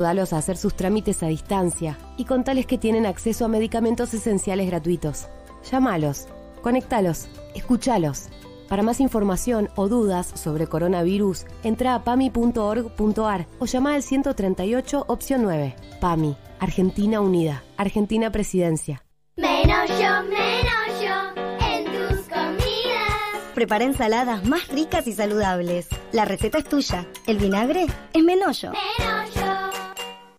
Ayúdalos a hacer sus trámites a distancia y contales que tienen acceso a medicamentos esenciales gratuitos. Llámalos, conectalos, escúchalos. Para más información o dudas sobre coronavirus, entra a pami.org.ar o llama al 138 opción 9. PAMI, Argentina Unida, Argentina Presidencia. Menos yo, menos yo en tus comidas. Prepara ensaladas más ricas y saludables. La receta es tuya. El vinagre es menollo. Menos yo.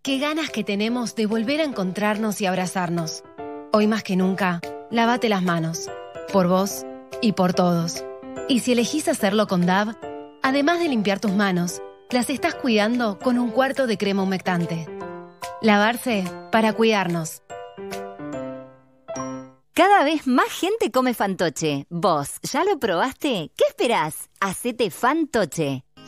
Qué ganas que tenemos de volver a encontrarnos y abrazarnos. Hoy más que nunca, lávate las manos. Por vos y por todos. Y si elegís hacerlo con DAV, además de limpiar tus manos, las estás cuidando con un cuarto de crema humectante. Lavarse para cuidarnos. Cada vez más gente come fantoche. ¿Vos ya lo probaste? ¿Qué esperás? Hacete fantoche.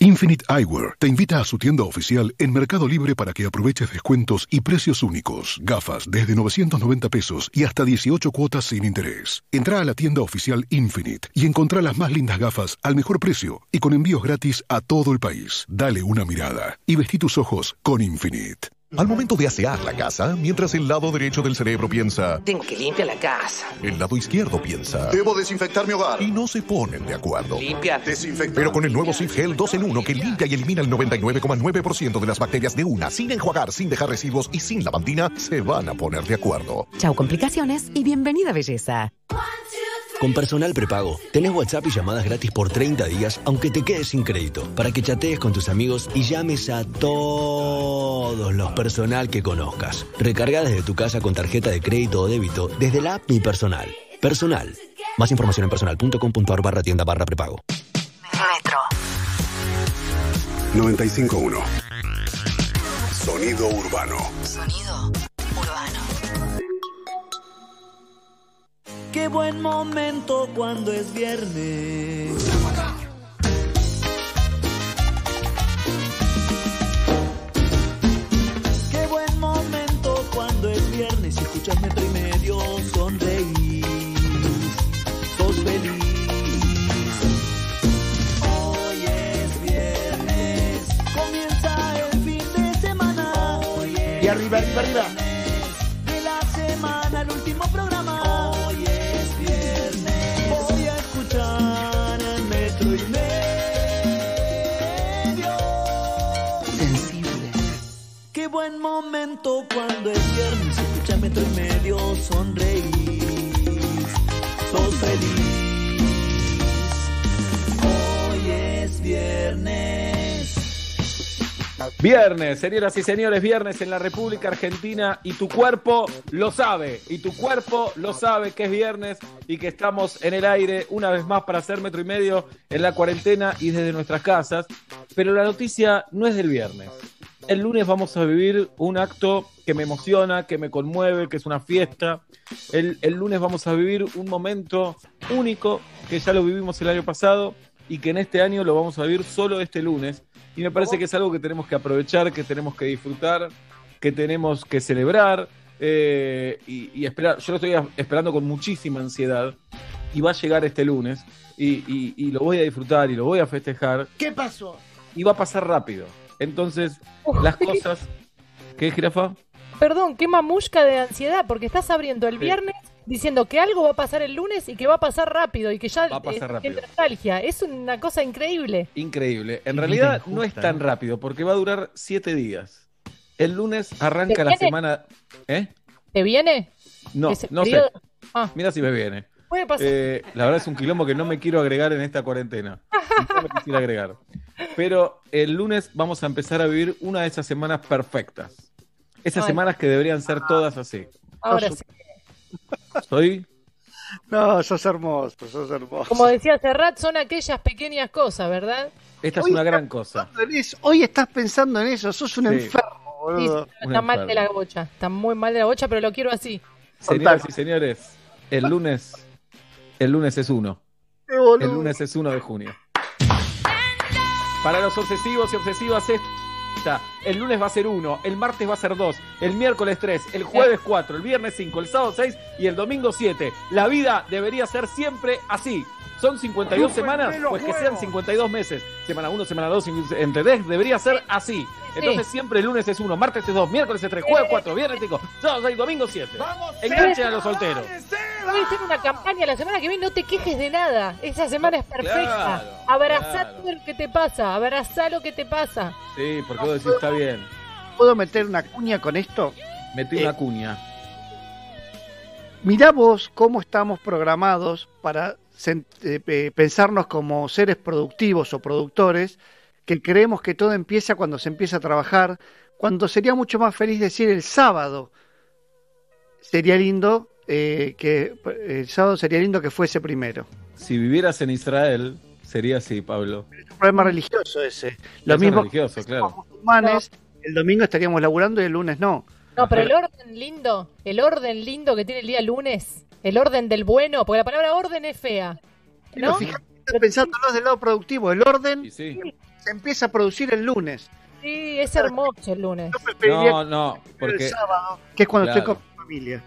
Infinite Eyewear te invita a su tienda oficial en Mercado Libre para que aproveches descuentos y precios únicos. Gafas desde 990 pesos y hasta 18 cuotas sin interés. Entra a la tienda oficial Infinite y encontrá las más lindas gafas al mejor precio y con envíos gratis a todo el país. Dale una mirada y vestí tus ojos con Infinite. Al momento de asear la casa, mientras el lado derecho del cerebro piensa, Tengo que limpiar la casa. el lado izquierdo piensa, Debo desinfectar mi hogar. y no se ponen de acuerdo. Limpia. Desinfectar. Pero con el nuevo Sif Gel 2 en 1 que limpia y elimina el 99,9% de las bacterias de una, sin enjuagar, sin dejar residuos y sin lavandina, se van a poner de acuerdo. Chau complicaciones y bienvenida belleza. Con Personal Prepago, tenés WhatsApp y llamadas gratis por 30 días, aunque te quedes sin crédito, para que chatees con tus amigos y llames a todos los personal que conozcas. Recarga desde tu casa con tarjeta de crédito o débito desde la app Mi Personal. Personal. Más información en personal.com.ar barra tienda barra prepago. Metro. 951. Sonido urbano. Sonido urbano. Qué buen momento cuando es viernes. Qué buen momento cuando es viernes escuchas metro y medio sonreír. Sos feliz. Arriba, arriba, arriba. Momento cuando es viernes. Escucha metro y medio, sonreír. Sos feliz. Hoy es viernes. Viernes, señoras y señores, viernes en la República Argentina y tu cuerpo lo sabe, y tu cuerpo lo sabe que es viernes y que estamos en el aire una vez más para hacer metro y medio en la cuarentena y desde nuestras casas. Pero la noticia no es del viernes. El lunes vamos a vivir un acto que me emociona, que me conmueve, que es una fiesta. El, el lunes vamos a vivir un momento único que ya lo vivimos el año pasado y que en este año lo vamos a vivir solo este lunes. Y me parece que es algo que tenemos que aprovechar, que tenemos que disfrutar, que tenemos que celebrar eh, y, y esperar. Yo lo estoy esperando con muchísima ansiedad y va a llegar este lunes y, y- y lo voy a disfrutar y lo voy a festejar ¿Qué pasó? y va a pasar rápido. Entonces, las cosas... ¿Qué, jirafa? Perdón, qué mamushka de ansiedad, porque estás abriendo el Sí. viernes diciendo que algo va a pasar el lunes y que va a pasar rápido y que ya Va a pasar rápido. nostalgia. Es una cosa increíble. Increíble. En Y realidad no es tan ¿no? rápido porque va a durar siete días. El lunes arranca ¿Te la semana... ¿Eh? ¿Te viene? No, no sé. Ah, Mira si me viene. Puede pasar. Eh, la verdad es un quilombo que no me quiero agregar en esta cuarentena. No me quisiera agregar. Pero el lunes vamos a empezar a vivir una de esas semanas perfectas. Esas Ay. semanas que deberían ser todas así. Ahora sí. Soy No, sos hermoso, sos hermoso. Como decía Serrat, son aquellas pequeñas cosas, ¿verdad? Esta es Hoy una gran cosa. Hoy estás pensando en eso, sos un Sí. enfermo, Sí, boludo. está Un mal de la bocha. Está muy mal de la bocha, pero lo quiero así. Señoras y señores, el lunes, el lunes es uno. Qué boludo. El lunes es 1 de junio. Para los obsesivos y obsesivas, esta, el lunes va a ser 1, el martes va a ser 2, el miércoles 3, el jueves 4, el viernes 5, el sábado 6 y el domingo 7. La vida debería ser siempre así. Son 52 semanas, pues que sean 52 meses. Semana 1, semana 2, entre 3, debería ser así. Entonces siempre el lunes es 1, martes es 2, miércoles es 3, jueves 4, viernes 5, sábado 6, domingo 7. Enganchen a los solteros. Voy a hacer una campaña la semana que viene, no te quejes de nada. Esa semana es perfecta. Claro, Abrazá claro. todo lo que te pasa, abrazá lo que te pasa. Sí, porque vos decís está bien. ¿Puedo meter una cuña con esto? Metí una cuña. Mirá vos cómo estamos programados para eh, pensarnos como seres productivos o productores, que creemos que todo empieza cuando se empieza a trabajar, cuando sería mucho más feliz decir el sábado. Sería lindo eh, que el sábado sería lindo que fuese primero. Si vivieras en Israel, sería así, Pablo. Es un problema religioso ese. Lo mismo religioso, claro. musulmanes, el domingo estaríamos laburando y el lunes no. No, pero el orden lindo, el orden lindo que tiene el día lunes, el orden del bueno, porque la palabra orden es fea. Pero ¿No? fíjate, pensándolo del lado productivo, el orden sí. se empieza a producir el lunes. Sí, es hermoso el lunes. No, no, porque. el sábado, que es cuando Claro. estoy con mi familia.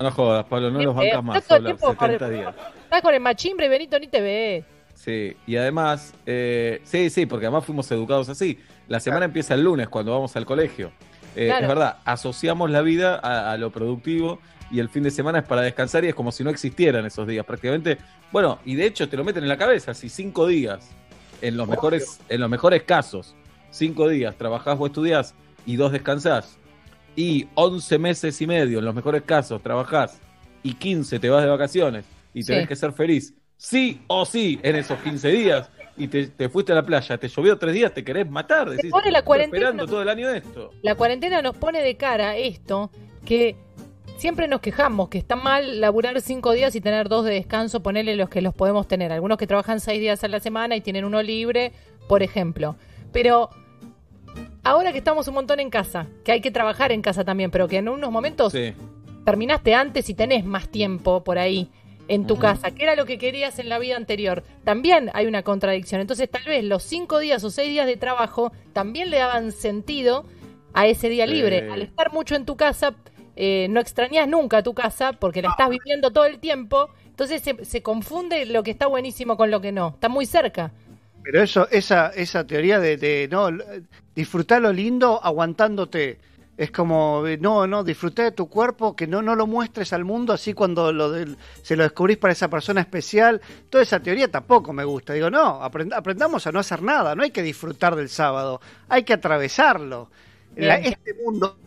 No jodas, Pablo, no los Eh, bancas más. está todo el Hablar tiempo 70 para- días. Estás con el machimbre y Benito ni te ve. Sí, y además, eh, sí, sí, porque además fuimos educados así. La semana empieza el lunes cuando vamos al colegio. Eh, Claro. Es verdad, asociamos la vida a, a lo productivo y el fin de semana es para descansar y es como si no existieran esos días prácticamente. Bueno, y de hecho te lo meten en la cabeza, si cinco días, en los mejores, en los mejores casos, cinco días trabajás o estudiás y dos descansás, y 11 meses y medio, en los mejores casos, trabajás y 15 te vas de vacaciones y tenés Sí. que ser feliz, sí o sí, en esos 15 días, y te, te fuiste a la playa, te llovió tres días, te querés matar, decís, pone la "Estoy cuarentena". esperando todo el año esto. La cuarentena nos pone de cara esto que siempre nos quejamos que está mal laburar cinco días y tener dos de descanso, ponerle los que los podemos tener. Algunos que trabajan seis días a la semana y tienen uno libre, por ejemplo. Pero ahora que estamos un montón en casa, que hay que trabajar en casa también, pero que en unos momentos Sí. terminaste antes y tenés más tiempo por ahí en tu casa, que era lo que querías en la vida anterior. También hay una contradicción. Entonces, tal vez los cinco días o seis días de trabajo también le daban sentido a ese día libre. Al estar mucho en tu casa, eh, no extrañas nunca tu casa porque la estás viviendo todo el tiempo. Entonces se, se confunde lo que está buenísimo con lo que no. Está muy cerca. Pero eso, esa, esa teoría de, de no disfrutar lo lindo aguantándote. Es como, no, no, disfrutar de tu cuerpo, que no, no lo muestres al mundo así cuando lo se lo descubrís para esa persona especial. Toda esa teoría tampoco me gusta. Digo, no, aprend- aprendamos a no hacer nada, no hay que disfrutar del sábado, hay que atravesarlo. La- este mundo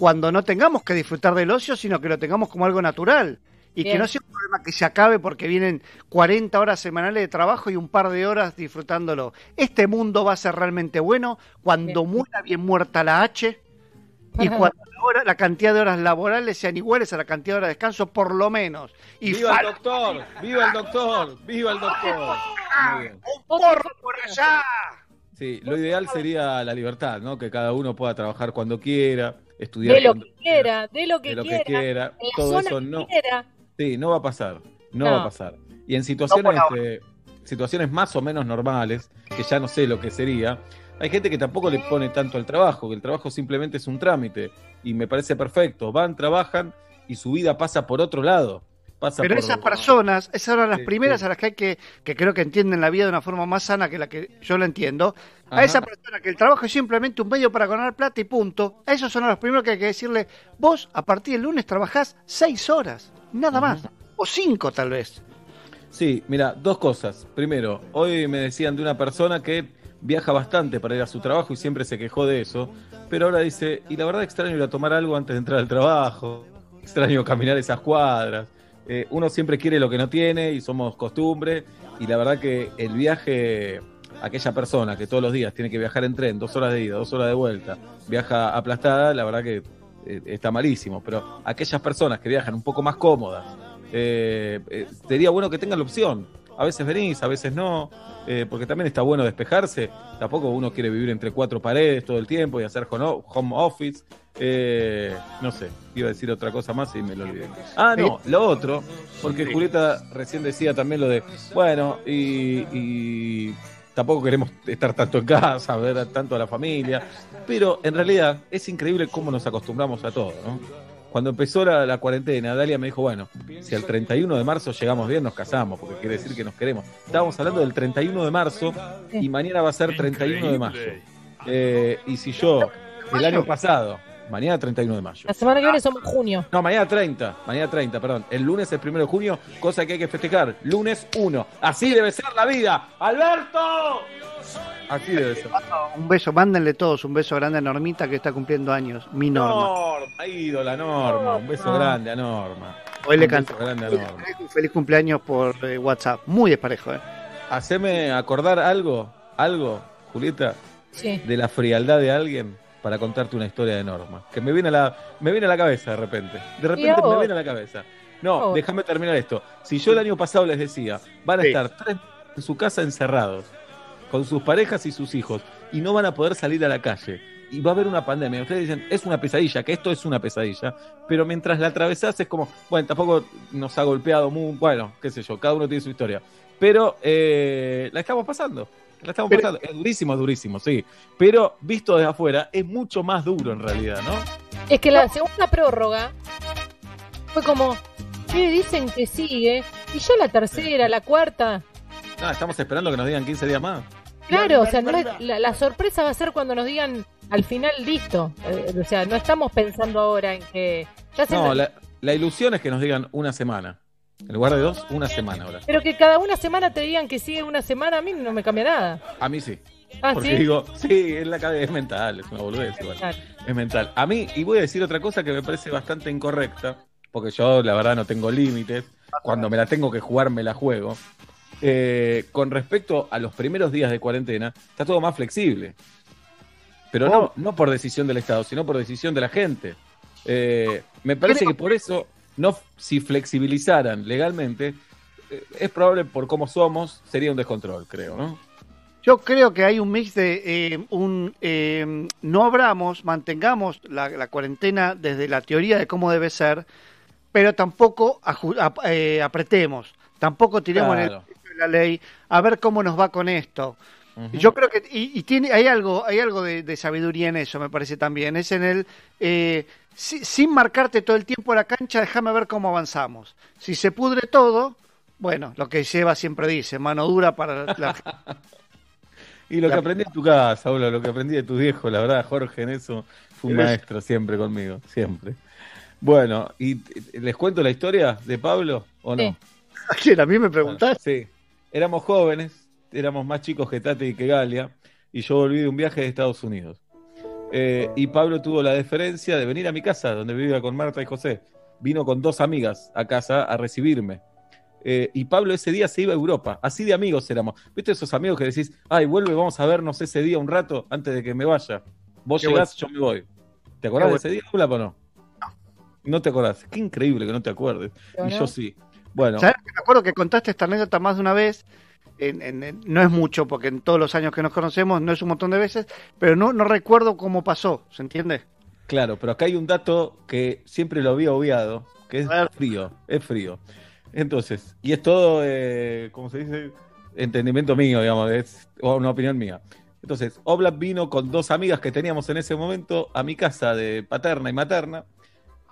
cuando no tengamos que disfrutar del ocio, sino que lo tengamos como algo natural. Y que Bien. no sea un problema que se acabe porque vienen 40 horas semanales de trabajo y un par de horas disfrutándolo. Este mundo va a ser realmente bueno cuando muera bien muerta la H y cuando la, hora- la cantidad de horas laborales sean iguales a la cantidad de horas de descanso, por lo menos. Y ¡Viva el doctor! ¡Viva el doctor! ¡Viva el doctor! Bien. ¡Un porro por allá! Sí, lo ideal sería la libertad, ¿no? Que cada uno pueda trabajar cuando quiera, estudiar De lo que quiera, de lo que, de lo que quiera, Todo eso no. quiera. Sí, no va a pasar. No, No. va a pasar. Y en situaciones, No eh, situaciones más o menos normales, que ya no sé lo que sería, hay gente que tampoco le pone tanto al trabajo, que el trabajo simplemente es un trámite. Y me parece perfecto. Van, trabajan y su vida pasa por otro lado. Pasa Pero por- esas personas, esas eran las Sí, primeras sí. a las que hay que, que creo que entienden la vida de una forma más sana que la que yo la entiendo. A esa persona que el trabajo es simplemente un medio para ganar plata y punto. A esos son los primeros que hay que decirle, vos a partir del lunes trabajás seis horas, nada más. O cinco tal vez. Sí, mira, dos cosas. Primero, hoy me decían de una persona que viaja bastante para ir a su trabajo y siempre se quejó de eso, pero ahora dice, y la verdad extraño ir a tomar algo antes de entrar al trabajo, extraño caminar esas cuadras. Eh, uno siempre quiere lo que no tiene y somos costumbre, y la verdad que el viaje, aquella persona que todos los días tiene que viajar en tren, dos horas de ida, dos horas de vuelta, viaja aplastada, la verdad que eh, está malísimo, pero aquellas personas que viajan un poco más cómodas, eh, sería bueno que tengan la opción. a veces venís, a veces no, porque también está bueno despejarse. Tampoco uno quiere vivir entre cuatro paredes todo el tiempo y hacer home office. Eh, no sé, iba a decir otra cosa más y me lo olvidé. Ah, no, lo otro, porque Julieta recién decía también lo de, bueno, y, y tampoco queremos estar tanto en casa, ver tanto a la familia, pero en realidad es increíble cómo nos acostumbramos a todo, ¿no? Cuando empezó la, la cuarentena, Dalia me dijo, bueno, si al 31 de marzo llegamos bien, nos casamos, porque quiere decir que nos queremos. Estábamos hablando del 31 de marzo y mañana va a ser 31 de mayo. Eh, y si yo, el año pasado, mañana 31 de mayo. La semana que viene somos junio. No, mañana 30, mañana 30, perdón. El lunes es primero de junio, cosa que hay que festejar. Lunes 1. Así debe ser la vida. ¡Alberto! Así debe ser. Un beso, mándenle todos un beso grande a Normita que está cumpliendo años. Mi Norma. Norma, ídola Norma. Un beso grande a Norma. Hoy le Un beso canto grande a Norma. un feliz cumpleaños por eh, WhatsApp. Muy desparejo, ¿eh? Haceme acordar algo, algo, Julieta, Sí. de la frialdad de alguien para contarte una historia de Norma. Que me viene a la, me viene a la cabeza de repente. De repente me viene a la cabeza. No, déjame terminar esto. Si yo el año pasado les decía, van a Sí. estar tres en su casa encerrados, con sus parejas y sus hijos, y no van a poder salir a la calle. Y va a haber una pandemia. Ustedes dicen, es una pesadilla, que esto es una pesadilla. Pero mientras la atravesás es como, bueno, tampoco nos ha golpeado muy, bueno, qué sé yo, cada uno tiene su historia. Pero eh, la estamos pasando. La estamos Pero- pasando. Es durísimo, es durísimo, sí. Pero visto desde afuera, es mucho más duro en realidad, ¿no? Es que la segunda prórroga fue como, ¿qué dicen que sigue? Y ya la tercera, la cuarta. No, estamos esperando que nos digan 15 días más. Claro, o sea, no es- la, la sorpresa va a ser cuando nos digan al final listo. Eh, o sea, no estamos pensando ahora en que ya se No, la, la ilusión es que nos digan una semana. En lugar de dos, una semana ahora. Pero que cada una semana te digan que sigue una semana, a mí no me cambia nada. A mí sí. Ah, Porque ¿sí? digo, sí, es la es mental, es una boludez igual. Claro. Es mental. A mí, y voy a decir otra cosa que me parece bastante incorrecta, porque yo la verdad no tengo límites. Cuando me la tengo que jugar, me la juego. Eh, con respecto a los primeros días de cuarentena, está todo más flexible. Pero no, no por decisión del Estado, sino por decisión de la gente. Eh, me parece que por eso, no, si flexibilizaran legalmente, eh, es probable por cómo somos, sería un descontrol, creo, ¿no? Yo creo que hay un mix de eh, un eh, no abramos, mantengamos la, la cuarentena desde la teoría de cómo debe ser, pero tampoco ap- eh, apretemos, tampoco tiremos en el la ley a ver cómo nos va con esto. Ujú. Yo creo que y, y tiene hay algo hay algo de, de sabiduría en eso me parece también es en el eh, si- sin marcarte todo el tiempo la cancha déjame ver cómo avanzamos si se pudre todo bueno lo que lleva siempre dice mano dura para la Y lo que aprendí en tu casa, lo que aprendí de tu viejo, la verdad, Jorge, en eso fue un Pero es- maestro siempre conmigo, siempre. Bueno, ¿y les cuento la historia de Pablo o no? Sí. ¿A quién? ¿A mí me preguntás? Sí. Éramos jóvenes, éramos más chicos que Tate y que Galia, y yo volví de un viaje de Estados Unidos. Eh, y Pablo tuvo la deferencia de venir a mi casa, donde vivía con Marta y José. Vino con dos amigas a casa a recibirme. Eh, y Pablo ese día se iba a Europa. Así de amigos éramos. ¿Viste esos amigos que decís, ay, vuelve, vamos a vernos ese día un rato antes de que me vaya? Vos Qué llegás, yo me voy. ¿Te acordás Qué de ese día, Pablo, o no? No te acordás. Qué increíble que no te acuerdes. Y no. yo sí. Bueno, ¿Sabes que me acuerdo que contaste esta anécdota más de una vez? En- en- en- no es mucho, porque en todos los años que nos conocemos no es un montón de veces, pero no, no recuerdo cómo pasó, ¿se entiende? Claro, pero acá hay un dato que siempre lo había obviado, que es frío, es frío. Entonces, y es todo, eh, ¿cómo se dice? Entendimiento mío, digamos, es o una opinión mía. Entonces, Oblak vino con dos amigas que teníamos en ese momento a mi casa de paterna y materna,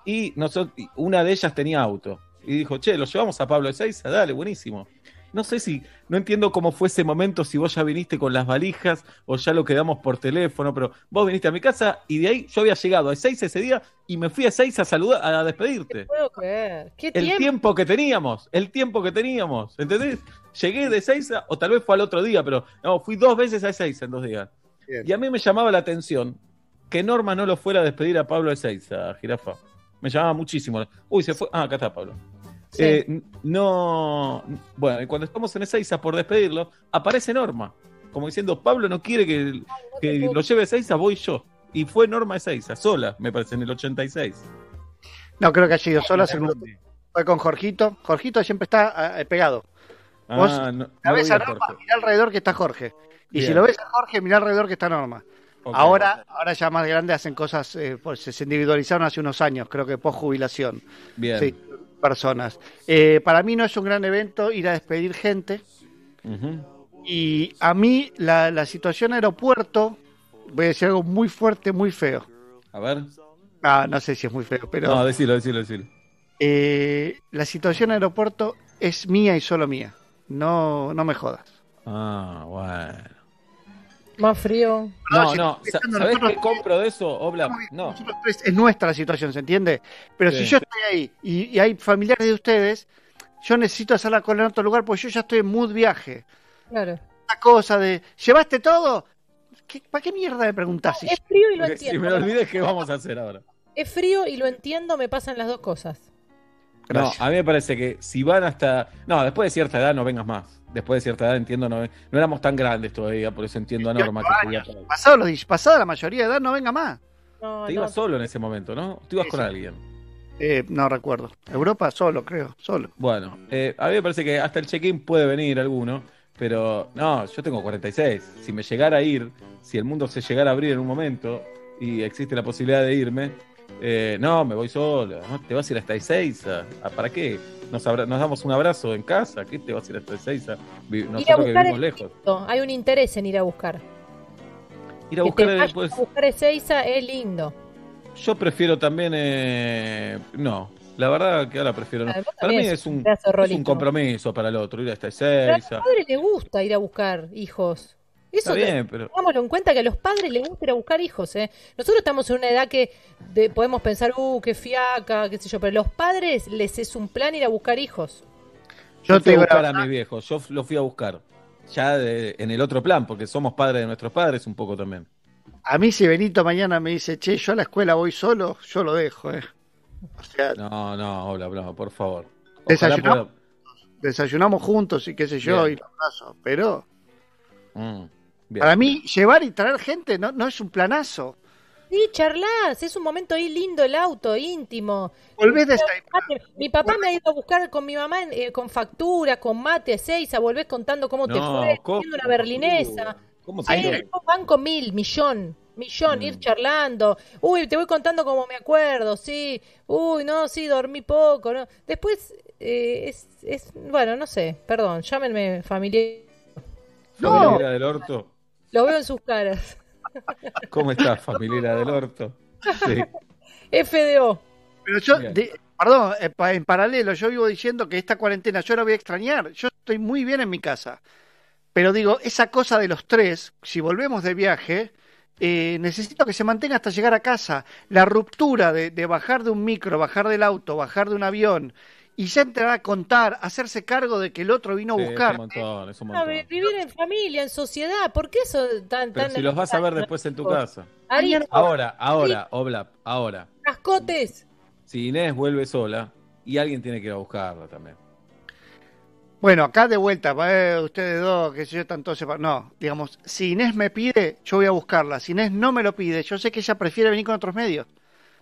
y nosotros, una de ellas tenía auto. Y dijo, che, lo llevamos a Pablo de Seiza, dale, buenísimo. No sé si, no entiendo cómo fue ese momento, si vos ya viniste con las valijas o ya lo quedamos por teléfono, pero vos viniste a mi casa y de ahí yo había llegado a Ezeiza ese día y me fui a Ezeiza a saludar, a despedirte. puedo creer. ¿Qué El tiempo? tiempo que teníamos, el tiempo que teníamos, ¿entendés? Llegué de Ezeiza, o tal vez fue al otro día, pero no, fui dos veces a Ezeiza en dos días. Y a mí me llamaba la atención que Norma no lo fuera a despedir a Pablo Ezeiza, Jirafa. Me llamaba muchísimo. Uy, se fue. Ah, acá está Pablo. Sí. Eh, no. Bueno, y cuando estamos en Ezeiza por despedirlo, aparece Norma. Como diciendo, Pablo no quiere que, que lo lleve a Ezeiza, voy yo. Y fue Norma Ezeiza, sola, me parece, en el 86. No creo que haya ido sola, seguro. fue con Jorgito. Jorgito siempre está eh, pegado. Vos Ah, no, la no ves a Norma, mirá alrededor que está Jorge. Y si lo ves a Jorge, mirá alrededor que está Norma. Ahora, ahora ya más grande hacen cosas, eh, pues se individualizaron hace unos años, creo que post jubilación. Bien. Sí, personas. Eh, para mí no es un gran evento ir a despedir gente. Y a mí la, la situación aeropuerto, voy a decir algo muy fuerte, muy feo. A ver. Ah, no sé si es muy feo, pero No, decilo, decilo, decilo. eh, la situación aeropuerto es mía y solo mía. No, no me jodas. Ah, bueno. Más frío. No, si no, ¿sabés qué compro de eso, Obla? No. Es, es nuestra la situación, ¿se entiende? Pero Sí. si yo estoy ahí y, y hay familiares de ustedes, yo necesito hacer la cola en otro lugar porque yo ya estoy en mood viaje. Claro. Una cosa de, ¿llevaste todo? ¿Qué- ¿Para qué mierda me preguntás? Es frío y lo Porque si entiendo. me lo olvides, ¿qué vamos a hacer ahora? Es frío y lo entiendo, me pasan las dos cosas. No, a mí me parece que si van hasta. No, después de cierta edad no vengas más. Después de cierta edad entiendo, no, no éramos tan grandes todavía, por eso entiendo a Norma que. Pasado los pasada la mayoría de edad, no venga más. No, Te no. ibas solo en ese momento, ¿no? Tú ibas Sí, con sí. alguien. Eh, no recuerdo. Europa solo, creo, solo. Bueno, eh, a mí me parece que hasta el check-in puede venir alguno, pero no, yo tengo 46. Si me llegara a ir, si el mundo se llegara a abrir en un momento y existe la posibilidad de irme, eh, no, me voy solo. ¿no? ¿Te vas a ir hasta Ezeiza? ¿A- ¿Para qué? Nos, abra- nos damos un abrazo en casa. ¿Qué te vas a ir hasta Ezeiza? Vi- Ir a Nosotros que vivimos lejos. lindo. Hay un interés en ir a buscar. Ir a que buscar te vayas después. a buscar Ezeiza es lindo. Yo prefiero también. eh, no, la verdad que ahora prefiero no. Para mí es un es compromiso para el otro, ir hasta Pero a los Ezeiza. padres les gusta ir a buscar hijos. Eso Está bien, pero. Tengámoslo en cuenta que a los padres les gusta ir a buscar hijos, ¿eh? Nosotros estamos en una edad que de- podemos pensar, uh, qué fiaca, qué sé yo, pero a los padres les es un plan ir a buscar hijos. Yo, Yo fui te a buscar a mis viejos, yo lo fui a buscar. Ya de- en el otro plan, porque somos padres de nuestros padres un poco también. A mí si Benito mañana me dice, che, yo a la escuela voy solo, yo lo dejo, eh. O sea, No, no, hola, no, por favor. Desayunamos. pueda- desayunamos juntos y qué sé yo, Bien. y lo abrazo. Pero Mm, bien. para mí, llevar y traer gente no, no es un planazo. Sí, charlas, es un momento ahí lindo el auto, íntimo. Volvés de esta Mi papá me ha ido a buscar con mi mamá en- eh, con factura, con mate, Seiza, volvés contando cómo te No, fue, ¿cómo? haciendo una berlinesa. ¿Cómo te banco mil, millón, millón, Mm. ir charlando. Uy, te voy contando como me acuerdo, sí. Uy, no, sí, dormí poco, ¿no? Después, eh, es, es, bueno, no sé, perdón, llámenme familiar. Familiera del orto? Lo veo en sus caras. ¿Cómo estás, familiera del orto? Sí. FDO. Pero yo, de- perdón, eh, pa- en paralelo, yo vivo diciendo que esta cuarentena yo la voy a extrañar. Yo estoy muy bien en mi casa. Pero digo, esa cosa de los tres, si volvemos de viaje, eh, necesito que se mantenga hasta llegar a casa. La ruptura de, de bajar de un micro, bajar del auto, bajar de un avión y ya entrar a contar, hacerse cargo de que el otro vino a Sí, es buscar. un montón, es un montón. vi- vivir en familia, en sociedad, ¿por qué eso tan Pero tan si los vas a ver después en tu casa. Ahora, ahora, Oblap, ahora. cascotes. Si Inés vuelve sola, y alguien tiene que ir a buscarla también. Bueno, acá de vuelta, eh, ustedes dos, que sé yo, todos separados. No, digamos, si Inés me pide, yo voy a buscarla. Si Inés no me lo pide, yo sé que ella prefiere venir con otros medios.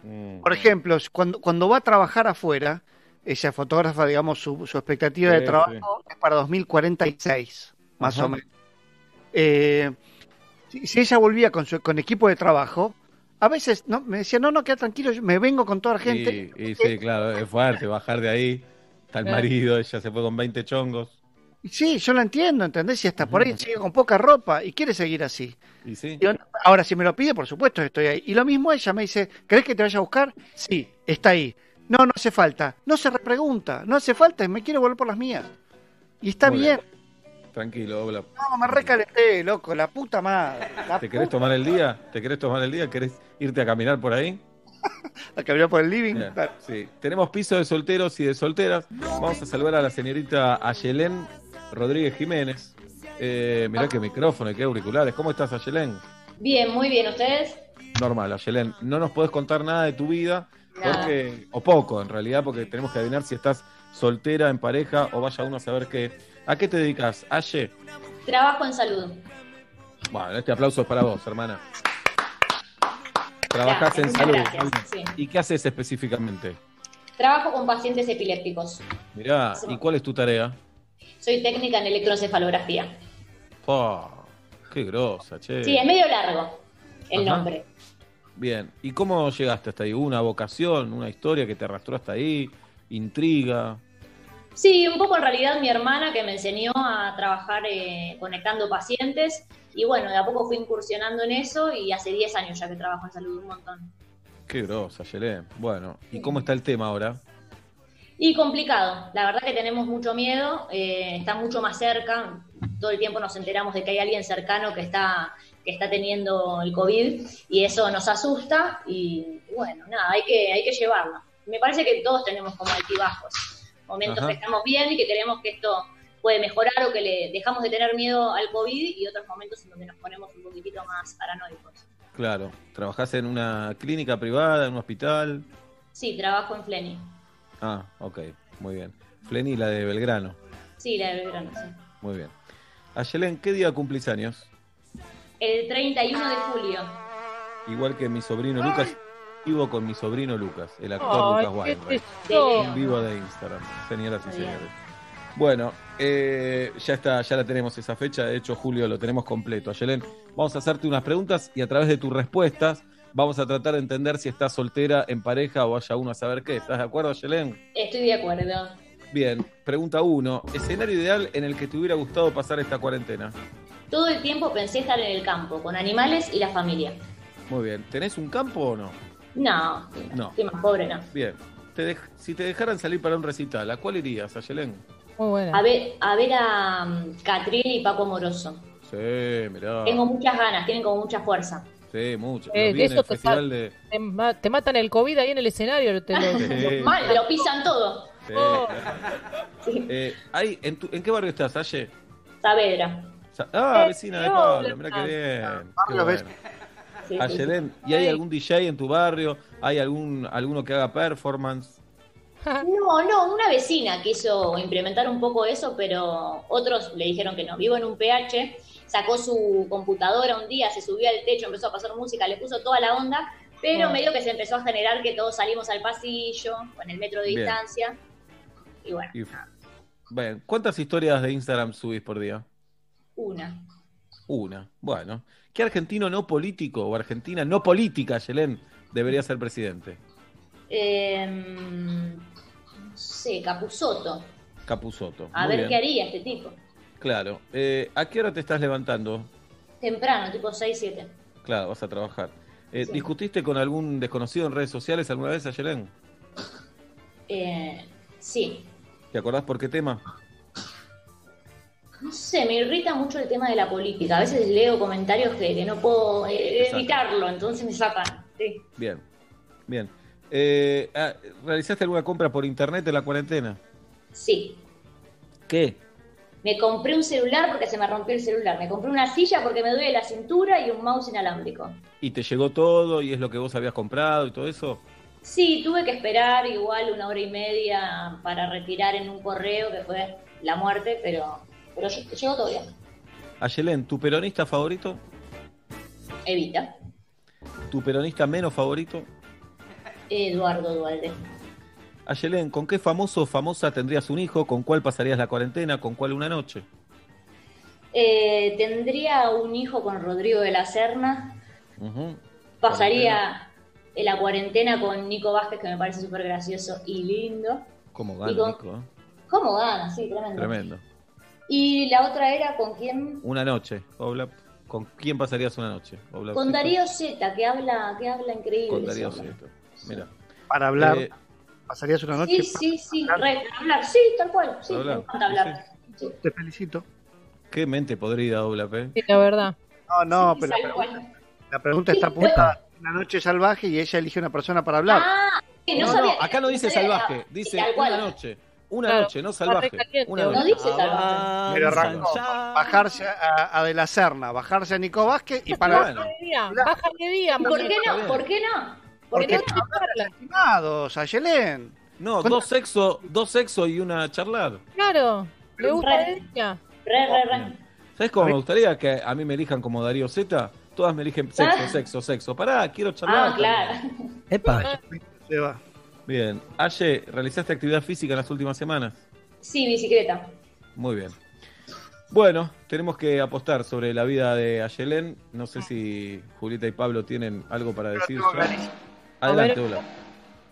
Mm. Por ejemplo, cuando, cuando va a trabajar afuera, ella fotógrafa, digamos, su, su expectativa Sí, de trabajo es para 2046, más Ajá. o menos. Eh, si, si ella volvía con su con equipo de trabajo, a veces no, me decía, no, no, queda tranquilo, yo me vengo con toda la gente. Y, y sí, claro, es fuerte bajar de ahí. Está el marido, ella se fue con 20 chongos. Sí, yo lo entiendo, ¿entendés? Y hasta por ahí sigue con poca ropa y quiere seguir así. Y sí. Ahora, si me lo pide, por supuesto que estoy ahí. Y lo mismo ella me dice, ¿crees que te vaya a buscar? Sí, está ahí. No, no hace falta. No se repregunta. No hace falta, me quiero volver por las mías. Y está bien. Tranquilo, Oblap. No, me recalenté, loco, la puta madre. La ¿Te querés tomar el día? ¿Te querés tomar el día? ¿Querés irte a caminar por ahí? A caminar por el living. Claro. Sí. Tenemos piso de solteros y de solteras. Vamos a saludar a la señorita Ayelén Rodríguez Jiménez. Eh, mirá qué micrófono y qué auriculares. ¿Cómo estás, Ayelén? Bien, muy bien. ¿Ustedes? Normal, Ayelén. No nos podés contar nada de tu vida. Porque, o poco en realidad, porque tenemos que adivinar si estás soltera, en pareja, o vaya uno a saber qué. ¿A qué te dedicas, Aye? Trabajo en salud. Bueno, este aplauso es para vos, hermana. Trabajás en salud. muchas gracias, sí. ¿Y qué haces específicamente? Trabajo con pacientes epilépticos. Mirá, ¿y cuál es tu tarea? Soy técnica en electroencefalografía. Pa, qué grosa, che. Sí, es medio largo el Ajá. nombre. Bien, ¿y cómo llegaste hasta ahí? ¿Hubo ¿Una vocación, una historia que te arrastró hasta ahí? ¿Intriga? Sí, un poco en realidad mi hermana que me enseñó a trabajar eh, conectando pacientes y bueno, de a poco fui incursionando en eso y hace 10 años ya que trabajo en salud un montón. Qué grosa, Yelén. Bueno, ¿y cómo está el tema ahora? Y complicado, la verdad que tenemos mucho miedo, eh, está mucho más cerca, todo el tiempo nos enteramos de que hay alguien cercano que está, que está teniendo el COVID y eso nos asusta y bueno, nada, hay que, hay que llevarlo. Me parece que todos tenemos como altibajos, momentos Ajá. que estamos bien y que creemos que esto puede mejorar o que le dejamos de tener miedo al COVID y otros momentos en donde nos ponemos un poquitito más paranoicos. Claro, ¿trabajás en una clínica privada, en un hospital? Sí, trabajo en Fleni. Ah, ok, muy bien. Fleni, la de Belgrano. Sí, la de Belgrano, sí. Muy bien. Ayelén, ¿qué día cumplís años? El 31 de julio. Igual que mi sobrino Lucas, vivo con mi sobrino Lucas, el actor Ay, Lucas tesoro. En vivo de Instagram, señoras y señores. Bueno, eh, ya está, ya la tenemos esa fecha. De hecho, Julio lo tenemos completo. Ayelén, vamos a hacerte unas preguntas y a través de tus respuestas vamos a tratar de entender si estás soltera, en pareja o vaya uno a saber qué. ¿Estás de acuerdo, Ayelén? Estoy de acuerdo. Bien, pregunta uno. ¿Escenario ideal en el que te hubiera gustado pasar esta cuarentena? Todo el tiempo pensé estar en el campo, con animales y la familia. Muy bien. ¿Tenés un campo o no? No, No. estoy más pobre, no. Bien. Te dej- si te dejaran salir para un recital, ¿a cuál irías, Ayelén? Muy buena. A ver, a ver a um, Catril y Paco Moroso. Sí, mirá. Tengo muchas ganas, tienen como mucha fuerza. Sí, mucho. Eh, de eso te de... Te, ma- te matan el COVID ahí en el escenario. Te lo- Sí. Mal, lo pisan todo. Sí. Oh. Eh, ahí, ¿en, tu- ¿En qué barrio estás, Aye? Saavedra. Ah, Eh, vecina de no, Pablo, mira qué bien. Qué bueno. Ayelén, ¿y hay algún DJ en tu barrio? ¿Hay algún alguno que haga performance? No, no, una vecina quiso implementar un poco eso, pero otros le dijeron que no. Vivo en un PH, sacó su computadora un día, se subió al techo, empezó a pasar música, le puso toda la onda, pero medio que se empezó a generar que todos salimos al pasillo, con el metro de Bien. distancia. Y bueno, Y- Bueno, ¿cuántas historias de Instagram subís por día? Una. Una. Bueno. ¿Qué argentino no político o argentina no política, Ayelén, debería ser presidente? Eh, no sé, Capuzoto. Capuzoto. A Muy ver bien. qué haría este tipo. Claro. Eh, ¿A qué hora te estás levantando? Temprano, tipo 6, 7. Claro, vas a trabajar. Eh, Sí. ¿Discutiste con algún desconocido en redes sociales alguna vez, Ayelén? Eh, sí. ¿Te acordás por qué tema? No sé, me irrita mucho el tema de la política. A veces leo comentarios que, que no puedo eh, evitarlo, entonces me sacan. Sí. Bien, bien. Eh, ah, ¿Realizaste alguna compra por internet en la cuarentena? sí. ¿Qué? Me compré un celular porque se me rompió el celular. Me compré una silla porque me duele la cintura y un mouse inalámbrico. ¿Y te llegó todo y es lo que vos habías comprado y todo eso? Sí, tuve que esperar igual una hora y media para retirar en un correo que fue la muerte, pero, pero ll- llegó todo bien. Ayelén, ¿tu peronista favorito? Evita. ¿Tu peronista menos favorito? Eduardo Dualde. Ayelén, ¿con qué famoso o famosa tendrías un hijo? ¿Con cuál pasarías la cuarentena? ¿Con cuál una noche? Eh, tendría un hijo con Rodrigo de la Serna. Pasaría en la cuarentena con Nico Vázquez, que me parece súper gracioso y lindo. ¿Cómo gana, Y con- Nico? eh? ¿Cómo gana? Sí, tremendo. Tremendo. Y la otra era con quién? Una noche, Oblap. ¿Con quién pasarías una noche? Oblapcito? Con Darío Z, que habla, que habla increíble. Con Darío. Zeta. Mira. Para hablar, Eh, pasarías una noche. Sí, sí, sí, re, para hablar, sí, tal cual, sí, hablar, me encanta hablar. Sí. Te felicito. Qué mente podrida, Oblap, eh. Sí, la verdad. No, no, Sí, pero la pregunta, la pregunta está apuntada. Una noche salvaje y ella elige una persona para hablar. Ah, no, No, sabía- no, acá no dice salvaje, dice una noche. Una Claro, noche, no salvaje. Una Oblap. No dice salvaje. Pero arrancó bajarse a, a De la Serna, bajarse a Nico Vázquez y para Bueno. Bájale día, bájale día. ¿Por qué no? ¿Por qué no? Porque no te charlan. estimados, Ayelén. No, ¿Cuánto- dos sexo, dos sexo y una charlar. Claro, le gusta Re. de día. Re, re, re. ¿Sabes cómo me gustaría que a mí me elijan como Darío Z? Todas me eligen sexo, Ah. sexo, sexo. Pará, quiero charlar. Ah, claro. Epa, Se va. Bien. Aye, ¿realizaste actividad física en las últimas semanas? Sí, bicicleta. Muy bien. Bueno, tenemos que apostar sobre la vida de Ayelén. No sé si Julieta y Pablo tienen algo para decir. Adelante, Ola.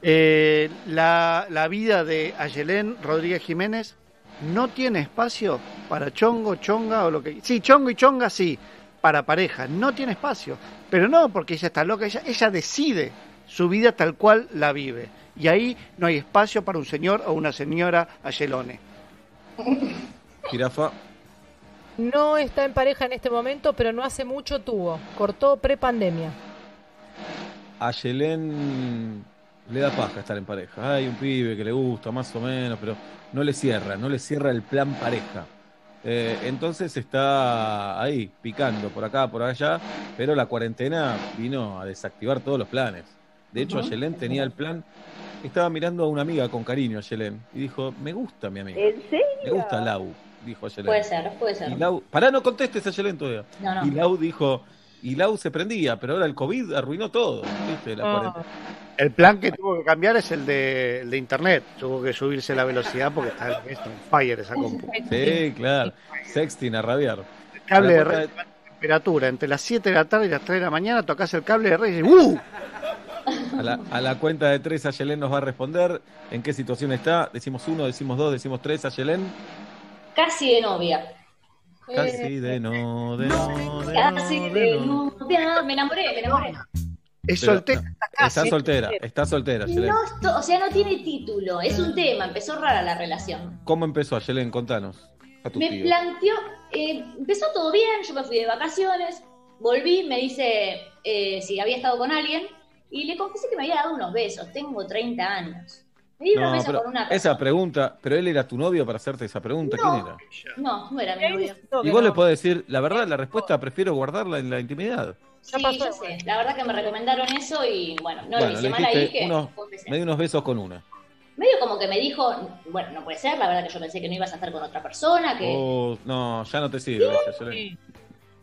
Eh, la, la vida de Ayelén Rodríguez Jiménez no tiene espacio para chongo, chonga o lo que... Sí, chongo y chonga sí, para pareja. No tiene espacio. Pero no porque ella está loca, ella, ella decide su vida tal cual la vive. Y ahí no hay espacio para un señor o una señora Ayelone. Jirafa. No está en pareja en este momento, pero no hace mucho tuvo. Cortó pre-pandemia. A Yelén le da paja estar en pareja. Hay un pibe que le gusta, más o menos, pero no le cierra, no le cierra el plan pareja. Eh, entonces está ahí, picando por acá, por allá, pero la cuarentena vino a desactivar todos los planes. De hecho, Ujú. Ayelén tenía el plan, estaba mirando a una amiga con cariño, Ayelén, y dijo, me gusta mi amiga. ¿En serio? Me gusta Lau, dijo Ayelén. Puede ser, puede ser. Y Lau, pará, no contestes a Ayelén todavía. No, no. Y Lau dijo, y Lau se prendía, pero ahora el COVID arruinó todo, ¿viste? La cuarentena. El plan que tuvo que cambiar es el de, el de internet. Tuvo que subirse la velocidad porque está está on fire esa compu. Sí, claro. Sexting a rabiar. El cable A de la red cuenta temperatura entre las 7 de la tarde y las 3 de la mañana tocas el cable de red y dices, ¡Uh! A la, a la cuenta de tres, Ayelén nos va a responder en qué situación está. Decimos uno, decimos dos, decimos tres, Ayelén. Casi de novia. Casi de no, de no, de Casi no, de de no. novia. Me enamoré, me enamoré. Es Pero, soltera. no, Está soltera, está soltera. No, esto- o sea, no tiene título, es un tema, empezó rara la relación. ¿Cómo empezó, Ayelén? Contanos. A tu Me tío. planteó, eh, empezó todo bien, yo me fui de vacaciones, volví, me dice eh, si había estado con alguien y le confesé que me había dado unos besos, tengo 30 años. Me di unos No, besos pero con una esa persona. pregunta, pero él era tu novio para hacerte esa pregunta, No. ¿quién era? No, no era mi novio. Y vos le podés decir, la verdad, la respuesta prefiero guardarla en la intimidad. Sí, yo sé, la verdad que me recomendaron eso y bueno, no bueno, lo hice mal ahí que unos- me di unos besos con una. Medio como que me dijo, bueno, no puede ser, la verdad que yo pensé que no ibas a estar con otra persona, que... Oh, no, ya no te sirve. Ayelén.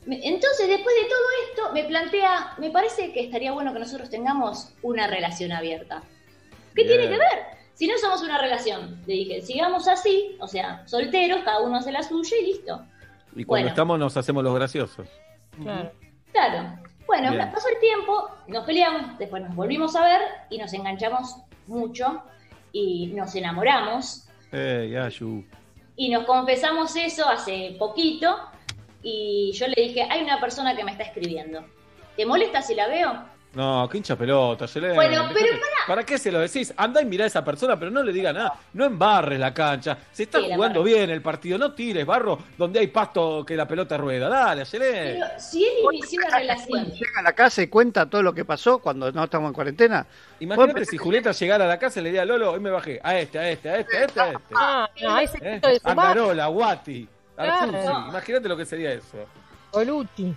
Entonces, después de todo esto, me plantea, me parece que estaría bueno que nosotros tengamos una relación abierta. ¿Qué Bien. tiene que ver? Si no somos una relación, le dije, sigamos así, o sea, solteros, cada uno hace la suya y listo. Y cuando Bueno. estamos nos hacemos los graciosos. Claro. Claro. Bueno, Bien. pasó el tiempo, nos peleamos, después nos volvimos a ver y nos enganchamos mucho y nos enamoramos Eh, Ayu. y nos confesamos eso hace poquito y yo le dije, hay una persona que me está escribiendo. ¿Te molesta si la veo? No, qué hincha pelota, Ayelén. Bueno, pero Dejate- ¿Para qué se lo decís? Andá y mirá a esa persona, pero no le diga nada. No embarres la cancha. Se está Sí, la jugando bien el partido. No tires barro donde hay pasto que la pelota rueda. Dale, Ayelén. Pero si él inició una relación, Llega a la casa y cuenta todo lo que pasó cuando no estamos en cuarentena. Imagínate si Julieta llegara a la casa y le diría a Lolo, hoy me bajé a este, a este, a este, a este, a este. Ah, no, ese ¿Eh? punto de su Angarola, Guati, Claro. Artusi. Imagínate lo que sería eso. Colucci.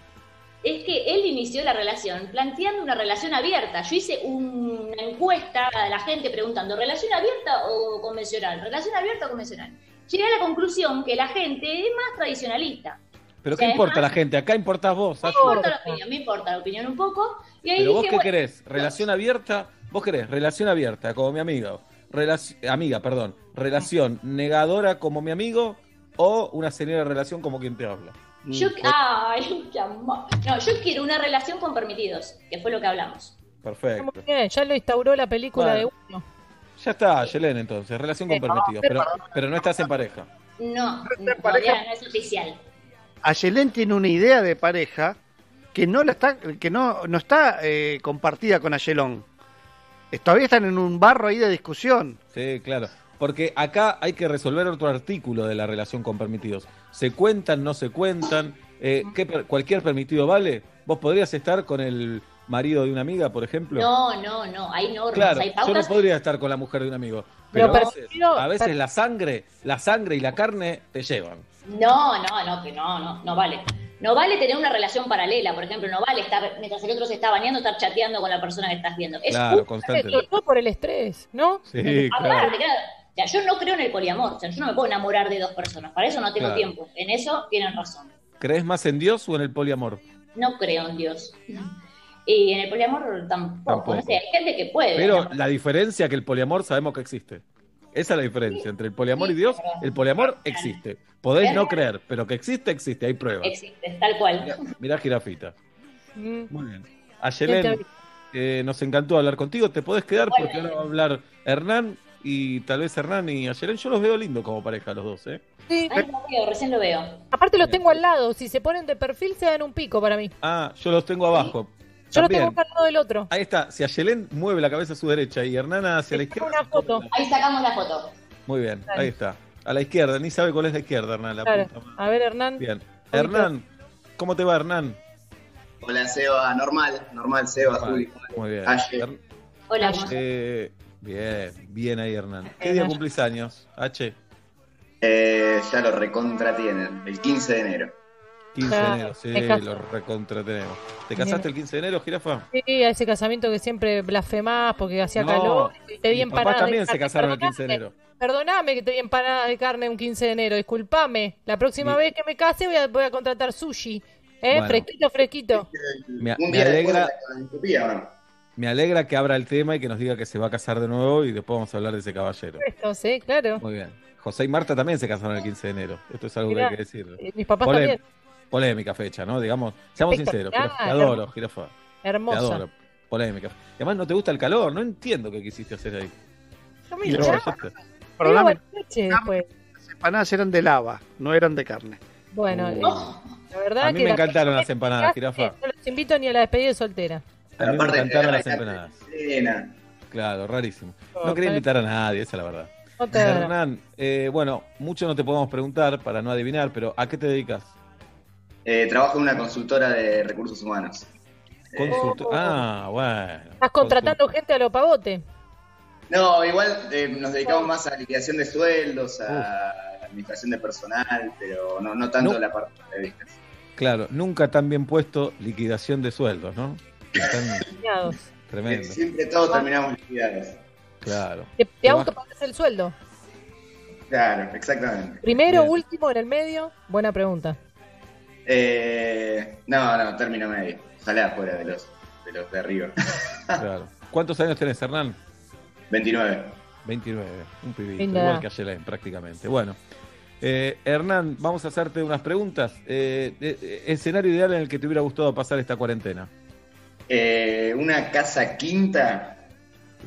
es que él inició la relación planteando una relación abierta. Yo hice una encuesta a la gente preguntando, ¿relación abierta o convencional? ¿Relación abierta o convencional? Llegué a la conclusión que la gente es más tradicionalista. Pero O ¿qué importa la gente? Acá importás vos, Me importa la opinión, me importa la opinión un poco. Y ahí Pero vos qué bueno, querés? ¿Relación abierta? ¿Vos querés relación abierta como mi amiga? Relac- amiga, perdón. ¿Relación negadora como mi amigo o una señora relación como quien te habla? yo, ay, qué amor. No, yo quiero una relación con permitidos, que fue lo que hablamos. Perfecto. Muy bien, ya lo instauró la película de uno. Ya está, Yelén, entonces. Relación con permitidos. Pero, pero no estás en pareja. No, todavía no es oficial. Ayelén tiene una idea de pareja que no la está, que no, no está eh, compartida con Ayelón. Todavía están en un barro ahí de discusión. Sí, claro. Porque acá hay que resolver otro artículo de la relación con permitidos. ¿Se cuentan, no se cuentan? Eh, ¿qué per- ¿Cualquier permitido vale? ¿Vos podrías estar con el marido de una amiga, por ejemplo? No, no, no, hay normas, Claro, hay yo no podría estar con la mujer de un amigo. Pero Pero, a veces, permitido- a veces la sangre, la sangre y la carne te llevan. No, no, no, que no, no, no vale. No vale tener una relación paralela, por ejemplo, no vale estar, mientras el otro se está bañando, estar chateando con la persona que estás viendo. Es Claro, todo por el estrés, ¿no? Sí, claro. Aparte, claro, o sea, yo no creo en el poliamor, o sea, yo no me puedo enamorar de dos personas, para eso no tengo Claro. tiempo. En eso tienen razón. ¿Crees más en Dios o en el poliamor? No creo en Dios. Y en el poliamor tampoco, Tampoco. no sé, hay gente que puede. Pero ¿no? la diferencia que el poliamor sabemos que existe. Esa es la diferencia entre el poliamor y Dios. El poliamor existe. Podés no creer, pero que existe, existe. Hay pruebas. Existe, tal cual. Mirá, jirafita. Mm. Muy bien. Ayelén, eh, nos encantó hablar contigo. Te podés quedar porque ahora va a hablar Hernán y tal vez Hernán y Ayelén. Yo los veo lindos como pareja los dos, ¿eh? Sí. Ay, lo veo, recién lo veo. Aparte los tengo al lado. Si se ponen de perfil se dan un pico para mí. Ah, yo los tengo abajo. Yo los tengo lado del otro. Ahí está. Si Ayelén mueve la cabeza a su derecha y Hernán hacia la izquierda. Una foto. Ahí sacamos la foto. Muy bien, ahí está. A la izquierda, ni sabe cuál es la izquierda, Hernán. La Claro. puta. A ver, Hernán. Bien. Hernán, ¿cómo te va, Hernán? Hola, Seba. Normal, normal, Seba, Juli. Muy bien. Aye. Her- Hola, eh, bien, bien ahí, Hernán. ¿Qué día cumplís años? H. Eh, ya lo recontra tienen, el 15 de enero. 15 de enero, sí, lo recontratenemos. ¿Te casaste el 15 de enero, jirafa? Sí, a ese casamiento que siempre blasfemás porque hacía No, calor y te di empanadas. de también se carne. casaron el 15 de enero. Perdoname que te di empanadas de carne un 15 de enero, disculpame. La próxima vez que me case voy a, voy a contratar sushi. ¿Eh? Bueno. Fresquito, fresquito. Me, Un me día después de alegra, la. Me alegra que abra el tema y que nos diga que se va a casar de nuevo y después vamos a hablar de ese caballero. Esto, sí, claro. Muy bien. José y Marta también se casaron el 15 de enero. Esto es algo que hay que decir. eh, mis papás Polé- también. Polémica fecha, ¿no? Digamos, seamos sinceros. Te adoro, jirafa. Hermosa. Te adoro. Polémica. Y además no te gusta el calor, no entiendo qué quisiste hacer ahí. No me Perdóname, después. las empanadas eran de lava, no eran de carne. Bueno, Uh. la verdad A mí que me encantaron las empanadas, jirafa. No los invito ni a la despedida de soltera. A mí me Aparte, encantaron te las empanadas. Claro, rarísimo. Oh, No quería invitar a nadie, esa es la verdad. No te agarra. Hernán, eh, bueno, mucho no te podemos preguntar para no adivinar, pero ¿a qué te dedicas? Eh, trabajo en una consultora de recursos humanos. Consultor. Ah, bueno. Estás contratando gente a lo pavote. No, igual eh, nos dedicamos más a liquidación de sueldos, a administración de personal, pero no, no tanto No. la parte de vistas. Claro, nunca tan bien puesto liquidación de sueldos, ¿no? Están tremendo. Siempre todos terminamos liquidados. Claro. Te, te Te autopagas el sueldo. Claro, exactamente. Primero, Bien. último, en el medio. Buena pregunta. Eh, no, no, término medio. Ojalá fuera de los de, los de arriba. Claro. ¿Cuántos años tenés, Hernán? 29. 29, un pibito, igual que Ayelén, prácticamente. Bueno, eh, Hernán, vamos a hacerte unas preguntas. Eh, eh, eh, escenario ideal en el que te hubiera gustado pasar esta cuarentena. Eh, una casa quinta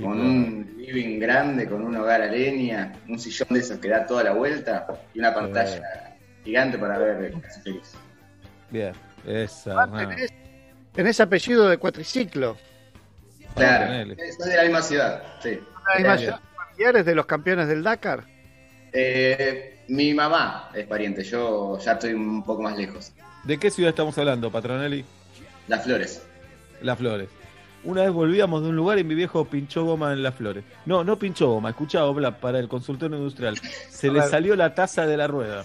con un living grande, con un hogar a leña, un sillón de esos que da toda la vuelta y una pantalla gigante para ver Casi Feliz. Bien, esa, Ah, tenés, tenés apellido de cuatriciclo. Claro, soy de la misma ciudad, sí. Familiares de los campeones del Dakar. Eh, mi mamá es pariente, yo ya estoy un poco más lejos. ¿De qué ciudad estamos hablando, Patronelli? Las Flores. Las Flores. Una vez volvíamos de un lugar y mi viejo pinchó goma en Las Flores. No, no pinchó goma, escuchaba Obla para el consultorio industrial. Se le salió la taza de la rueda.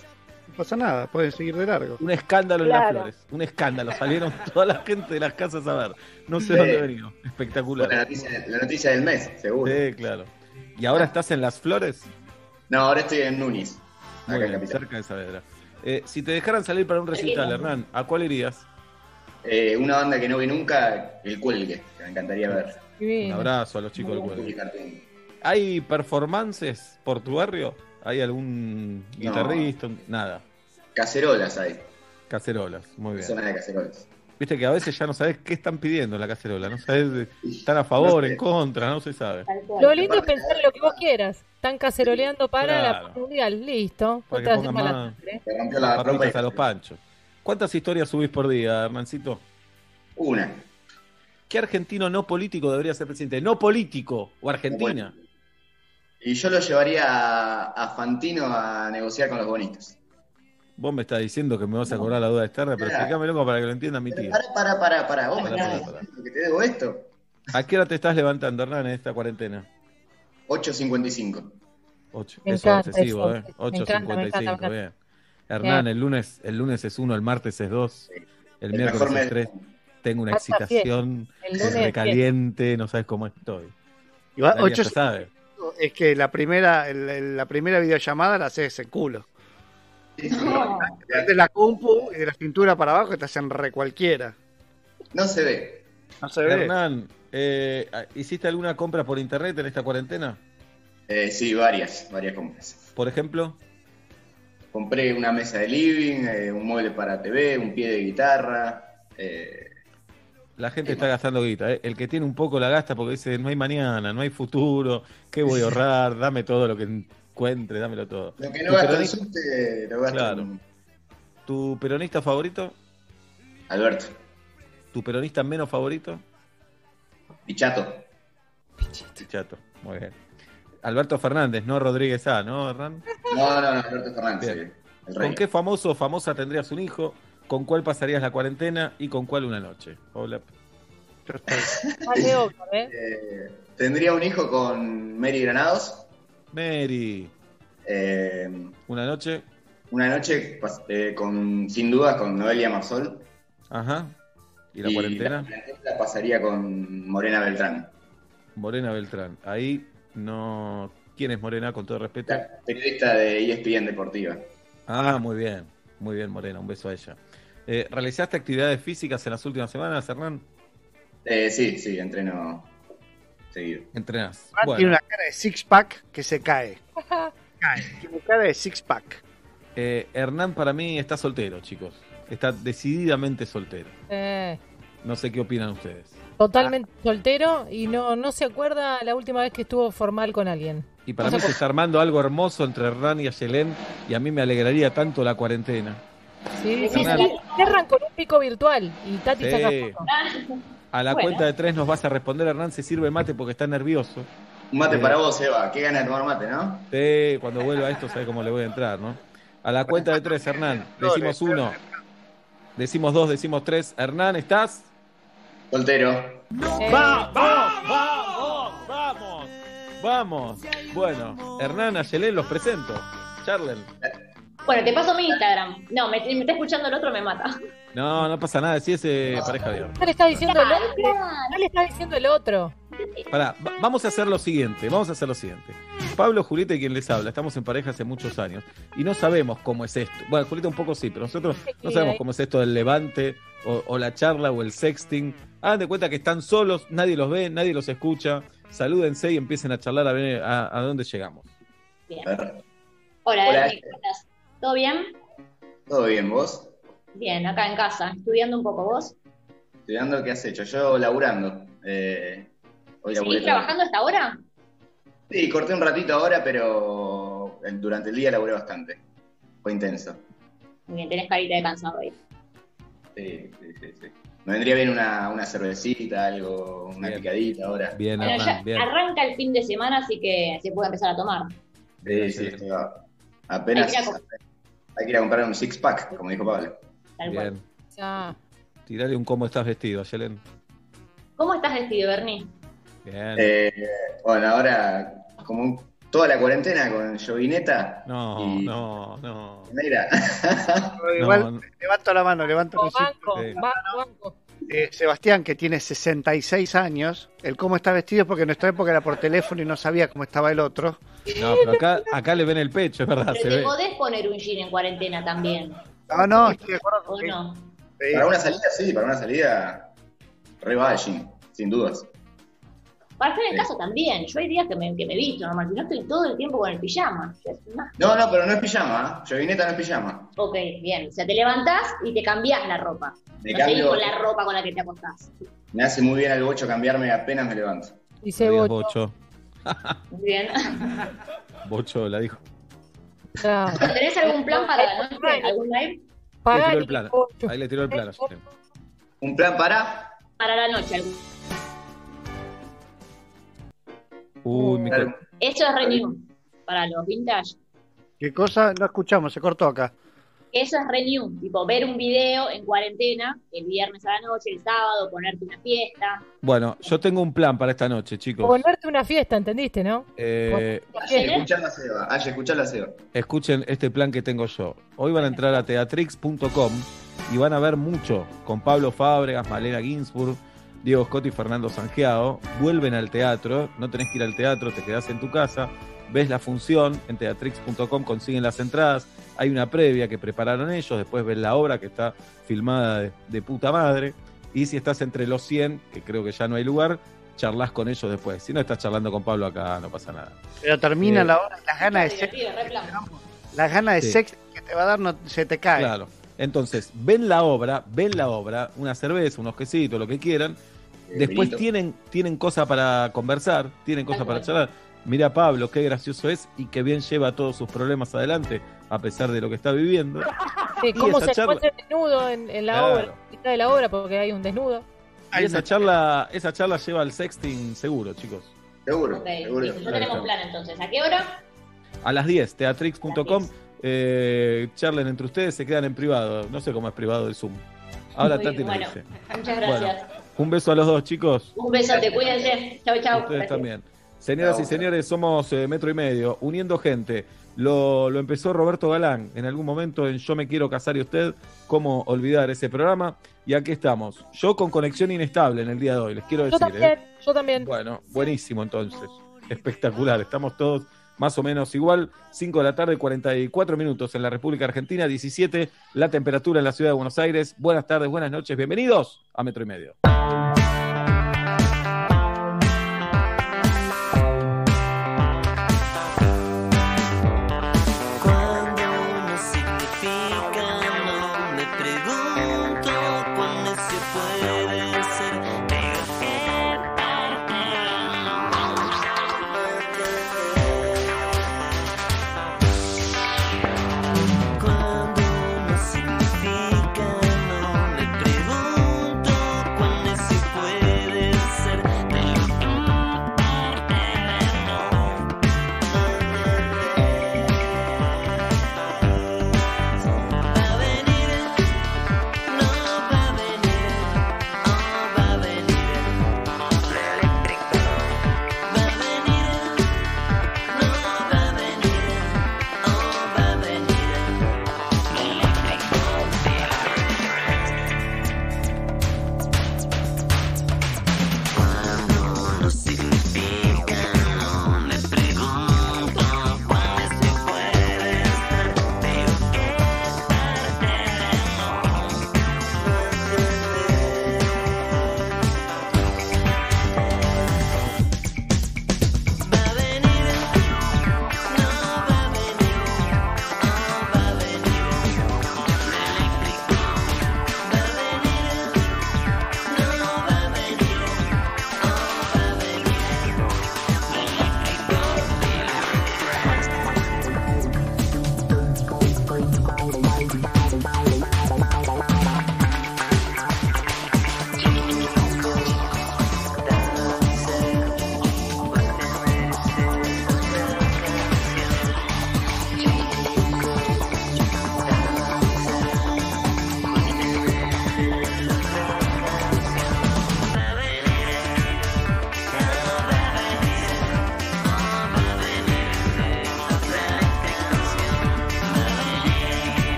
No pasa nada, pueden seguir de largo. Un escándalo en Las. Flores. Un escándalo. Salieron toda la gente de las casas a ver. No sé Sí. dónde. La Espectacular. noticia, la noticia del mes, seguro. Sí, claro. ¿Y ahora estás en Las Flores? No, ahora estoy en Núñez, Muy acá en bien, Capital. cerca de Saavedra. Eh, si te dejaran salir para un recital, Hernán, ¿a cuál irías? Eh, una banda que no vi nunca, El Cuelgue, que me encantaría ver. Un abrazo a los chicos del cuelgue. ¿Hay performances por tu barrio? ¿Hay algún No. guitarrista? Nada. Cacerolas hay, Cacerolas, muy bien. zona de cacerolas. Viste que a veces ya no sabes qué están pidiendo en la cacerola, no sabes están a favor, No sé. en contra, no se sabe. Lo lindo es pensar en lo que vos quieras. Están caceroleando para Claro. la mundial. Listo. Para que pongan más- la a los panchos. ¿Cuántas historias subís por día, Hernancito? Una. ¿Qué argentino no político debería ser presidente? No político o Argentina. Y yo lo llevaría a, a Fantino a negociar con los bonistas. Vos me estás diciendo que me vas a cobrar la duda externa, pero Claro. explícamelo como para que lo entienda mi tío. Para, para, para, para. Vos me estás diciendo que te debo esto. ¿A qué hora te estás levantando, Hernán, en esta cuarentena? 8.55. Ocho. Me Eso encanta es excesivo, eso. ¿eh? Me encanta, me encanta, me 8.55, encanta. bien. Hernán, el lunes, el lunes es uno, el martes es dos, el, El miércoles es tres. Tengo una Hasta excitación es recaliente, no sabes cómo estoy. Igual, ocho- sabe. es que la primera, el- la primera videollamada la haces en culo. No. De la compu y de la cintura para abajo te hacen re cualquiera. No se ve. No se ve. Hernán, eh, ¿hiciste alguna compra por internet en esta cuarentena? Eh, sí, varias, varias compras. Por ejemplo, Compré una mesa de living, eh, un mueble para TV, un pie de guitarra. eh, la gente está gastando guita. ¿eh? El que tiene un poco la gasta porque dice, no hay mañana, no hay futuro, ¿qué voy a ahorrar? Dame todo lo que encuentre, dámelo todo. lo que no ¿Tu gasta peronista- lo gasta Claro. en ¿Tu peronista favorito? Alberto. ¿Tu peronista menos favorito? Pichato. Chato, muy bien. Alberto Fernández, no Rodríguez A, ¿no, Hernán? No, no, no, Alberto Fernández. Bien. sí. ¿Con qué famoso o famosa tendrías un hijo? ¿Con cuál pasarías la cuarentena y con cuál una noche? Hola. Obvio, ¿eh? Eh, tendría un hijo con Mary Granados. Mary. Eh, ¿Una noche? una noche eh, con, sin duda, con Noelia Marsol. Ajá. ¿Y la cuarentena? La, cuarentena la pasaría con Morena Beltrán. Morena Beltrán. Ahí no. ¿Quién es Morena, con todo respeto? Periodista de ESPN Deportiva. Ah, muy bien. Muy bien, Morena. Un beso a ella. Eh, ¿Realizaste actividades físicas en las últimas semanas, Hernán? Eh, sí, sí, entreno seguido. Entrenás. Hernán Bueno. Tiene una cara de six pack que se cae. Cae. Tiene cara de six pack. Eh, Hernán para mí está soltero, chicos. Está decididamente soltero. Eh, No sé qué opinan ustedes. Totalmente soltero y no, no se acuerda la última vez que estuvo formal con alguien. Y para No mí se se está armando algo hermoso entre Hernán y Ayelén y a mí me alegraría tanto la cuarentena. Sí, sí. Cierran con un pico virtual y Tati Sí. A la Bueno. cuenta de tres nos vas a responder, Hernán, se sirve mate porque está nervioso. Un mate Eh, para vos, Eva. Qué gana de tomar mate, ¿no? Sí, cuando vuelva esto sabe cómo le voy a entrar, ¿no? A la cuenta de tres, Hernán. Decimos uno, decimos dos, decimos tres. Hernán, ¿estás? Soltero. ¡Va, va, vamos, vamos! Vamos. Bueno, Hernán, Ayelén, los presento. Charlen. Bueno, te paso mi Instagram. No, me, me está escuchando el otro, me mata. No, no pasa nada, si es eh, pareja de No le está diciendo el otro. No le está diciendo el otro. Pará, va- vamos a hacer lo siguiente, vamos a hacer lo siguiente. Pablo, Julieta y quien les habla, estamos en pareja hace muchos años y no sabemos cómo es esto. Bueno, Julieta un poco sí, pero nosotros no Sí, sabemos cómo es esto del levante o, o la charla o el sexting. Hagan de cuenta que están solos, nadie los ve, nadie los escucha. Salúdense y empiecen a charlar a ver a, a dónde llegamos. Bien. Hola. Hola, Hola. Emi, ¿cómo estás? ¿Todo bien? ¿Todo bien, vos? Bien, acá en casa, estudiando un poco vos. Estudiando, ¿qué has hecho? Yo laburando. Eh, hoy laburé ¿Seguís trabajando hasta ahora? Sí, corté un ratito ahora, pero eh, durante el día laburé bastante. Fue intenso. Muy bien, tenés carita de cansado ahí. Sí, sí, sí, sí. Me vendría bien una, una cervecita, algo, una Bien. picadita ahora. Bien, Bueno, ya Hernán, bien. arranca el fin de semana, así que se puede empezar a tomar. Sí, sí, esto va. Apenas Hay que ir a hay que ir a comprar un six pack, como dijo Pablo. Tal cual. Bien. Ya. Tirale un cómo estás vestido, Ayelén. ¿Cómo estás vestido, Bernie? Bien. Eh, bueno, ahora, como toda la cuarentena con llovineta. No, y- no, no. Mira, Igual no. levanto la mano, levanto la mano. Banco, Sí. banco, banco. Eh, Sebastián, que tiene 66 años, el cómo está vestido es porque en nuestra época era por teléfono y no sabía cómo estaba el otro. No, pero acá, acá le ven el pecho, es verdad, Pero se te ve. podés poner un jean en cuarentena también, No, no, estoy de acuerdo ¿o con no? Para una salida, sí, para una salida, re va el jean, sin dudas. Para estar en Sí. casa también. Yo hay días que me, que me visto normal, si no estoy todo el tiempo con el pijama. No, no, pero no es pijama, ¿eh? llovineta no es pijama. Ok, bien. O sea, te levantás y te cambiás la ropa. Me no cambio- con la ropa con la que te acostás. Me hace muy bien al bocho cambiarme apenas me levanto. Dice Bocho. Bocho. Muy bien. Bocho la dijo. ¿Tenés algún plan para la noche? ¿Algún live? Pagani, el plano. Bocho. Ahí le tiró el plano. Ayelén. ¿Un plan para? Para la noche. Uy, mi Eso es renew. Para los vintage. ¿Qué cosa? No escuchamos, se cortó acá. Eso es renew. Tipo, ver un video en cuarentena el viernes a la noche, el sábado, ponerte una fiesta. Bueno, yo tengo un plan para esta noche, chicos. Ponerte una fiesta, ¿entendiste, no? Eh, Aye, escuchar la Seba, escuchar la Seba. escuchen este plan que tengo yo. Hoy van a entrar a teatrix.com y van a ver mucho con Pablo Fábregas, Malena Ginsburg, Diego Scott y Fernando Sangeado. Vuelven al teatro, no tenés que ir al teatro, te quedás en tu casa, ves la función en teatrix.com, consiguen las entradas. Hay una previa que prepararon ellos, después ves la obra que está filmada de, de puta madre. Y si estás entre los 100, que creo que ya no hay lugar, charlas con ellos después. Si no estás charlando con Pablo acá, no pasa nada. Pero termina Eh, la hora y las ganas de sexo, las ganas de Sí. sexo que te va a dar no, se te cae. Claro. Entonces, ven la obra, ven la obra, una cerveza, unos quesitos, lo que quieran. Después vinito. tienen, tienen cosas para conversar, tienen cosas para charlar. Mira Pablo, qué gracioso es y qué bien lleva todos sus problemas adelante, a pesar de lo que está viviendo. Sí, Y ¿Cómo esa se charla- encuentra desnudo en, en la Claro. obra? mitad de la obra porque hay un desnudo. Y esa charla, esa charla lleva al sexting seguro, chicos. Seguro, Ok, seguro. listo, ya tenemos plan entonces. ¿A qué hora? A las 10, teatrix.com, eh, charlen entre ustedes, se quedan en privado. No sé cómo es privado el Zoom. Ahora Tati bueno, dice. muchas gracias. Un beso a los dos, chicos. Un besote, cuídense. Chau, chau. Ustedes Gracias. también. Señoras y señores, somos eh, Metro y Medio, uniendo gente. Lo, lo empezó Roberto Galán en algún momento en Yo me quiero casar y usted, cómo olvidar ese programa. Y aquí estamos. Yo con conexión inestable en el día de hoy, les quiero Yo decir. también, ¿eh? yo también. Bueno, buenísimo entonces. Espectacular. Estamos todos más o menos igual. 5 de la tarde, 44 minutos en la República Argentina, 17 la temperatura en la ciudad de Buenos Aires. Buenas tardes, buenas noches, bienvenidos a Metro y Medio.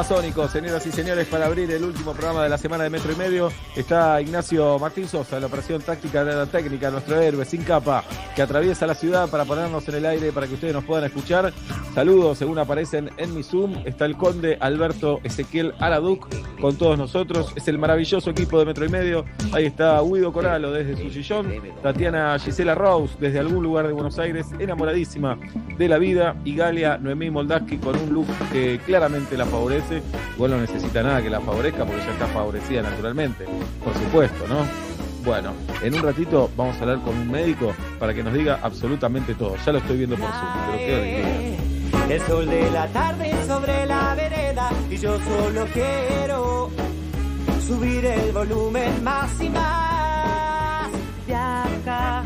Babasónicos, señoras y señores, para abrir el último programa de la semana de Metro y Medio está Ignacio Martín Sosa, la operación táctica de la técnica, nuestro héroe sin capa, que atraviesa la ciudad para ponernos en el aire para que ustedes nos puedan escuchar. Saludos, según aparecen en mi Zoom, está el conde Alberto Ezequiel Araduc con todos nosotros. Es el maravilloso equipo de Metro y Medio. Ahí está Guido Coralo desde su sillón, Tatiana Gisela Rose desde algún lugar de Buenos Aires, enamoradísima de la vida, y Galia Noemí Moldaski con un look que claramente la favorece. Igual no necesita nada que la favorezca porque ya está favorecida naturalmente, por supuesto, ¿no? Bueno, en un ratito vamos a hablar con un médico para que nos diga absolutamente todo. Ya lo estoy viendo por Zoom, pero. El sol de la tarde sobre la vereda y yo solo quiero subir el volumen más y más. Viaja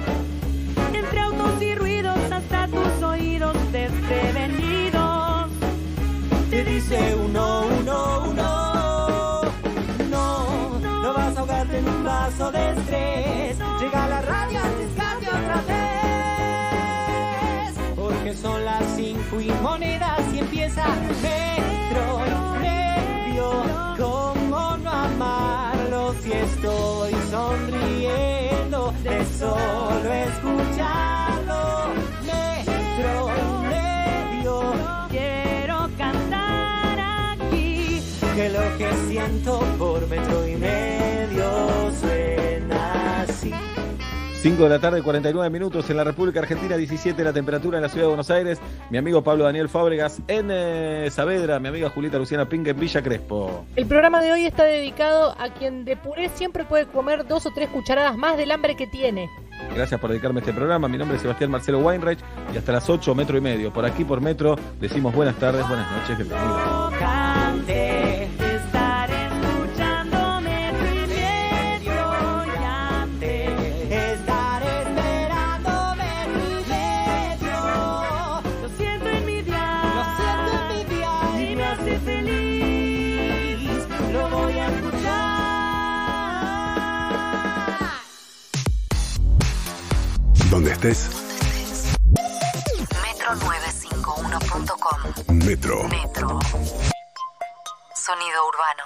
entre autos y ruidos hasta tus oídos desprevenidos. Dice uno, uno, uno. No, no vas a ahogarte en un vaso de estrés. Llega la radio, descarga otra vez. Porque son las cinco y monedas y empieza Metro y Medio. ¿Cómo no amarlo si estoy sonriendo de solo escucharlo? Metro que lo que siento por metro y medio 5 de la tarde, 49 minutos en la República Argentina, 17 la temperatura en la ciudad de Buenos Aires. Mi amigo Pablo Daniel Fábregas en eh, Saavedra, mi amiga Julieta Luciana Pink en Villa Crespo. El programa de hoy está dedicado a quien de puré siempre puede comer dos o tres cucharadas más del hambre que tiene. Gracias por dedicarme a este programa. Mi nombre es Sebastián Marcelo Weinreich y hasta las 8, metro y medio. Por aquí, por metro, decimos buenas tardes, buenas noches, bienvenidos. Donde estés, Metro951.com. Metro. Metro. Sonido urbano.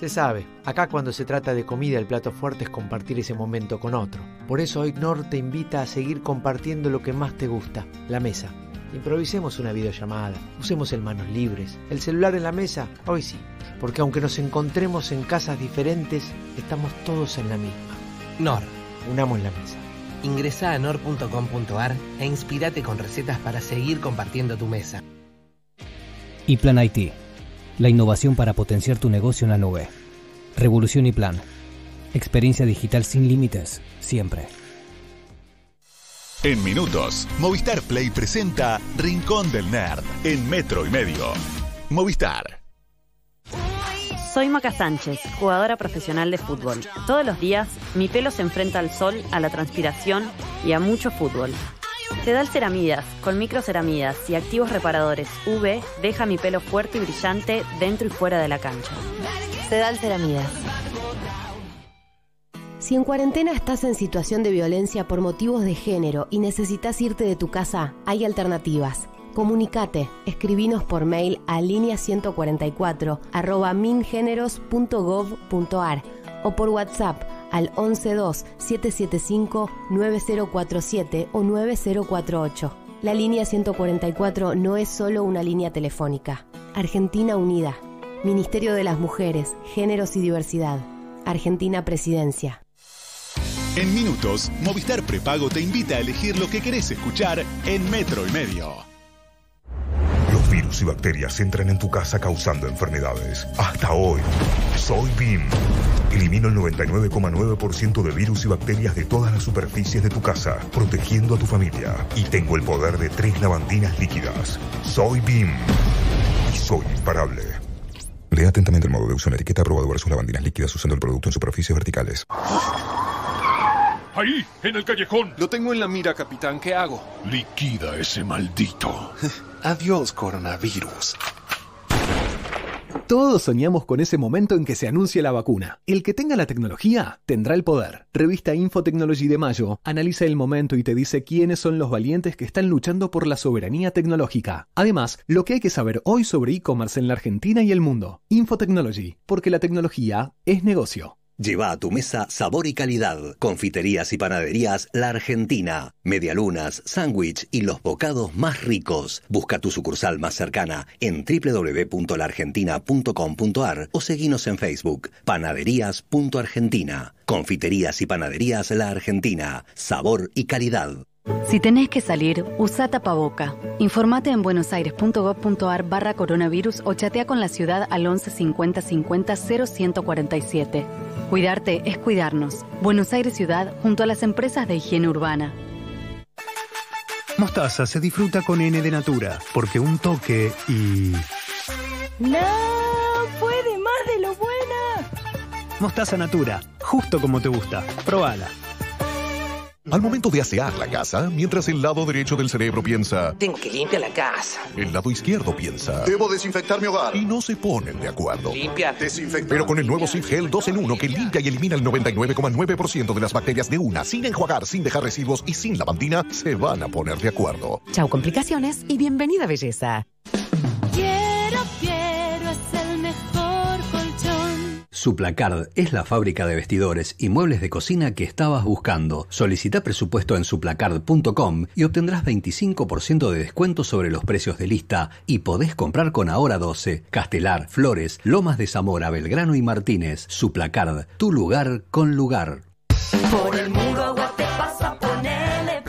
Se sabe, acá cuando se trata de comida el plato fuerte es compartir ese momento con otro. Por eso hoy Nor te invita a seguir compartiendo lo que más te gusta, la mesa. Improvisemos una videollamada, usemos el manos libres, el celular en la mesa, hoy sí, porque aunque nos encontremos en casas diferentes, estamos todos en la misma. Nor. Unamos la mesa. Ingresá a nor.com.ar e inspirate con recetas para seguir compartiendo tu mesa. Y Plan IT, la innovación para potenciar tu negocio en la nube. Revolución y Plan. Experiencia digital sin límites, siempre. En minutos, Movistar Play presenta Rincón del Nerd en Metro y Medio. Movistar. Soy Maca Sánchez, jugadora profesional de fútbol. Todos los días mi pelo se enfrenta al sol, a la transpiración y a mucho fútbol. Sedal Ceramidas, con microceramidas y activos reparadores UV, deja mi pelo fuerte y brillante dentro y fuera de la cancha. Sedal Ceramidas. Si en cuarentena estás en situación de violencia por motivos de género y necesitas irte de tu casa, hay alternativas. Comunicate, escribinos por mail a línea 144 arroba mingeneros.gov.ar o por WhatsApp al 112-775-9047 o 9048. La línea 144 no es solo una línea telefónica. Argentina Unida. Ministerio de las Mujeres, Géneros y Diversidad. Argentina Presidencia. En minutos, Movistar Prepago te invita a elegir lo que querés escuchar en Metro y Medio. Virus y bacterias entran en tu casa causando enfermedades. Hasta hoy, soy BIM. Elimino el 99,9% de virus y bacterias de todas las superficies de tu casa, protegiendo a tu familia. Y tengo el poder de tres lavandinas líquidas. Soy BIM. Y soy imparable. Lea atentamente el modo de uso en la etiqueta aprobado versus lavandinas líquidas usando el producto en superficies verticales. Ahí, en el callejón. Lo tengo en la mira, capitán. ¿Qué hago? Liquida ese maldito. Adiós, coronavirus. Todos soñamos con ese momento en que se anuncie la vacuna. El que tenga la tecnología tendrá el poder. Revista Infotechnology de Mayo analiza el momento y te dice quiénes son los valientes que están luchando por la soberanía tecnológica. Además, lo que hay que saber hoy sobre e-commerce en la Argentina y el mundo. Infotechnology, porque la tecnología es negocio. Lleva a tu mesa sabor y calidad. Confiterías y panaderías La Argentina. Medialunas, sándwich y los bocados más ricos. Busca tu sucursal más cercana en www.laargentina.com.ar o seguinos en Facebook. Panaderías.argentina. Confiterías y panaderías La Argentina. Sabor y calidad. Si tenés que salir, usa tapaboca. Informate en buenosaires.gov.ar barra coronavirus o chatea con la ciudad al 11 50 50 0147. Cuidarte es cuidarnos. Buenos Aires Ciudad junto a las empresas de higiene urbana. Mostaza se disfruta con N de Natura, porque un toque y... ¡No! ¡Puede más de lo buena! Mostaza Natura, justo como te gusta. Probala. Al momento de asear la casa, mientras el lado derecho del cerebro piensa, Tengo que limpiar la casa. el lado izquierdo piensa, Debo desinfectar mi hogar. y no se ponen de acuerdo. Limpiar. Desinfectar. Pero con el nuevo Sif Gel 2 en 1 que limpia y elimina el 99,9% de las bacterias de una, sin enjuagar, sin dejar residuos y sin lavandina, se van a poner de acuerdo. Chau complicaciones y bienvenida belleza. Suplacard es la fábrica de vestidores y muebles de cocina que estabas buscando. Solicita presupuesto en suplacard.com y obtendrás 25% de descuento sobre los precios de lista y podés comprar con Ahora 12, Castelar, Flores, Lomas de Zamora, Belgrano y Martínez. Suplacard, tu lugar con lugar. Por el mundo agua te pasa, ponele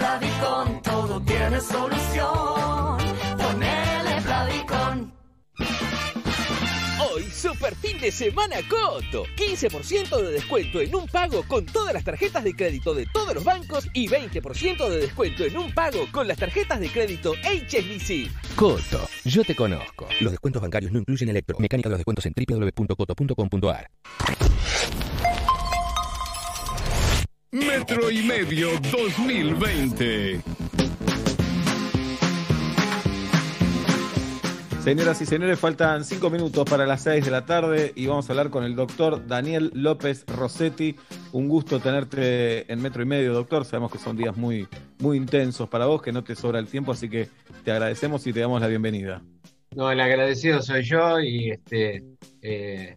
todo tiene solución. De semana Coto. 15% de descuento en un pago con todas las tarjetas de crédito de todos los bancos y 20% de descuento en un pago con las tarjetas de crédito HSBC. Coto, yo te conozco. Los descuentos bancarios no incluyen electro. Mecánica de los descuentos en www.coto.com.ar. Metro y medio 2020. Señoras y señores, faltan cinco minutos para las seis de la tarde y vamos a hablar con el doctor Daniel López Rossetti. Un gusto tenerte en metro y medio, doctor. Sabemos que son días muy, muy intensos para vos, que no te sobra el tiempo, así que te agradecemos y te damos la bienvenida. No, el agradecido soy yo y este eh,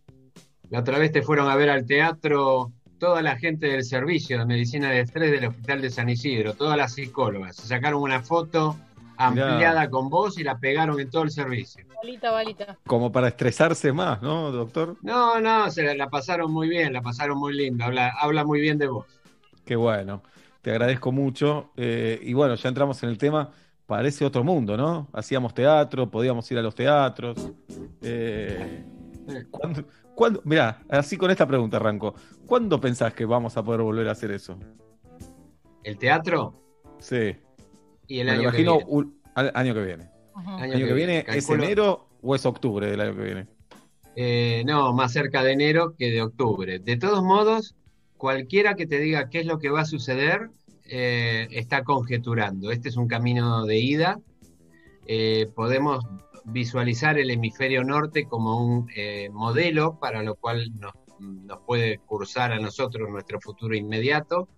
la otra vez te fueron a ver al teatro toda la gente del servicio de medicina de estrés del Hospital de San Isidro, todas las psicólogas. Se sacaron una foto ampliada con vos y la pegaron en todo el servicio. Balita, balita. Como para estresarse más, ¿no, doctor? No, no, se la, la pasaron muy bien, la pasaron muy lindo. Habla, habla muy bien de vos. Qué bueno, te agradezco mucho. Eh, y bueno, ya entramos en el tema. Parece otro mundo, ¿no? Hacíamos teatro, podíamos ir a los teatros. Eh, ¿cuándo, cuándo- mirá, así con esta pregunta arranco. ¿Cuándo pensás que vamos a poder volver a hacer eso? ¿El teatro? Sí. Y el Me lo año que imagino viene. un- al- año que viene. Año ¿Año, que que viene viene, es enero o es octubre del año que viene? Eh, no, más cerca de enero que de octubre. De todos modos, cualquiera que te diga qué es lo que va a suceder, eh, está conjeturando. Este es un camino de ida. Eh, podemos visualizar el hemisferio norte como un eh, modelo para lo cual nos, nos puede cursar a nosotros nuestro futuro inmediato,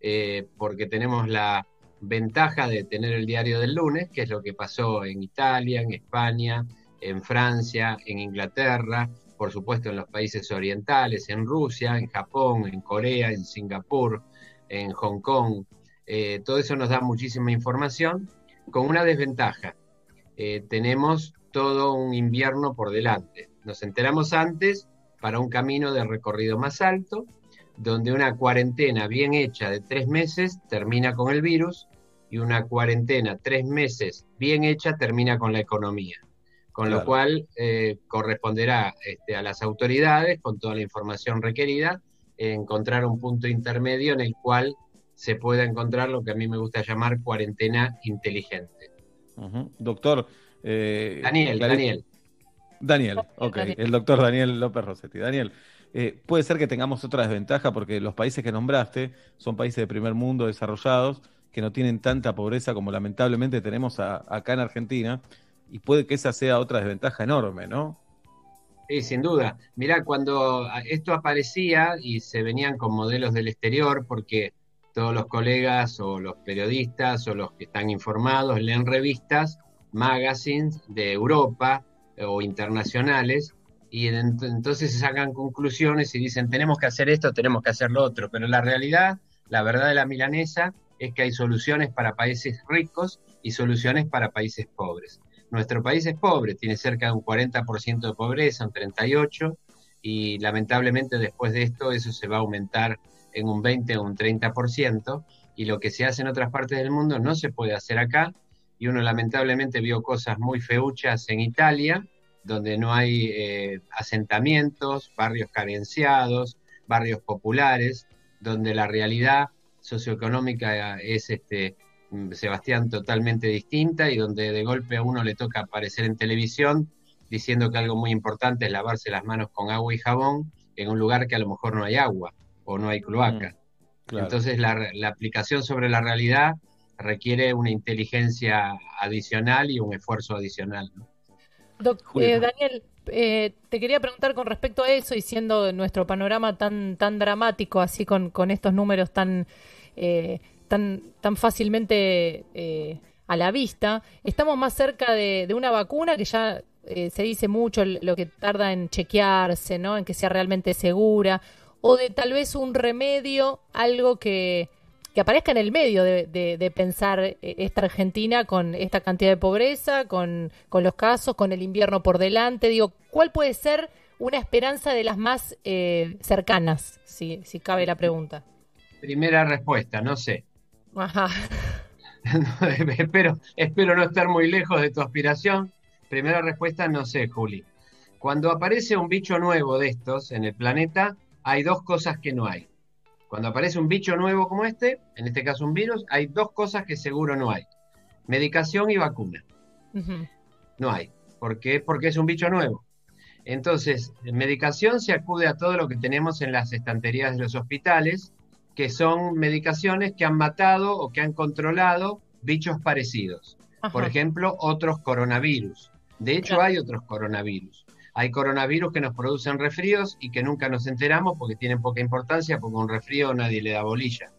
eh, porque tenemos la ventaja de tener el diario del lunes, que es lo que pasó en Italia, en España, en Francia, en Inglaterra, por supuesto en los países orientales, en Rusia, en Japón, en Corea, en Singapur, en Hong Kong. Eh, todo eso nos da muchísima información, con una desventaja. Eh, tenemos todo un invierno por delante. Nos enteramos antes para un camino de recorrido más alto, donde una cuarentena bien hecha de tres meses termina con el virus y una cuarentena tres meses bien hecha termina con la economía. Con lo cual eh, corresponderá este, a las autoridades, con toda la información requerida, encontrar un punto intermedio en el cual se pueda encontrar lo que a mí me gusta llamar cuarentena inteligente. Doctor. eh, Daniel, Daniel. Daniel, ok, el doctor Daniel López Rossetti. Daniel, eh, puede ser que tengamos otra desventaja porque los países que nombraste son países de primer mundo desarrollados que no tienen tanta pobreza como lamentablemente tenemos acá en Argentina y puede que esa sea otra desventaja enorme, ¿no? Sí, sin duda. Mirá, cuando esto aparecía y se venían con modelos del exterior, porque todos los colegas o los periodistas o los que están informados leen revistas, magazines de Europa eh, o internacionales, y ent- entonces se sacan conclusiones y dicen, tenemos que hacer esto, tenemos que hacer lo otro, pero la realidad, la verdad de la milanesa, es que hay soluciones para países ricos y soluciones para países pobres. Nuestro país es pobre, tiene cerca de un 40% de pobreza, un 38%, y lamentablemente después de esto eso se va a aumentar en un 20 o un 30%, y lo que se hace en otras partes del mundo no se puede hacer acá, y uno lamentablemente vio cosas muy feuchas en Italia, donde no hay eh, asentamientos, barrios carenciados, barrios populares, donde la realidad socioeconómica es este mm, Sebastián totalmente distinta y donde de golpe a uno le toca aparecer en televisión diciendo que algo muy importante es lavarse las manos con agua y jabón en un lugar que a lo mejor no hay agua o no hay cloaca. claro. Entonces la, la aplicación sobre la realidad requiere una inteligencia adicional y un esfuerzo adicional. ¿no? Doc- eh, Daniel, eh, te quería preguntar con respecto a eso y siendo nuestro panorama tan, tan dramático, así con, con estos números tan, eh, tan, tan fácilmente eh, a la vista, estamos más cerca de, de una vacuna que ya eh, se dice mucho lo que tarda en chequearse, ¿no? En que sea realmente segura, o de tal vez un remedio, algo que, que aparezca en el medio de, de- de pensar eh, esta Argentina con esta cantidad de pobreza, con, con los casos, con el invierno por delante. Digo, ¿cuál puede ser una esperanza de las más eh, cercanas, si, si cabe la pregunta? Primera respuesta, no sé. Ajá. espero, espero no estar muy lejos de tu aspiración. Primera respuesta, no sé, Juli. Cuando aparece un bicho nuevo de estos en el planeta, hay dos cosas que no hay. Cuando aparece un bicho nuevo como este, en este caso un virus, hay dos cosas que seguro no hay. Medicación y vacuna. No hay. ¿Por qué? Porque es un bicho nuevo. Entonces, en medicación se acude a todo lo que tenemos en las estanterías de los hospitales, que son medicaciones que han matado o que han controlado bichos parecidos. Por ejemplo, otros coronavirus. De hecho, hay otros coronavirus. Hay coronavirus que nos producen resfríos y que nunca nos enteramos porque tienen poca importancia, porque un resfrío nadie le da bolilla.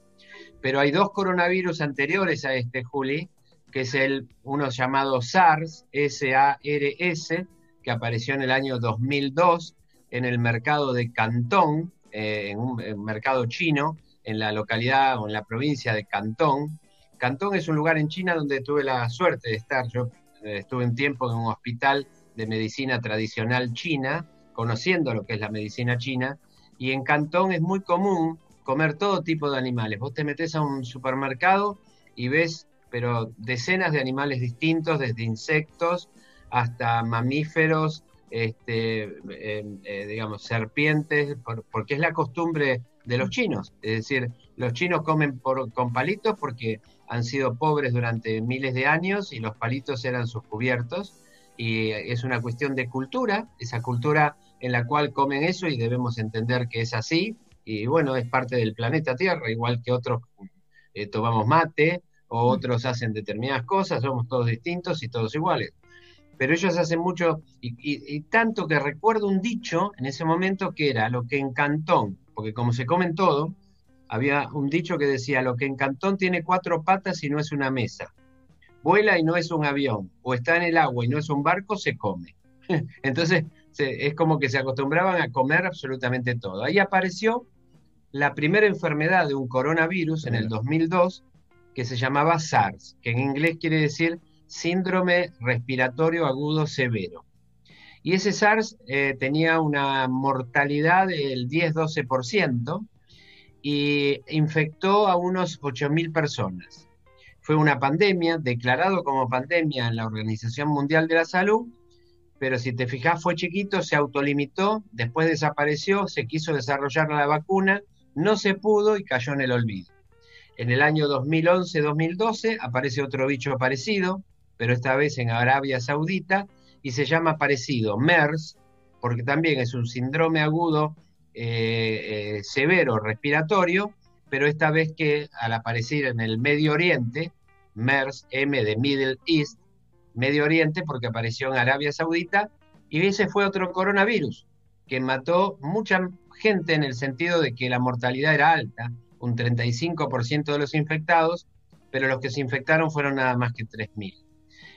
Pero hay dos coronavirus anteriores a este, Juli, que es el uno llamado SARS, S-A-R-S, que apareció en el año 2002 en el mercado de Cantón, eh, en un mercado chino, en la localidad o en la provincia de Cantón. Cantón es un lugar en China donde tuve la suerte de estar. Yo eh, estuve un tiempo en un hospital de medicina tradicional china, conociendo lo que es la medicina china, y en Cantón es muy común comer todo tipo de animales. Vos te metes a un supermercado y ves, pero decenas de animales distintos, desde insectos hasta mamíferos, este, eh, eh, digamos, serpientes, por- porque es la costumbre de los chinos. Es decir, los chinos comen por- con palitos porque han sido pobres durante miles de años y los palitos eran sus cubiertos. Y es una cuestión de cultura, esa cultura en la cual comen eso y debemos entender que es así. Y bueno, es parte del planeta Tierra, igual que otros eh, tomamos mate o otros hacen determinadas cosas, somos todos distintos y todos iguales. Pero ellos hacen mucho, y, y- y tanto que recuerdo un dicho en ese momento que era lo que en Cantón, porque como se comen todo, había un dicho que decía, lo que en Cantón tiene cuatro patas y no es una mesa, vuela y no es un avión, o está en el agua y no es un barco, se come. Entonces, se- es como que se acostumbraban a comer absolutamente todo. Ahí apareció la primera enfermedad de un coronavirus en el 2002 que se llamaba SARS, que en inglés quiere decir síndrome respiratorio agudo severo. Y ese SARS eh, tenía una mortalidad del 10-12% y infectó a unos 8.000 personas. Fue una pandemia, declarado como pandemia en la Organización Mundial de la Salud, pero si te fijas fue chiquito, se autolimitó, después desapareció, se quiso desarrollar la vacuna, no se pudo y cayó en el olvido. En el año 2011-2012 aparece otro bicho parecido, pero esta vez en Arabia Saudita, y se llama parecido MERS, porque también es un síndrome agudo eh, eh, severo respiratorio, pero esta vez que al aparecer en el Medio Oriente, MERS, M de Middle East, Medio Oriente, porque apareció en Arabia Saudita, Y ese fue otro coronavirus que mató mucha gente en el sentido de que la mortalidad era alta, un 35% de los infectados, pero los que se infectaron fueron nada más que 3.000.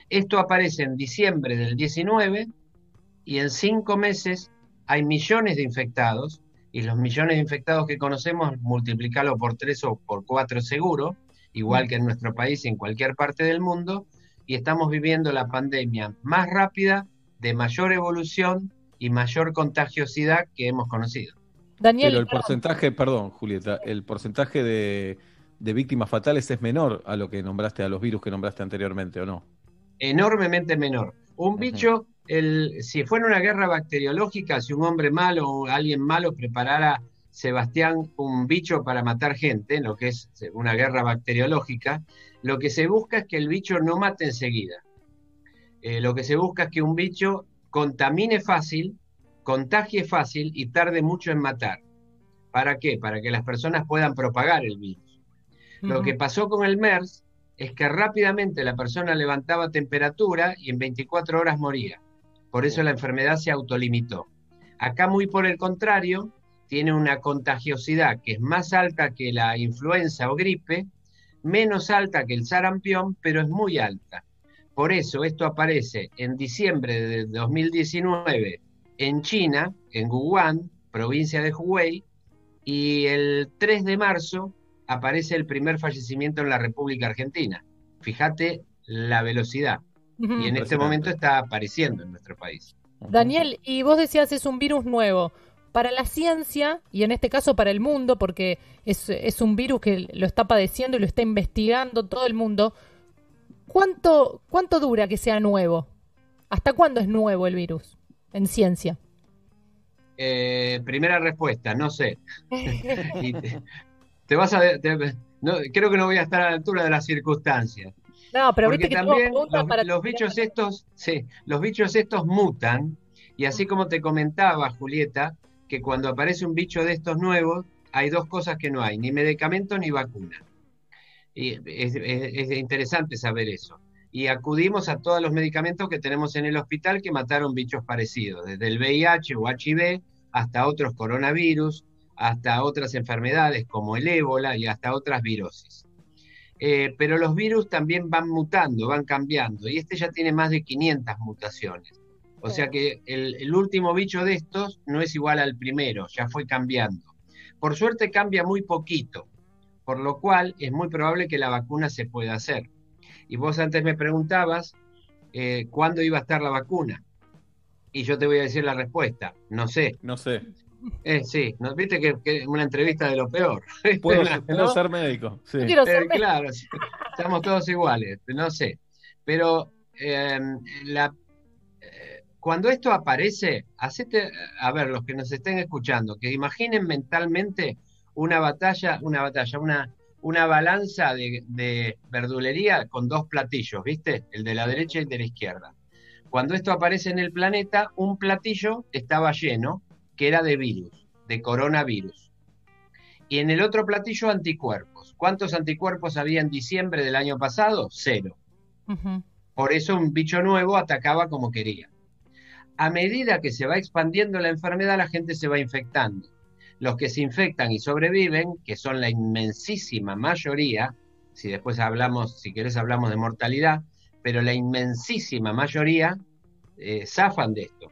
Esto aparece en diciembre del 19 y en cinco meses hay millones de infectados y los millones de infectados que conocemos multiplicarlo por tres o por cuatro seguro, igual que en nuestro país y en cualquier parte del mundo, y estamos viviendo la pandemia más rápida, de mayor evolución y mayor contagiosidad que hemos conocido. Daniel, Pero el porcentaje, perdón, Julieta, el porcentaje de, de víctimas fatales es menor a lo que nombraste, a los virus que nombraste anteriormente, ¿o no? enormemente menor. Un bicho, el, si fuera una guerra bacteriológica, si un hombre malo o alguien malo preparara, Sebastián, un bicho para matar gente, lo que es una guerra bacteriológica, lo que se busca es que el bicho no mate enseguida. Eh, lo que se busca es que un bicho contamine fácil, contagie fácil y tarde mucho en matar. ¿Para qué? Para que las personas puedan propagar el virus. Lo que pasó con el MERS es que rápidamente la persona levantaba temperatura y en 24 horas moría. Por eso la enfermedad se autolimitó. Acá muy por el contrario, tiene una contagiosidad que es más alta que la influenza o gripe, menos alta que el sarampión, pero es muy alta. Por eso esto aparece en diciembre de 2019 en China, en Wuhan, provincia de Hubei, y el 3 de marzo aparece el primer fallecimiento en la República Argentina. Fíjate la velocidad. Y en este momento está apareciendo en nuestro país. Daniel, y vos decías es un virus nuevo. Para la ciencia, y en este caso para el mundo, porque es, es un virus que lo está padeciendo y lo está investigando todo el mundo, ¿cuánto, ¿cuánto dura que sea nuevo? ¿Hasta cuándo es nuevo el virus en ciencia? Eh, primera respuesta, no sé. Te, te vas a... te- no, creo que no voy a estar a la altura de las circunstancias. No, pero Porque viste que también los, para los bichos estos, sí, los bichos estos mutan, y así como te comentaba, Julieta, que cuando aparece un bicho de estos nuevos, hay dos cosas que no hay, ni medicamento ni vacuna. Y es, es- es interesante saber eso. Y acudimos a todos los medicamentos que tenemos en el hospital que mataron bichos parecidos, desde el VIH o HIV hasta otros coronavirus, hasta otras enfermedades como el ébola y hasta otras virosis. Eh, pero los virus también van mutando, van cambiando, y este ya tiene más de 500 mutaciones. O sea que el, el último bicho de estos no es igual al primero, ya fue cambiando. Por suerte cambia muy poquito, por lo cual es muy probable que la vacuna se pueda hacer. Y vos antes me preguntabas eh, cuándo iba a estar la vacuna. Y yo te voy a decir la respuesta, no sé. No sé. Eh, sí, ¿no? viste que, que una entrevista de lo peor. Puedo ¿No? no ser médico. Sí. Eh, claro, estamos todos iguales, no sé. Pero eh, la, eh, cuando esto aparece, hacete, a ver, los que nos estén escuchando, que imaginen mentalmente una batalla, una batalla, una, una balanza de, de verdulería con dos platillos, ¿viste? El de la derecha y el de la izquierda. Cuando esto aparece en el planeta, un platillo estaba lleno, que era de virus, de coronavirus. Y en el otro platillo anticuerpos. ¿Cuántos anticuerpos había en diciembre del año pasado? Cero. Por eso un bicho nuevo atacaba como quería. A medida que se va expandiendo la enfermedad, la gente se va infectando. Los que se infectan y sobreviven, que son la inmensísima mayoría, si después hablamos, si querés hablamos de mortalidad, pero la inmensísima mayoría eh, zafan de esto.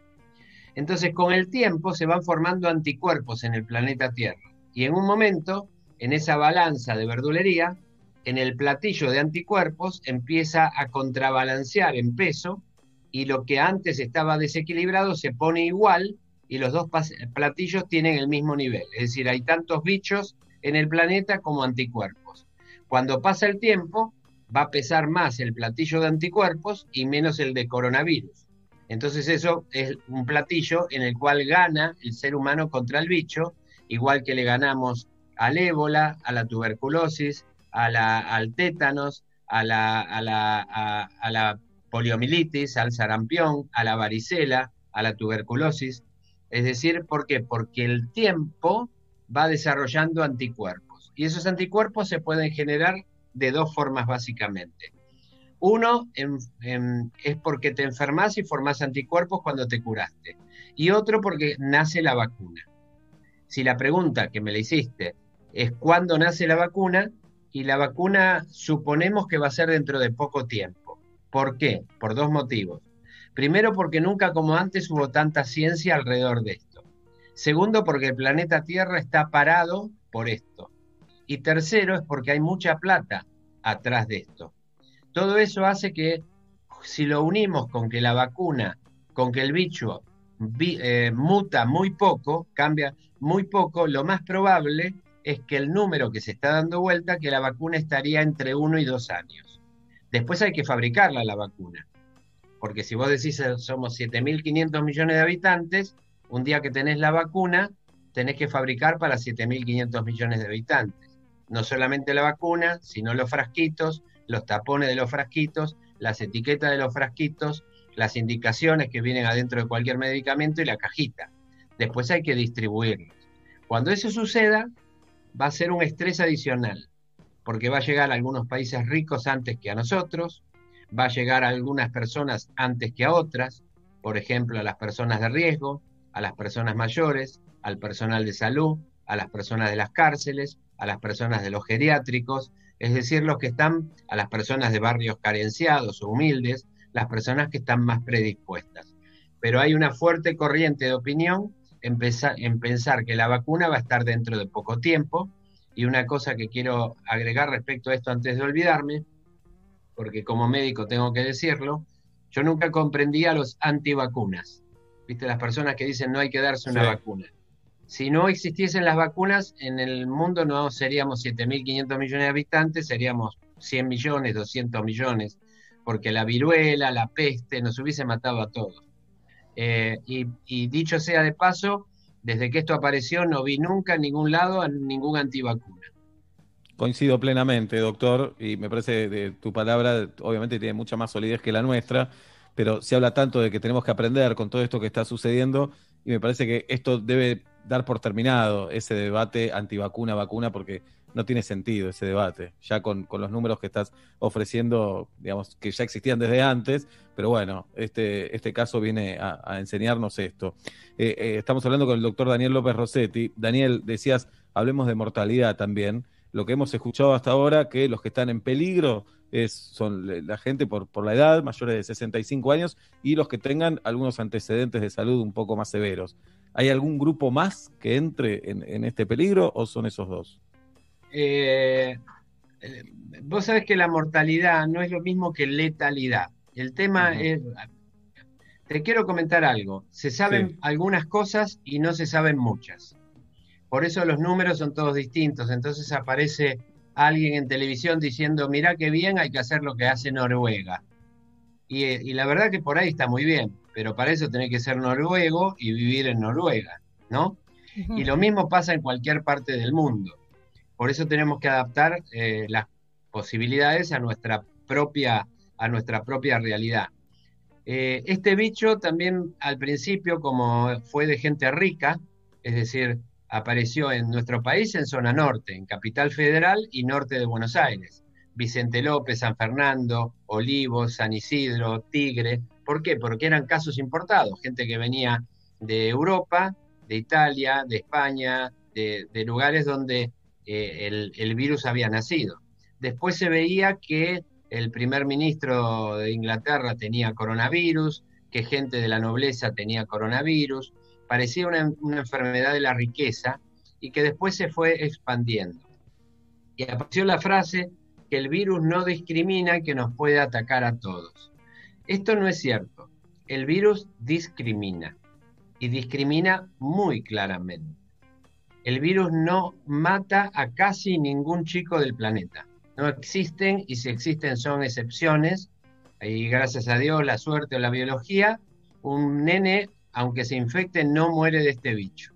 Entonces, con el tiempo se van formando anticuerpos en el planeta Tierra. Y en un momento, en esa balanza de verdulería, en el platillo de anticuerpos empieza a contrabalancear en peso y lo que antes estaba desequilibrado se pone igual y los dos platillos tienen el mismo nivel. Es decir, hay tantos bichos en el planeta como anticuerpos. Cuando pasa el tiempo, va a pesar más el platillo de anticuerpos y menos el de coronavirus. Entonces eso es un platillo en el cual gana el ser humano contra el bicho, igual que le ganamos al ébola, a la tuberculosis, al tétanos, a la, a, la, a, a la poliomielitis, al sarampión, a la varicela, a la tuberculosis. Es decir, ¿por qué? Porque el tiempo va desarrollando anticuerpos. Y esos anticuerpos se pueden generar de dos formas básicamente. Uno es porque te enfermas y formás anticuerpos cuando te curaste. Y otro porque nace la vacuna. Si la pregunta que me la hiciste es cuándo nace la vacuna, y la vacuna suponemos que va a ser dentro de poco tiempo. ¿Por qué? Por dos motivos. Primero, porque nunca como antes hubo tanta ciencia alrededor de esto. Segundo, porque el planeta Tierra está parado por esto. Y tercero, es porque hay mucha plata atrás de esto. Todo eso hace que si lo unimos con que la vacuna, con que el bicho eh, muta muy poco, cambia muy poco, lo más probable es que el número que se está dando vuelta, que la vacuna estaría entre uno y dos años. Después hay que fabricarla la vacuna. Porque si vos decís eh, somos 7.500 millones de habitantes, un día que tenés la vacuna, tenés que fabricar para 7.500 millones de habitantes. No solamente la vacuna, sino los frasquitos, los tapones de los frasquitos, las etiquetas de los frasquitos, las indicaciones que vienen adentro de cualquier medicamento y la cajita. Después hay que distribuirlos. Cuando eso suceda, va a ser un estrés adicional, porque va a llegar a algunos países ricos antes que a nosotros, va a llegar a algunas personas antes que a otras, por ejemplo, a las personas de riesgo, a las personas mayores, al personal de salud, a las personas de las cárceles, a las personas de los geriátricos, es decir, los que están, a las personas de barrios carenciados o humildes, las personas que están más predispuestas. Pero hay una fuerte corriente de opinión en, en pensar que la vacuna va a estar dentro de poco tiempo. Y una cosa que quiero agregar respecto a esto antes de olvidarme, porque como médico tengo que decirlo, yo nunca comprendí a los antivacunas. ¿Viste? Las personas que dicen no hay que darse una Sí. vacuna. Si no existiesen las vacunas, en el mundo no seríamos 7.500 millones de habitantes, seríamos 100 millones, 200 millones, porque la viruela, la peste, nos hubiese matado a todos. Eh, y, y dicho sea de paso, desde que esto apareció no vi nunca en ningún lado ningún antivacuna. Coincido plenamente, doctor, y me parece de tu palabra, obviamente tiene mucha más solidez que la nuestra, pero se habla tanto de que tenemos que aprender con todo esto que está sucediendo, y me parece que esto debe dar por terminado ese debate antivacuna, vacuna, porque no tiene sentido ese debate, ya con, con los números que estás ofreciendo, digamos, que ya existían desde antes, pero bueno, este, este caso viene a, a enseñarnos esto. Eh, eh, estamos hablando con el doctor Daniel López Rossetti. Daniel, decías, hablemos de mortalidad también. Lo que hemos escuchado hasta ahora, que los que están en peligro es, son la gente por, por la edad, mayores de 65 años, y los que tengan algunos antecedentes de salud un poco más severos. ¿Hay algún grupo más que entre en, en este peligro o son esos dos? Eh, eh, vos sabés que la mortalidad no es lo mismo que letalidad. El tema es... Te quiero comentar algo. Se saben Sí. algunas cosas y no se saben muchas. Por eso los números son todos distintos. Entonces aparece alguien en televisión diciendo, mirá qué bien, hay que hacer lo que hace Noruega. Y, eh, y la verdad que por ahí está muy bien, pero para eso tenés que ser noruego y vivir en Noruega, ¿no? Y lo mismo pasa en cualquier parte del mundo. Por eso tenemos que adaptar eh, las posibilidades a nuestra propia, a nuestra propia realidad. Eh, este bicho también al principio, como fue de gente rica, es decir, apareció en nuestro país en zona norte, en Capital Federal y norte de Buenos Aires. Vicente López, San Fernando, Olivos, San Isidro, Tigre. ¿Por qué? Porque eran casos importados, gente que venía de Europa, de Italia, de España, de, lugares donde eh, el virus había nacido. Después se veía que el primer ministro de Inglaterra tenía coronavirus, que gente de la nobleza tenía coronavirus, parecía una, enfermedad de la riqueza y que después se fue expandiendo. Y apareció la frase que el virus no discrimina que nos puede atacar a todos. Esto no es cierto. El virus discrimina y discrimina muy claramente. El virus no mata a casi ningún chico del planeta. No existen y si existen son excepciones. Y gracias a Dios, la suerte o la biología, un nene, aunque se infecte, no muere de este bicho.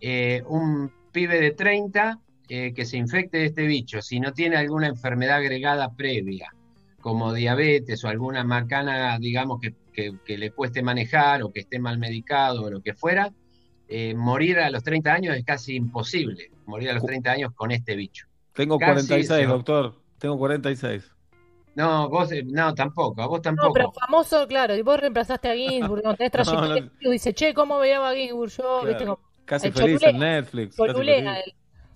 Eh, un pibe de 30 eh, que se infecte de este bicho, si no tiene alguna enfermedad agregada previa, como diabetes o alguna macana, digamos, que, que- que le cueste manejar o que esté mal medicado o lo que fuera, eh, morir a los 30 años es casi imposible, morir a los 30 años con este bicho. Tengo Casi 46, se va. doctor. Tengo 46. No, vos, eh, no, tampoco, a vos No, tampoco. pero famoso, claro, y vos reemplazaste a Ginsburg, no tenés trayectoria. No, y dice, che, ¿cómo veía a Ginsburg yo? Claro. ¿Viste? Como, Casi el feliz cholulea, en Netflix. casi cholulea feliz. él.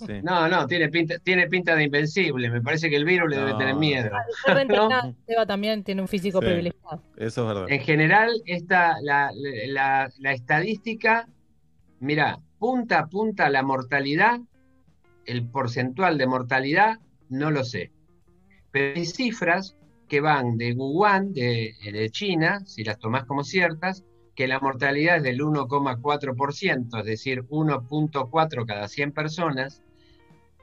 Sí. No, no, tiene pinta, tiene pinta de invencible. Me parece que el virus le debe No. tener miedo. Reentrenado, Seba también tiene un físico Sí. privilegiado. Eso es verdad. En general, esta, la, la- la estadística, mira, punta a punta la mortalidad, el porcentual de mortalidad, no lo sé. Pero hay cifras que van de Wuhan, de, de China, si las tomás como ciertas, que la mortalidad es del 1,4%, es decir, 1.4 cada 100 personas.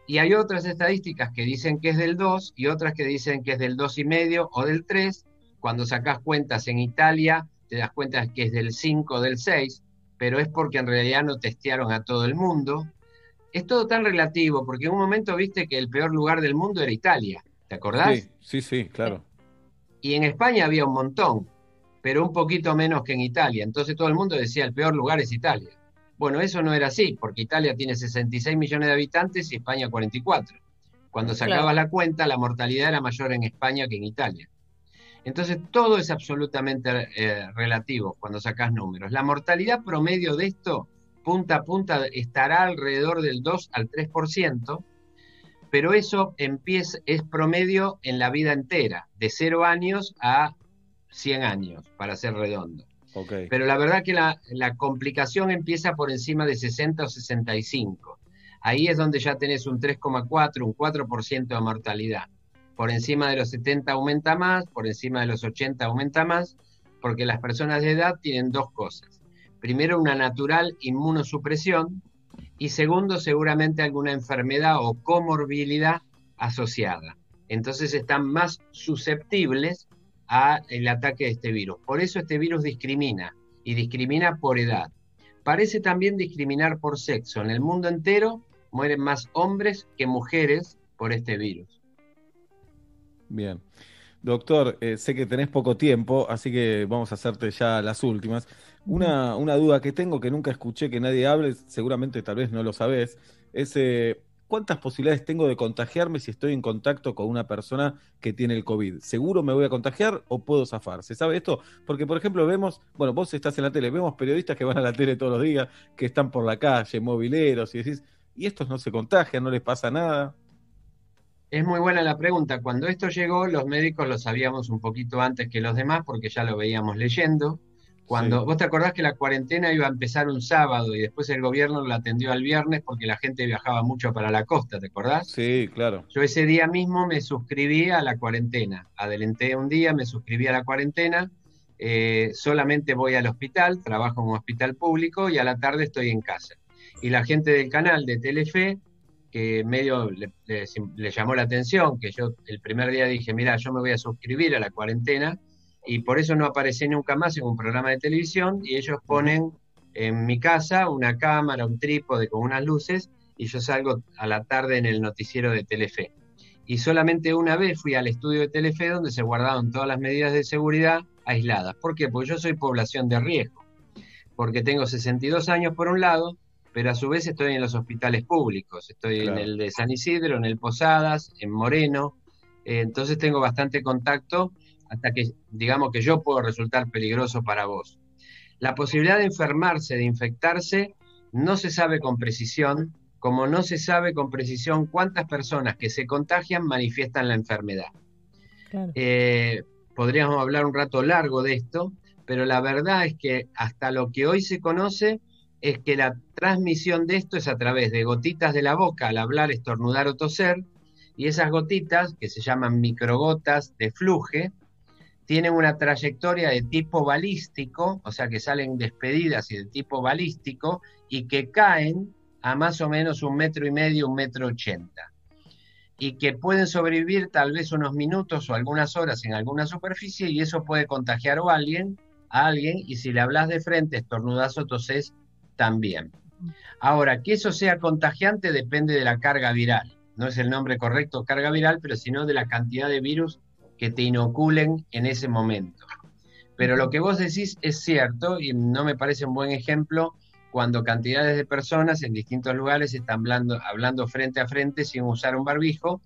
Y hay otras estadísticas que dicen que es del 2 y otras que dicen que es del 2,5 o del 3. Cuando sacás cuentas en Italia, te das cuenta que es del 5 o del 6, pero es porque en realidad no testearon a todo el mundo. Es todo tan relativo, porque en un momento viste que el peor lugar del mundo era Italia, ¿te acordás? Sí, sí, sí, claro. Y en España había un montón, pero un poquito menos que en Italia. Entonces todo el mundo decía el peor lugar es Italia. Bueno, eso no era así, porque Italia tiene 66 millones de habitantes y España 44. Cuando sacabas Claro. la cuenta, la mortalidad era mayor en España que en Italia. Entonces todo es absolutamente eh, relativo cuando sacas números. La mortalidad promedio de esto, punta a punta, estará alrededor del 2 al 3%, pero eso empieza, es promedio en la vida entera, de 0 años a 100 años, para ser redondo. Ok. Pero la verdad que la, la complicación empieza por encima de 60 o 65. Ahí es donde ya tenés un 3,4, un 4% de mortalidad. Por encima de los 70 aumenta más, por encima de los 80 aumenta más, porque las personas de edad tienen dos cosas. Primero, una natural inmunosupresión y segundo, seguramente alguna enfermedad o comorbilidad asociada. Entonces están más susceptibles al ataque de este virus. Por eso este virus discrimina y discrimina por edad. Parece también discriminar por sexo. En el mundo entero mueren más hombres que mujeres por este virus. Bien. Doctor, eh, sé que tenés poco tiempo, así que vamos a hacerte ya las últimas. Una, una duda que tengo que nunca escuché que nadie hable, seguramente tal vez no lo sabés, es eh, ¿cuántas posibilidades tengo de contagiarme si estoy en contacto con una persona que tiene el COVID? ¿Seguro me voy a contagiar o puedo zafar? ¿Se sabe esto? Porque, por ejemplo, vemos, bueno, vos estás en la tele, vemos periodistas que van a la tele todos los días, que están por la calle, mobileros, y decís, ¿y estos no se contagian, no les pasa nada? Es muy buena la pregunta. Cuando esto llegó, los médicos lo sabíamos un poquito antes que los demás porque ya lo veíamos leyendo. Cuando Sí. vos te acordás que la cuarentena iba a empezar un sábado y después el gobierno la atendió al viernes porque la gente viajaba mucho para la costa, ¿te acordás? Sí, claro. Yo ese día mismo me suscribí a la cuarentena. Adelanté un día, me suscribí a la cuarentena. eh, solamente voy al hospital, trabajo en un hospital público y a la tarde estoy en casa. Y la gente del canal de Telefe, que medio le, le- le llamó la atención, que yo el primer día dije, mira, yo me voy a suscribir a la cuarentena y por eso no aparecí nunca más en un programa de televisión y ellos ponen en mi casa una cámara, un trípode con unas luces y yo salgo a la tarde en el noticiero de Telefe. Y solamente una vez fui al estudio de Telefe donde se guardaron todas las medidas de seguridad aisladas. ¿Por qué? Porque yo soy población de riesgo. Porque tengo 62 años por un lado, pero a su vez estoy en los hospitales públicos. Estoy Claro. en el de San Isidro, en el Posadas, en Moreno. Eh, entonces tengo bastante contacto hasta que digamos que yo puedo resultar peligroso para vos. La posibilidad de enfermarse, de infectarse, no se sabe con precisión, como no se sabe con precisión cuántas personas que se contagian manifiestan la enfermedad. Claro. Eh, podríamos hablar un rato largo de esto, pero la verdad es que hasta lo que hoy se conoce es que la transmisión de esto es a través de gotitas de la boca al hablar, estornudar o toser, y esas gotitas, que se llaman microgotas de fluje, tienen una trayectoria de tipo balístico, o sea que salen despedidas y de tipo balístico, y que caen a más o menos un metro y medio, un metro ochenta y que pueden sobrevivir tal vez unos minutos o algunas horas en alguna superficie y eso puede contagiar a alguien, a alguien y si le hablas de frente, estornudas o toses, también. Ahora, que eso sea contagiante depende de la carga viral. No es el nombre correcto carga viral, pero sino de la cantidad de virus que te inoculen en ese momento. Pero lo que vos decís es cierto y no me parece un buen ejemplo cuando cantidades de personas en distintos lugares están hablando, hablando frente a frente sin usar un barbijo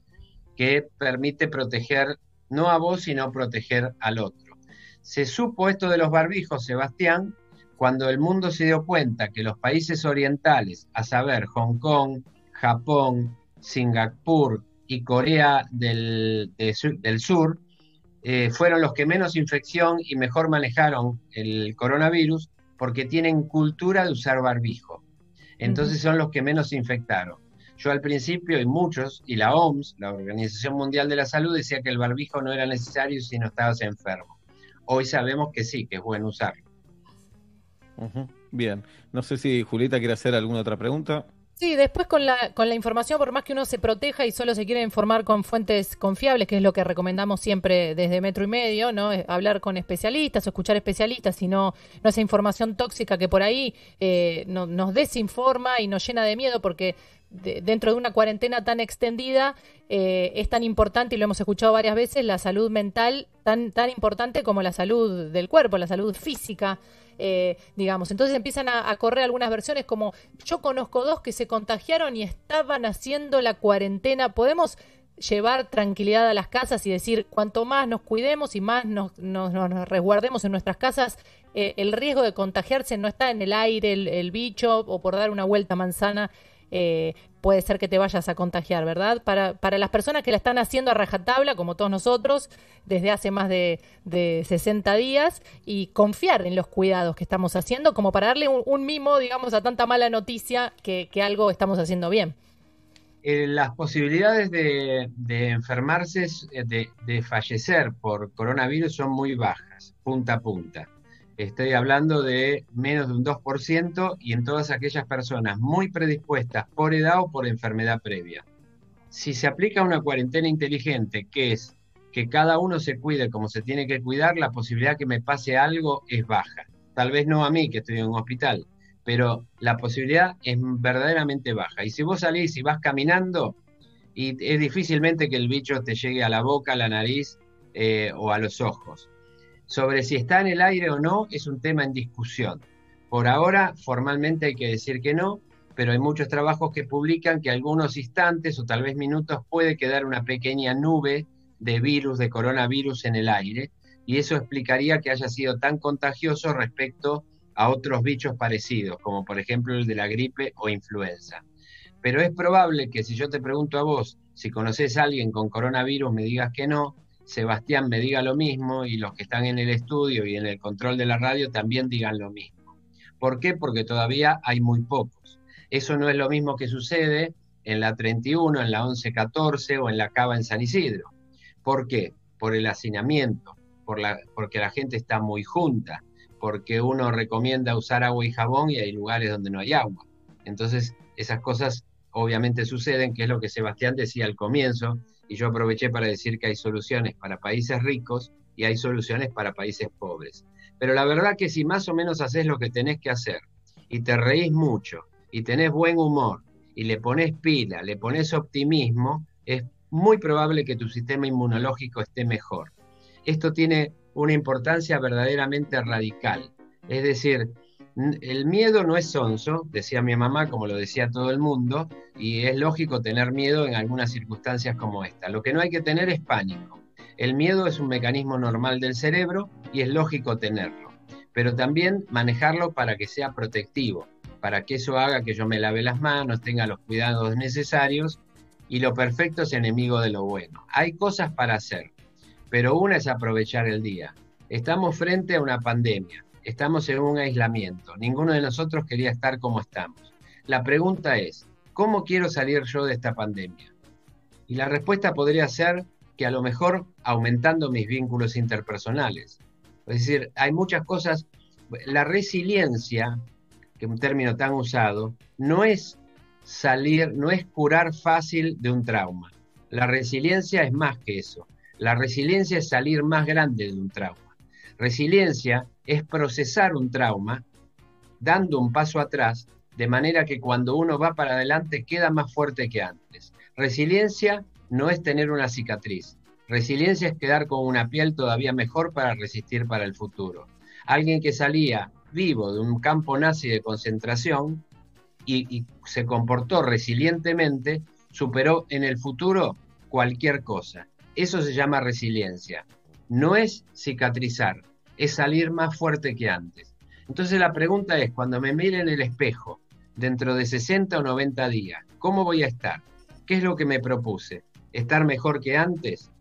que permite proteger no a vos, sino proteger al otro. Se supo esto de los barbijos, Sebastián, cuando el mundo se dio cuenta que los países orientales, a saber, Hong Kong, Japón, Singapur y Corea del, de su- del Sur, eh, fueron los que menos infección y mejor manejaron el coronavirus porque tienen cultura de usar barbijo. Entonces son los que menos infectaron. Yo al principio, y muchos, y la OMS, la Organización Mundial de la Salud, decía que el barbijo no era necesario si no estabas enfermo. Hoy sabemos que sí, que es bueno usarlo. Bien. No sé si Julieta quiere hacer alguna otra pregunta. Sí, después con la, con la información, por más que uno se proteja y solo se quiere informar con fuentes confiables, que es lo que recomendamos siempre desde Metro y Medio, ¿no? Hablar con especialistas o escuchar especialistas, y no, no esa información tóxica que por ahí eh, no- nos desinforma y nos llena de miedo porque de- dentro de una cuarentena tan extendida eh, es tan importante, y lo hemos escuchado varias veces, la salud mental tan, tan importante como la salud del cuerpo, la salud física eh, digamos. Entonces empiezan a, correr algunas versiones como yo conozco dos que se contagiaron y estaban haciendo la cuarentena. Podemos llevar tranquilidad a las casas y decir cuanto más nos cuidemos y más nos, resguardemos en nuestras casas, eh, el riesgo de contagiarse no está en el aire, el, bicho o por dar una vuelta manzana. eh, puede ser que te vayas a contagiar, ¿verdad? Para, para las personas que la están haciendo a rajatabla, como todos nosotros, desde hace más de, de 60 días, y confiar en los cuidados que estamos haciendo, como para darle un, mimo, digamos, a tanta mala noticia que, que algo estamos haciendo bien. Eh, las posibilidades de, de enfermarse, eh, de, de fallecer por coronavirus son muy bajas, punta a punta. Estoy hablando de menos de un 2% y en todas aquellas personas muy predispuestas por edad o por enfermedad previa. Si se aplica una cuarentena inteligente, que es que cada uno se cuide como se tiene que cuidar, la posibilidad que me pase algo es baja. Tal vez no a mí, que estoy en un hospital, pero la posibilidad es verdaderamente baja. Y si vos salís y vas caminando, y es difícilmente que el bicho te llegue a la boca, a la nariz eh, o a los ojos. Sobre si está en el aire o no es un tema en discusión. Por ahora, formalmente hay que decir que no, pero hay muchos trabajos que publican que algunos instantes o tal vez minutos puede quedar una pequeña nube de virus, de coronavirus en el aire, y eso explicaría que haya sido tan contagioso respecto a otros bichos parecidos, como por ejemplo el de la gripe o influenza. Pero es probable que si yo te pregunto a vos si conoces a alguien con coronavirus, me digas que no, Sebastián me diga lo mismo y los que están en el estudio y en el control de la radio también digan lo mismo. ¿Por qué? Porque todavía hay muy pocos. Eso no es lo mismo que sucede en la 31, en la 1114 o en la Cava en San Isidro. ¿Por qué? Por el hacinamiento, por la, porque la gente está muy junta, porque uno recomienda usar agua y jabón y hay lugares donde no hay agua. Entonces, esas cosas obviamente suceden, que es lo que Sebastián decía al comienzo, y yo aproveché para decir que hay soluciones para países ricos y hay soluciones para países pobres. Pero la verdad que si más o menos haces lo que tenés que hacer y te reís mucho y tenés buen humor y le pones pila, le pones optimismo, es muy probable que tu sistema inmunológico esté mejor. Esto tiene una importancia verdaderamente radical. Es decir, el miedo no es sonso, decía mi mamá, como lo decía todo el mundo, y es lógico tener miedo en algunas circunstancias como esta. Lo que no hay que tener es pánico. El miedo es un mecanismo normal del cerebro y es lógico tenerlo, pero también manejarlo para que sea protectivo, para que eso haga que yo me lave las manos, tenga los cuidados necesarios y lo perfecto es enemigo de lo bueno. Hay cosas para hacer, pero una es aprovechar el día. Estamos frente a una pandemia, estamos en un aislamiento, ninguno de nosotros quería estar como estamos. La pregunta es, ¿cómo quiero salir yo de esta pandemia? Y la respuesta podría ser que a lo mejor aumentando mis vínculos interpersonales. Es decir, hay muchas cosas, la resiliencia, que es un término tan usado, no es salir, no es curar fácil de un trauma. La resiliencia es más que eso. La resiliencia es salir más grande de un trauma. Resiliencia es procesar un trauma dando un paso atrás, de manera que cuando uno va para adelante queda más fuerte que antes. Resiliencia no es tener una cicatriz. Resiliencia es quedar con una piel todavía mejor para resistir para el futuro. Alguien que salía vivo de un campo nazi de concentración y, y se comportó resilientemente, superó en el futuro cualquier cosa. Eso se llama resiliencia. No es cicatrizar, es salir más fuerte que antes. Entonces la pregunta es, cuando me mire en el espejo, dentro de 60 o 90 días, ¿cómo voy a estar? ¿Qué es lo que me propuse? ¿Estar mejor que antes?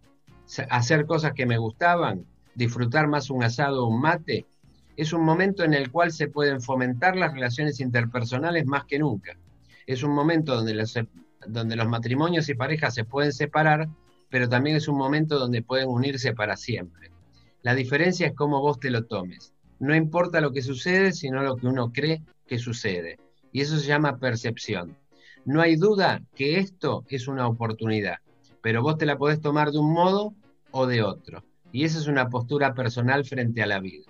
¿Hacer cosas que me gustaban? ¿Disfrutar más un asado o un mate? Es un momento en el cual se pueden fomentar las relaciones interpersonales más que nunca. Es un momento donde los, donde los matrimonios y parejas se pueden separar, pero también es un momento donde pueden unirse para siempre. La diferencia es cómo vos te lo tomes. No importa lo que sucede, sino lo que uno cree que sucede. Y eso se llama percepción. No hay duda que esto es una oportunidad, pero vos te la podés tomar de un modo o de otro. Y esa es una postura personal frente a la vida.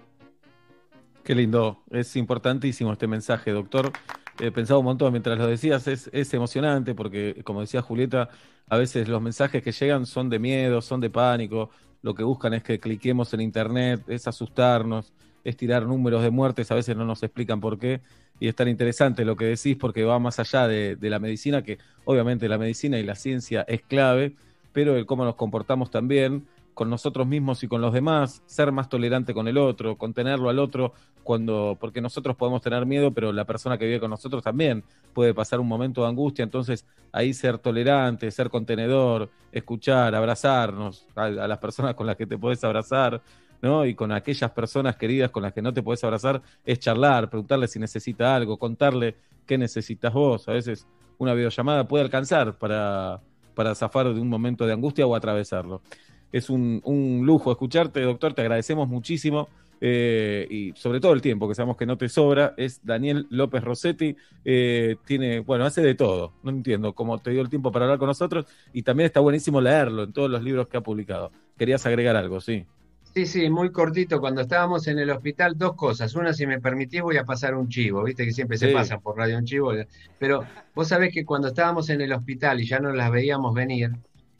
Qué lindo, es importantísimo este mensaje, doctor. He pensado un montón mientras lo decías, es, es emocionante porque, como decía Julieta, a veces los mensajes que llegan son de miedo, son de pánico, lo que buscan es que cliquemos en internet, es asustarnos, es tirar números de muertes, a veces no nos explican por qué, y es tan interesante lo que decís porque va más allá de, de la medicina, que obviamente la medicina y la ciencia es clave, pero el cómo nos comportamos también con nosotros mismos y con los demás, ser más tolerante con el otro, contenerlo al otro, cuando, porque nosotros podemos tener miedo, pero la persona que vive con nosotros también puede pasar un momento de angustia, entonces ahí ser tolerante, ser contenedor, escuchar, abrazarnos a, las personas con las que te puedes abrazar, ¿no? Y con aquellas personas queridas con las que no te puedes abrazar, es charlar, preguntarle si necesita algo, contarle qué necesitas vos. A veces una videollamada puede alcanzar para, para zafar de un momento de angustia o atravesarlo. Es un, un lujo escucharte, doctor, te agradecemos muchísimo. eh, y sobre todo el tiempo, que sabemos que no te sobra, es Daniel López Rossetti, eh, tiene, bueno, hace de todo, no entiendo cómo te dio el tiempo para hablar con nosotros, y también está buenísimo leerlo en todos los libros que ha publicado. Querías agregar algo, sí. Sí, sí, muy cortito. Cuando estábamos en el hospital, dos cosas. Una, si me permitís, voy a pasar un chivo. Viste que siempre se Sí. pasa por radio un chivo. Pero vos sabés que cuando estábamos en el hospital y ya no las veíamos venir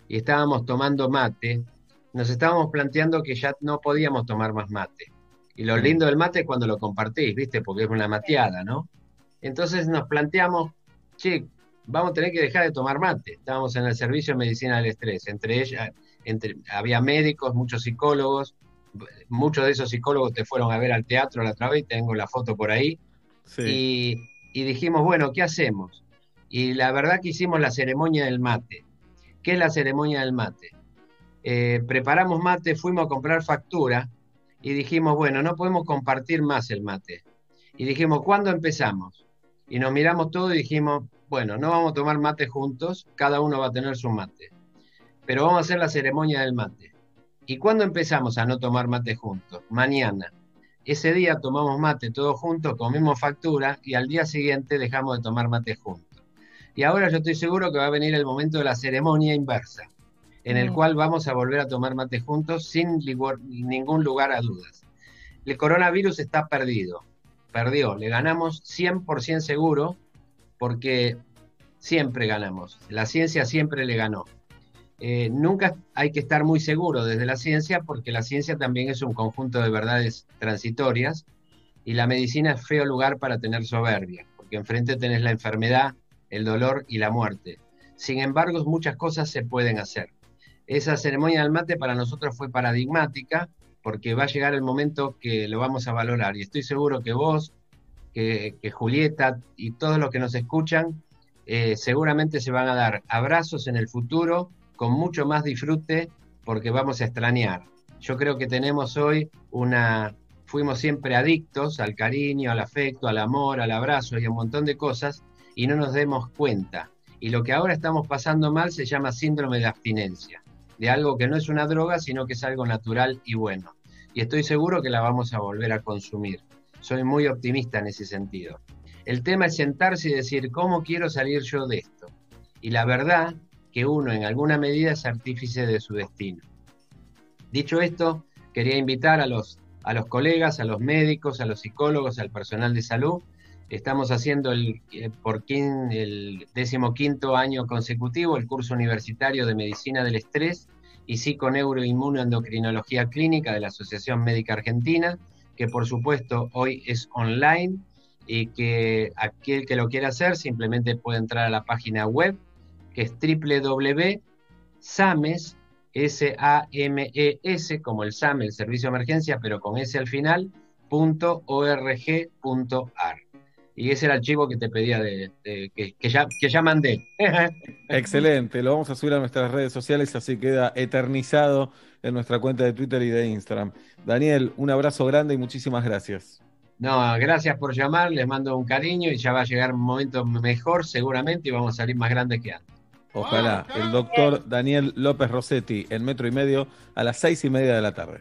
y estábamos tomando mate, nos estábamos planteando que ya no podíamos tomar más mate. Y lo lindo del mate es cuando lo compartís, ¿viste? Porque es una mateada, ¿no? Entonces nos planteamos, che, vamos a tener que dejar de tomar mate. Estábamos en el servicio de medicina del estrés. Entre ellas, entre, había médicos, muchos psicólogos. Muchos de esos psicólogos te fueron a ver al teatro la otra vez, tengo la foto por ahí. Y, y dijimos, bueno, ¿qué hacemos? Y la verdad que hicimos la ceremonia del mate. ¿Qué es la ceremonia del mate? Eh, preparamos mate, fuimos a comprar factura y dijimos, bueno, no podemos compartir más el mate. Y dijimos, ¿cuándo empezamos? Y nos miramos todos y dijimos, bueno, no vamos a tomar mate juntos, cada uno va a tener su mate. Pero vamos a hacer la ceremonia del mate. ¿Y cuándo empezamos a no tomar mate juntos? Mañana. Ese día tomamos mate todos juntos, comimos factura y al día siguiente dejamos de tomar mate juntos. Y ahora yo estoy seguro que va a venir el momento de la ceremonia inversa, en el Mm. cual vamos a volver a tomar mate juntos sin ningún lugar a dudas. El coronavirus está perdido, perdió, le ganamos 100% seguro porque siempre ganamos, la ciencia siempre le ganó. Eh, nunca hay que estar muy seguro desde la ciencia porque la ciencia también es un conjunto de verdades transitorias y la medicina es feo lugar para tener soberbia, porque enfrente tenés la enfermedad, el dolor y la muerte. Sin embargo, muchas cosas se pueden hacer. Esa ceremonia del mate para nosotros fue paradigmática porque va a llegar el momento que lo vamos a valorar y estoy seguro que vos, que, Julieta y todos los que nos escuchan eh, seguramente se van a dar abrazos en el futuro con mucho más disfrute porque vamos a extrañar. Yo creo que tenemos hoy una, fuimos siempre adictos al cariño, al afecto, al amor, al abrazo y a un montón de cosas y no nos demos cuenta. Y lo que ahora estamos pasando mal se llama síndrome de abstinencia, de algo que no es una droga, sino que es algo natural y bueno. Y estoy seguro que la vamos a volver a consumir. Soy muy optimista en ese sentido. El tema es sentarse y decir, ¿cómo quiero salir yo de esto? Y la verdad que uno en alguna medida es artífice de su destino. Dicho esto, quería invitar a los, a los colegas, a los médicos, a los psicólogos, al personal de salud. Estamos haciendo el, eh, por quin, el decimoquinto año consecutivo el curso universitario de Medicina del Estrés y Psiconeuroinmunoendocrinología Clínica de la Asociación Médica Argentina, que por supuesto hoy es online y que aquel que lo quiera hacer simplemente puede entrar a la página web que es www.sames, S-A-M-E-S, E como el SAM, el Servicio de Emergencia, pero con S al final, punto .org.ar. Y ese era el chivo que te pedía de, de- que, que ya, que ya mandé. Excelente, lo vamos a subir a nuestras redes sociales, así queda eternizado en nuestra cuenta de Twitter y de Instagram. Daniel, un abrazo grande y muchísimas gracias. No, gracias por llamar, les mando un cariño y ya va a llegar un momento mejor seguramente y vamos a salir más grandes que antes. Ojalá. El doctor Daniel López Rossetti en metro y medio a las seis y media de la tarde.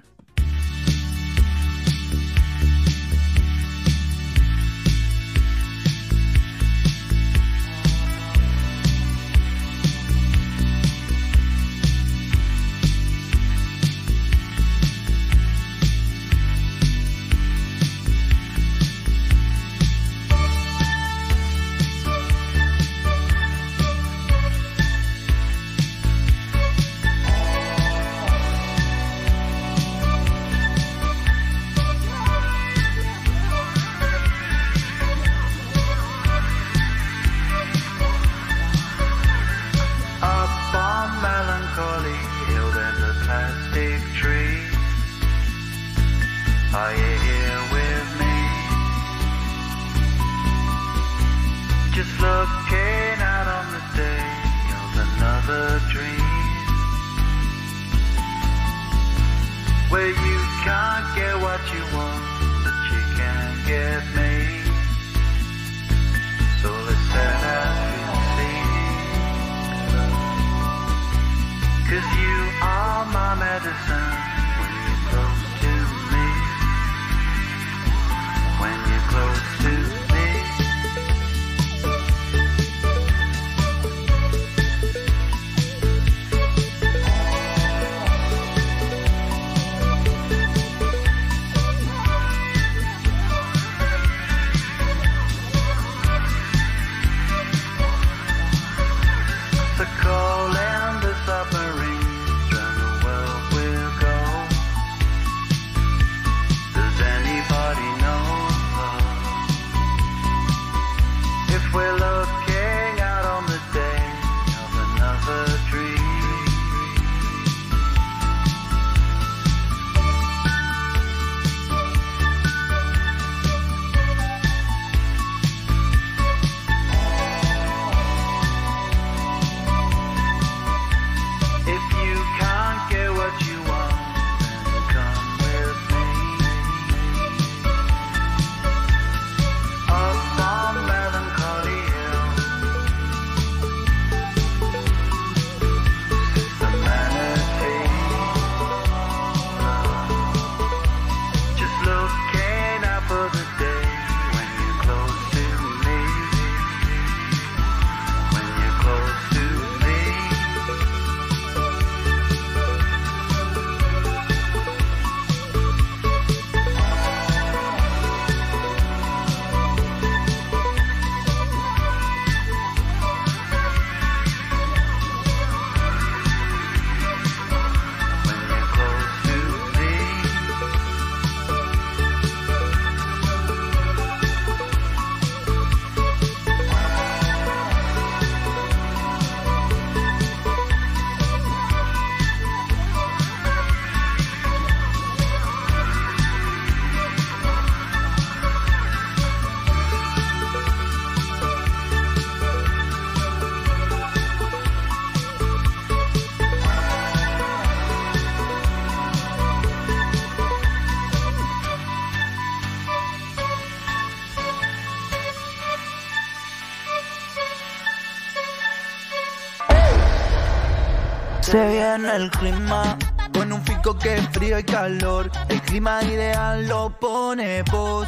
Se viene el clima con un fico que es frío y calor. El clima ideal lo pone vos.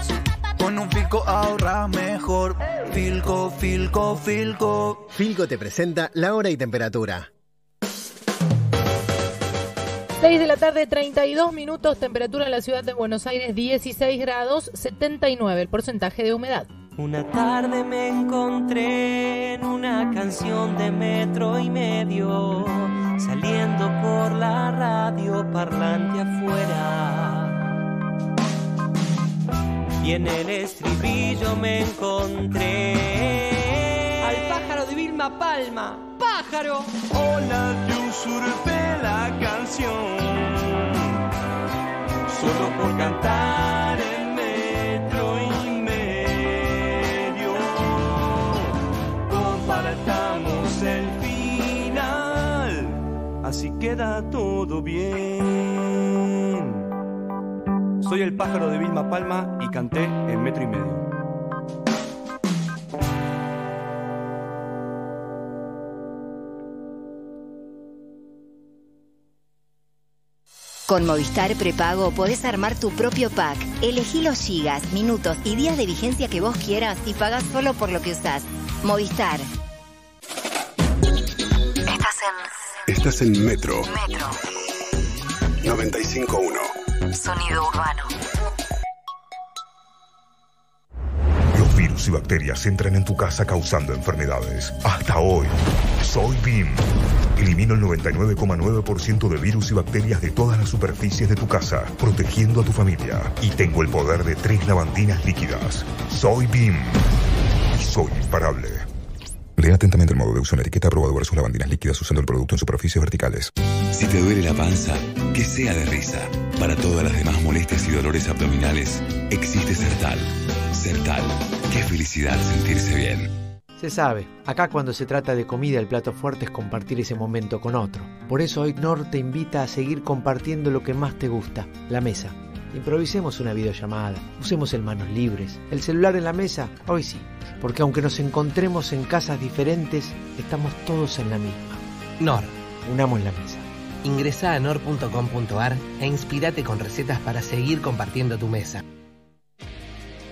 Con un fico ahorra mejor. Filco, filco, filco. Filco te presenta la hora y temperatura. 6 de la tarde, 32 minutos, temperatura en la ciudad de Buenos Aires 16 grados, 79 el porcentaje de humedad. Una tarde me encontré en una canción de metro y medio, saliendo por la radio parlante afuera. Y en el estribillo me encontré Al pájaro de Vilma Palma. ¡Pájaro! Hola, te usurpé la canción. Solo por cantar Así queda todo bien. Soy el pájaro de Vilma Palma y canté en metro y medio. Con Movistar Prepago podés armar tu propio pack. Elegí los gigas, minutos y días de vigencia que vos quieras y pagás solo por lo que usás. Movistar. Estás en Estás en Metro Metro. 95.1. Sonido urbano. Los virus y bacterias entran en tu casa causando enfermedades. Hasta hoy, soy BIM. Elimino el 99,9% de virus y bacterias de todas las superficies de tu casa, protegiendo a tu familia. Y tengo el poder de tres lavandinas líquidas. Soy BIM. Y soy imparable. Lea atentamente el modo de uso en la etiqueta aprobado versus lavandinas líquidas usando el producto en superficies verticales. Si te duele la panza, que sea de risa. Para todas las demás molestias y dolores abdominales, existe Sertal. Sertal. Qué felicidad sentirse bien. Se sabe, acá cuando se trata de comida el plato fuerte es compartir ese momento con otro. Por eso hoy Nor te invita a seguir compartiendo lo que más te gusta, la mesa. Improvisemos una videollamada, usemos el manos libres, el celular en la mesa, hoy sí, porque aunque nos encontremos en casas diferentes, estamos todos en la misma. Nor. Unamos la mesa. Ingresá a nor.com.ar e inspirate con recetas para seguir compartiendo tu mesa.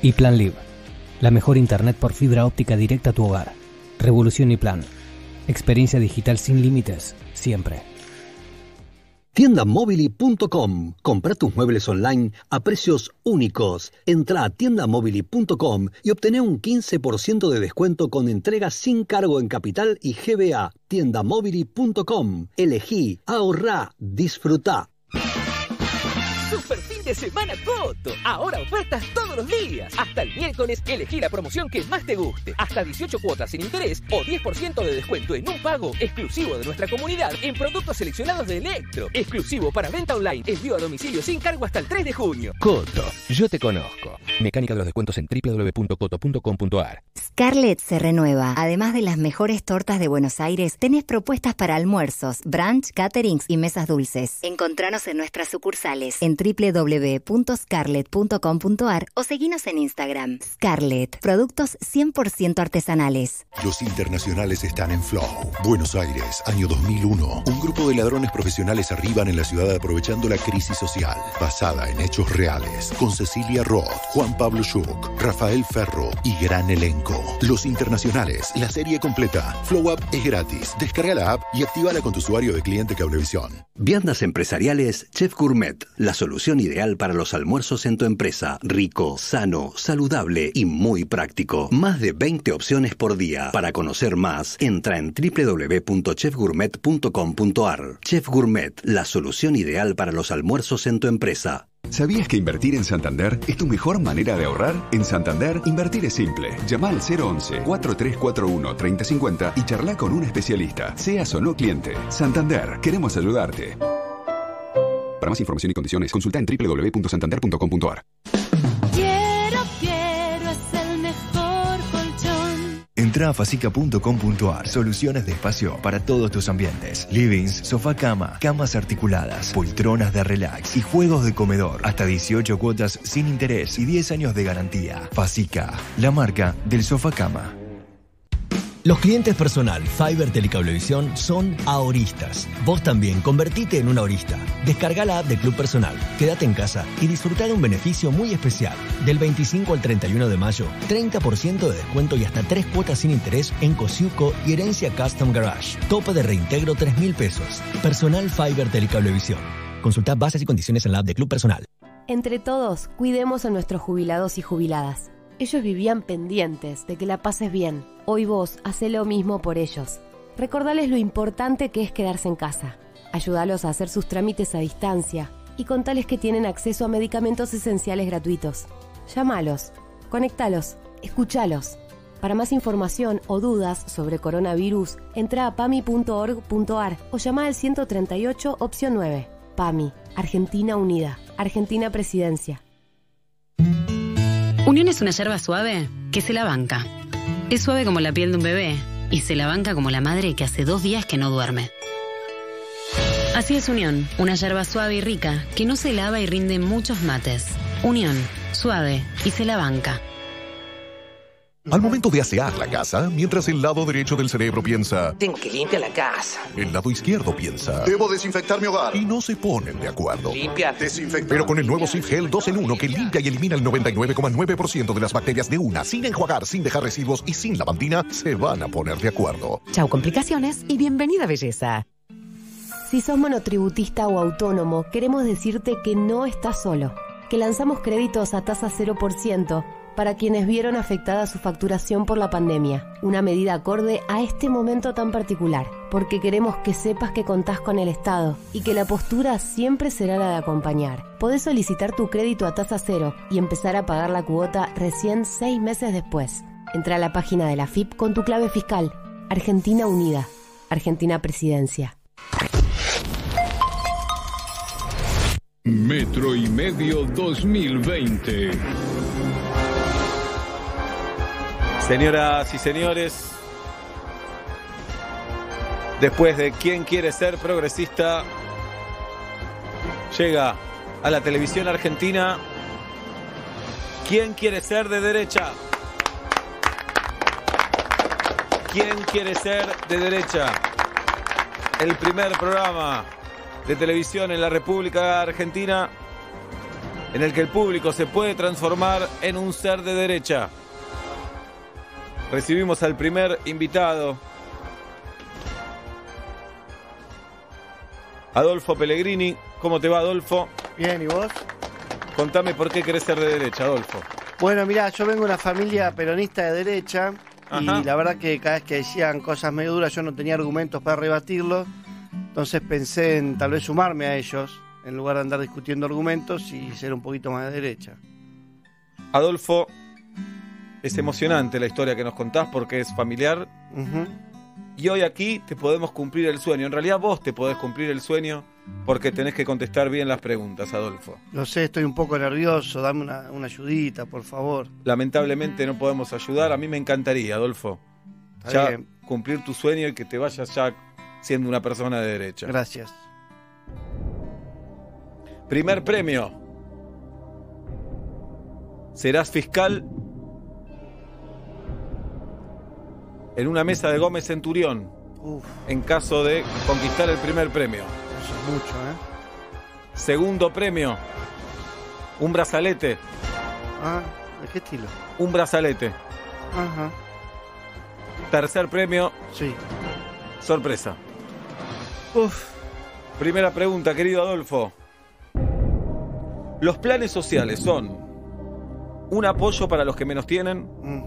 Y Plan Live, la mejor internet por fibra óptica directa a tu hogar. Revolución y Plan. Experiencia digital sin límites, siempre. Tiendamobili.com. Compra tus muebles online a precios únicos. Entra a tiendamobili.com y obtené un 15% de descuento con entrega sin cargo en capital y GBA. Tiendamobili.com. Elegí, ahorrá, disfrutá. De semana Coto. Ahora ofertas todos los días. Hasta el miércoles elegí la promoción que más te guste. Hasta 18 cuotas sin interés o 10% de descuento en un pago exclusivo de nuestra comunidad en productos seleccionados de Electro. Exclusivo para venta online. Envío a domicilio sin cargo hasta el 3 de junio. Coto, yo te conozco. Mecánica de los descuentos en www.coto.com.ar. Scarlett se renueva. Además de las mejores tortas de Buenos Aires, tenés propuestas para almuerzos, brunch, caterings y mesas dulces. Encontranos en nuestras sucursales en www.scarlett.com.ar o seguinos en Instagram. Scarlett, productos 100% artesanales. Los internacionales están en Flow. Buenos Aires, año 2001. Un grupo de ladrones profesionales arriban en la ciudad aprovechando la crisis social, basada en hechos reales, con Cecilia Roth, Juan Pablo Schuch, Rafael Ferro y gran elenco. Los internacionales, la serie completa. Flow App es gratis. Descarga la app y actívala con tu usuario de cliente Cablevisión. Viandas empresariales Chef Gourmet, la solución ideal para los almuerzos en tu empresa. Rico, sano, saludable y muy práctico. Más de 20 opciones por día. Para conocer más, entra en www.chefgourmet.com.ar. Chef Gourmet, la solución ideal para los almuerzos en tu empresa. ¿Sabías que invertir en Santander es tu mejor manera de ahorrar? En Santander, invertir es simple. Llama al 011-4341-3050 y charla con un especialista, seas o no cliente. Santander, queremos ayudarte. Para más información y condiciones, consulta en www.santander.com.ar. Quiero, quiero, es el mejor colchón. Entra a facica.com.ar. Soluciones de espacio para todos tus ambientes. Livings, sofá cama, camas articuladas, poltronas de relax y juegos de comedor. Hasta 18 cuotas sin interés y 10 años de garantía. Facica, la marca del sofá cama. Los clientes personal Fiber Telecablevisión son ahoristas. Vos también convertite en un ahorista. Descarga la app de Club Personal, quédate en casa y disfruta de un beneficio muy especial. Del 25 al 31 de mayo, 30% de descuento y hasta 3 cuotas sin interés en Cosiuco y Herencia Custom Garage. Tope de reintegro 3 mil pesos. Personal Fiber Telecablevisión. Consulta bases y condiciones en la app de Club Personal. Entre todos, cuidemos a nuestros jubilados y jubiladas. Ellos vivían pendientes de que la pases bien. Hoy vos hace lo mismo por ellos. Recordales lo importante que es quedarse en casa. Ayúdalos a hacer sus trámites a distancia y contales que tienen acceso a medicamentos esenciales gratuitos. Llámalos, conectalos, escúchalos. Para más información o dudas sobre coronavirus, entra a pami.org.ar o llama al 138 opción 9. PAMI, Argentina Unida, Argentina Presidencia. Unión es una yerba suave que se la banca. Es suave como la piel de un bebé y se la banca como la madre que hace dos días que no duerme. Así es Unión, una yerba suave y rica que no se lava y rinde muchos mates. Unión, suave y se la banca. Al momento de asear la casa, mientras el lado derecho del cerebro piensa, Tengo que limpiar la casa. el lado izquierdo piensa, Debo desinfectar mi hogar. y no se ponen de acuerdo. Limpiar. Desinfectar. Pero con el nuevo Sif Gel 2 en 1 que limpia y elimina el 99,9% de las bacterias de una, sin enjuagar, sin dejar residuos y sin lavandina, se van a poner de acuerdo. Chau complicaciones y bienvenida belleza. Si sos monotributista o autónomo, queremos decirte que no estás solo, que lanzamos créditos a tasa 0% para quienes vieron afectada su facturación por la pandemia, una medida acorde a este momento tan particular, porque queremos que sepas que contás con el Estado y que la postura siempre será la de acompañar. Podés solicitar tu crédito a tasa cero y empezar a pagar la cuota recién seis meses después. Entra a la página de la FIP con tu clave fiscal. Argentina Unida. Argentina Presidencia. Metro y Medio 2020. Señoras y señores, después de ¿Quién quiere ser progresista? Llega a la televisión argentina ¿Quién quiere ser de derecha? ¿Quién quiere ser de derecha? El primer programa de televisión en la República Argentina en el que el público se puede transformar en un ser de derecha. Recibimos al primer invitado, Adolfo Pellegrini. ¿Cómo te va, Adolfo? Bien, ¿y vos? Contame por qué querés ser de derecha, Adolfo. Bueno, mirá, yo vengo de una familia peronista de derecha Ajá. y la verdad que cada vez que decían cosas medio duras yo no tenía argumentos para rebatirlos. Entonces pensé en tal vez sumarme a ellos en lugar de andar discutiendo argumentos y ser un poquito más de derecha. Adolfo, es emocionante la historia que nos contás porque es familiar. Y hoy aquí te podemos cumplir el sueño. En realidad vos te podés cumplir el sueño porque tenés que contestar bien las preguntas, Adolfo. Lo sé, estoy un poco nervioso, dame una, una ayudita, por favor. Lamentablemente no podemos ayudar. A mí me encantaría, Adolfo, Está ya bien. cumplir tu sueño y que te vayas ya siendo una persona de derecha. Gracias. Primer premio. Serás fiscal en una mesa de Gómez Centurión Uf, en caso de conquistar el primer premio. eso es mucho, ¿eh? Segundo premio. Un brazalete. Ah, ¿de qué estilo? Un brazalete. Ajá. Tercer premio. Sí. Sorpresa. Uf. Primera pregunta, querido Adolfo. Los planes sociales son un apoyo para los que menos tienen,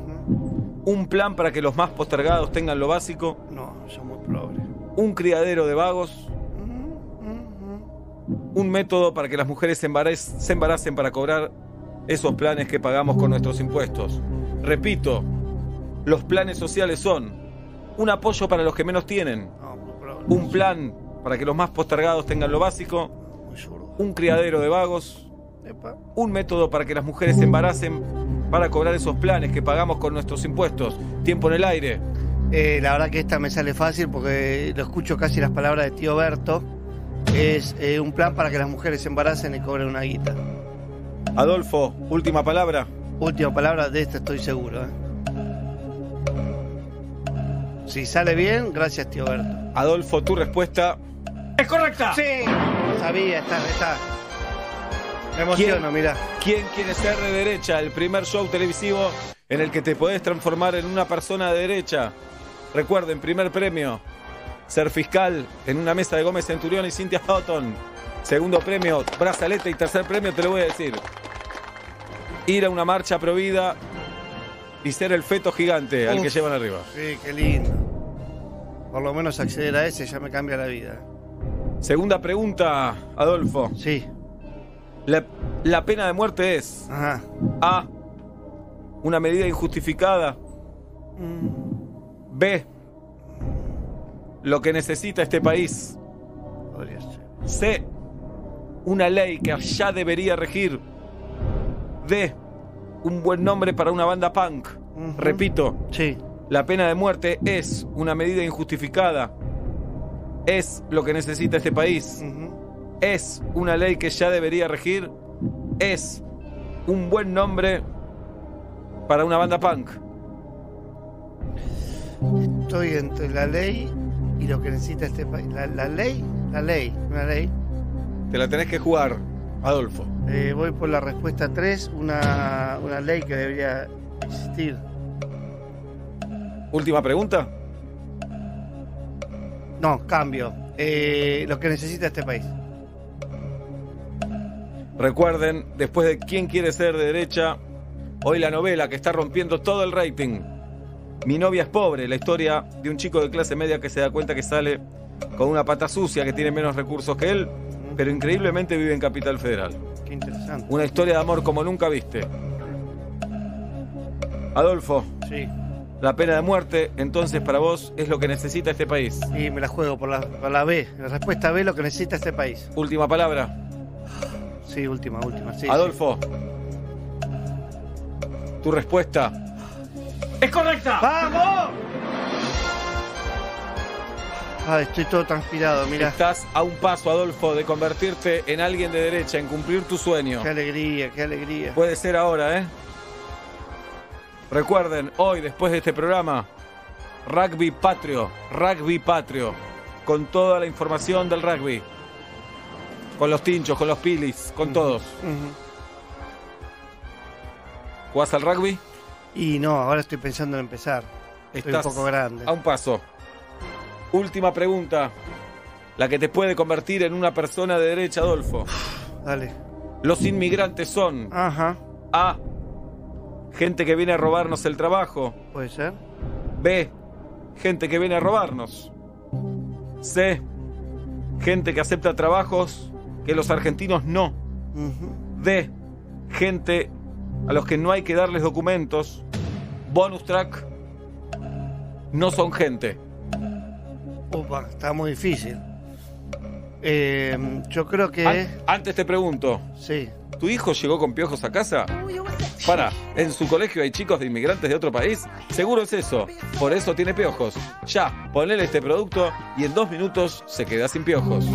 un plan para que los más postergados tengan lo básico, No, somos pobres. un criadero de vagos, un método para que las mujeres se embarac- se embaracen para cobrar esos planes que pagamos con nuestros impuestos. Repito, los planes sociales son un apoyo para los que menos tienen, un plan para que los más postergados tengan lo básico, un criadero de vagos, un método para que las mujeres se embaracen para cobrar esos planes que pagamos con nuestros impuestos. Tiempo en el aire. Eh, la verdad que esta me sale fácil porque lo escucho casi las palabras de tío Berto. Es eh, un plan para que las mujeres se embaracen y cobren una guita. Adolfo, última palabra. Última palabra, de esta estoy seguro. ¿eh? Si sale bien, gracias tío Berto. Adolfo, tu respuesta. ¡Es correcta! Sí, sabía, está, está. Me emociono, ¿Quién- mirá. ¿Quién quiere ser de derecha? El primer show televisivo en el que te podés transformar en una persona de derecha. Recuerden, primer premio, ser fiscal en una mesa de Gómez Centurión y Cintia Houghton. Segundo premio, brazalete y tercer premio, te lo voy a decir. Ir a una marcha provida y ser el feto gigante al que llevan arriba. Sí, qué lindo. Por lo menos acceder a ese ya me cambia la vida. Segunda pregunta, Adolfo. Sí. La, la pena de muerte es Ajá. A. Una medida injustificada B. Lo que necesita este país. C. Una ley que ya debería regir. D. Un buen nombre para una banda punk. Repito. Sí. La pena de muerte es una medida injustificada. Es lo que necesita este país. Es una ley que ya debería regir. Es un buen nombre para una banda punk. Estoy entre la ley y lo que necesita este país. La, la ley, la ley, una ley. Te la tenés que jugar, Adolfo. Eh, voy por la respuesta 3, una, una ley que debería existir. Última pregunta. No, cambio. Eh, lo que necesita este país. Recuerden, después de ¿Quién quiere ser de derecha? Hoy la novela que está rompiendo todo el rating. Mi novia es pobre, la historia de un chico de clase media que se da cuenta que sale con una pata sucia, que tiene menos recursos que él, pero increíblemente vive en Capital Federal. Qué interesante. Una historia de amor como nunca viste. Adolfo, Sí. la pena de muerte, entonces para vos es lo que necesita este país. Y me la juego por la, por la B. La respuesta B, lo que necesita este país. Última palabra. Sí, última, última. Sí, Adolfo, tu respuesta. ¡Es correcta! ¡Vamos! Ah, estoy todo transpirado, mira. Estás a un paso, Adolfo, de convertirte en alguien de derecha, en cumplir tu sueño. Qué alegría, qué alegría. Puede ser ahora, ¿eh? Recuerden, hoy, después de este programa, Rugby Patrio, Rugby Patrio, con toda la información del rugby. Con los tinchos, con los pilis, con todos. ¿Jugás al rugby? Y no, ahora estoy pensando en empezar. Estoy Estás un poco grande. A un paso. Última pregunta. La que te puede convertir en una persona de derecha, Adolfo. Dale. Los inmigrantes son Ajá. A. Gente que viene a robarnos el trabajo. Puede ser. B. Gente que viene a robarnos. C. Gente que acepta trabajos que los argentinos no. Ujú. D. Gente a los que no hay que darles documentos. Bonus track. No son gente. Upa, está muy difícil. Eh, yo creo que. An- antes te pregunto. Sí. ¿Tu hijo llegó con piojos a casa? Para, ¿en su colegio hay chicos de inmigrantes de otro país? Seguro es eso. Por eso tiene piojos. Ya, ponele este producto y en dos minutos se queda sin piojos.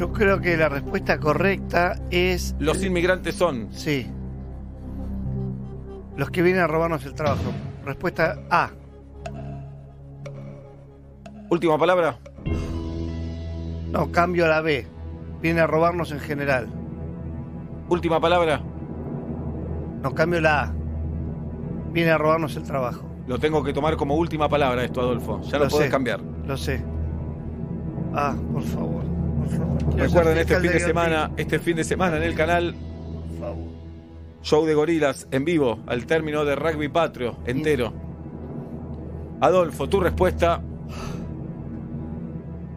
Yo creo que la respuesta correcta es. Los inmigrantes son. Sí. Los que vienen a robarnos el trabajo. Respuesta A. Última palabra. No, cambio a la B. Vienen a robarnos en general. Última palabra. No, cambio la A. Vienen a robarnos el trabajo. Lo tengo que tomar como última palabra esto, Adolfo. Ya Lo podés sé. cambiar. Lo sé. Ah, por favor. Recuerden este fin de semana, este fin de semana en el canal. Show de Gorilas en vivo al término de Rugby Patrio entero. Adolfo, tu respuesta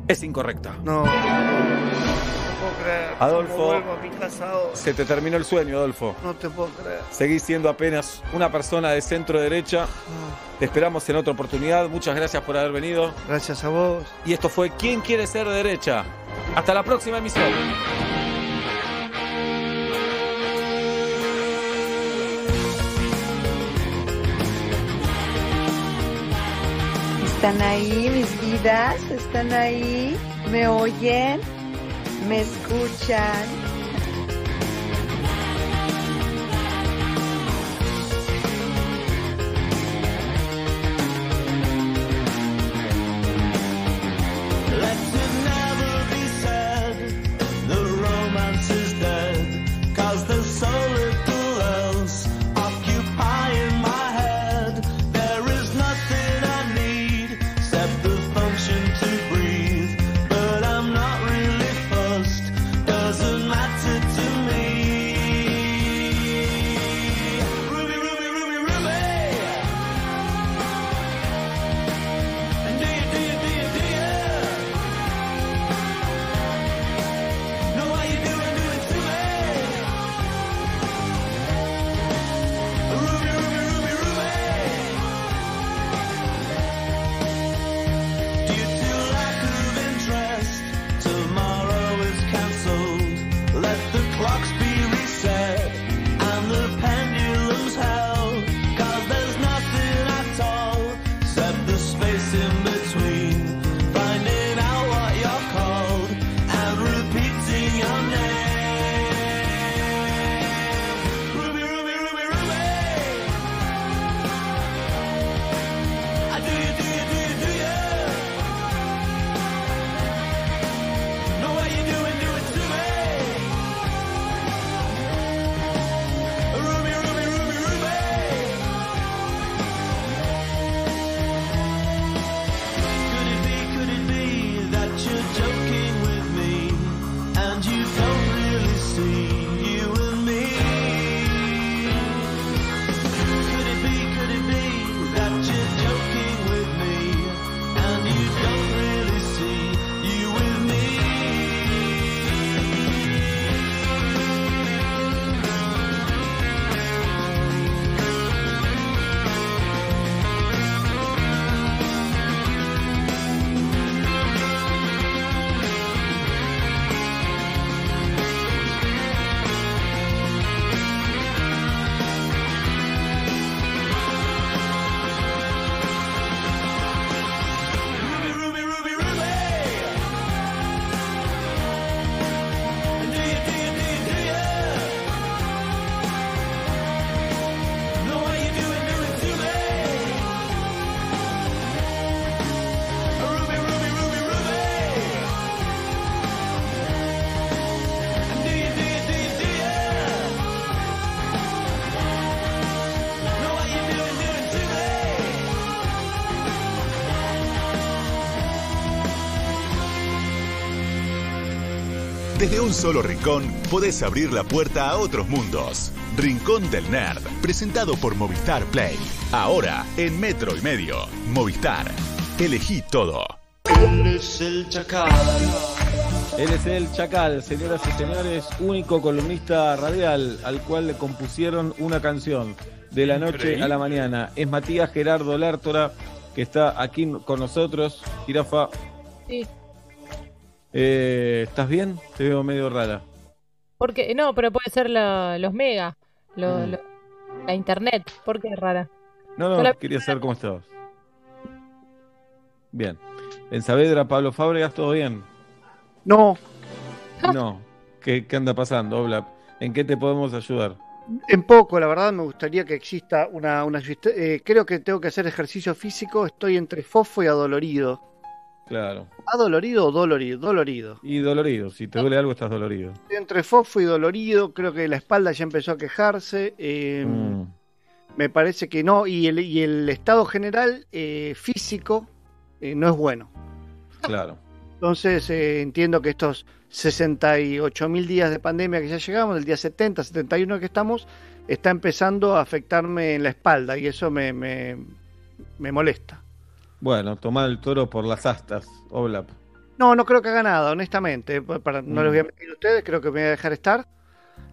es incorrecta. No. No puedo creer. Adolfo. ¿Cómo vuelvo a mi casa ahora? Se te terminó el sueño, Adolfo. No te puedo creer. Seguís siendo apenas una persona de centro derecha. Te esperamos en otra oportunidad. Muchas gracias por haber venido. Gracias a vos. Y esto fue ¿Quién quiere ser de derecha? Hasta la próxima emisión. ¿Están ahí mis vidas? ¿Están ahí? ¿Me oyen? ¿Me escuchan? Desde un solo rincón podés abrir la puerta a otros mundos. Rincón del Nerd, presentado por Movistar Play. Ahora en Metro y Medio. Movistar. Elegí todo. Él es el chacal. Él es el Chacal, señoras y señores, único columnista radial al cual le compusieron una canción de la noche Increíble. a la mañana. Es Matías Gerardo Lártora, que está aquí con nosotros. Jirafa, Sí. Eh, ¿estás bien? Te veo medio rara. Porque, no, pero puede ser la- los mega, lo- Mm. lo- la internet. ¿Por qué es rara? No, no, Hola. quería saber cómo estabas. Bien. En Saavedra, Pablo Fábregas, ¿todo bien? No, No. ¿Qué, qué anda pasando, Oblap? ¿En qué te podemos ayudar? en poco, la verdad me gustaría que exista una... una eh, creo que tengo que hacer ejercicio físico, estoy entre fofo y adolorido. Claro. ¿Adolorido o dolorido? Dolorido. Y dolorido. Si te duele algo, estás dolorido. Estoy entre fofo y dolorido, creo que la espalda ya empezó a quejarse. eh, Mm. Me parece que no, y el, y el estado general eh, físico eh, no es bueno. Claro. Entonces eh, entiendo que estos 68 mil días de pandemia que ya llegamos, del día 70, 71 que estamos, está empezando a afectarme en la espalda y eso me, me, me molesta. Bueno, toma el toro por las astas, Oblap. No, no creo que haga nada, honestamente. Para, no Mm. les voy a mentir a ustedes, creo que me voy a dejar estar.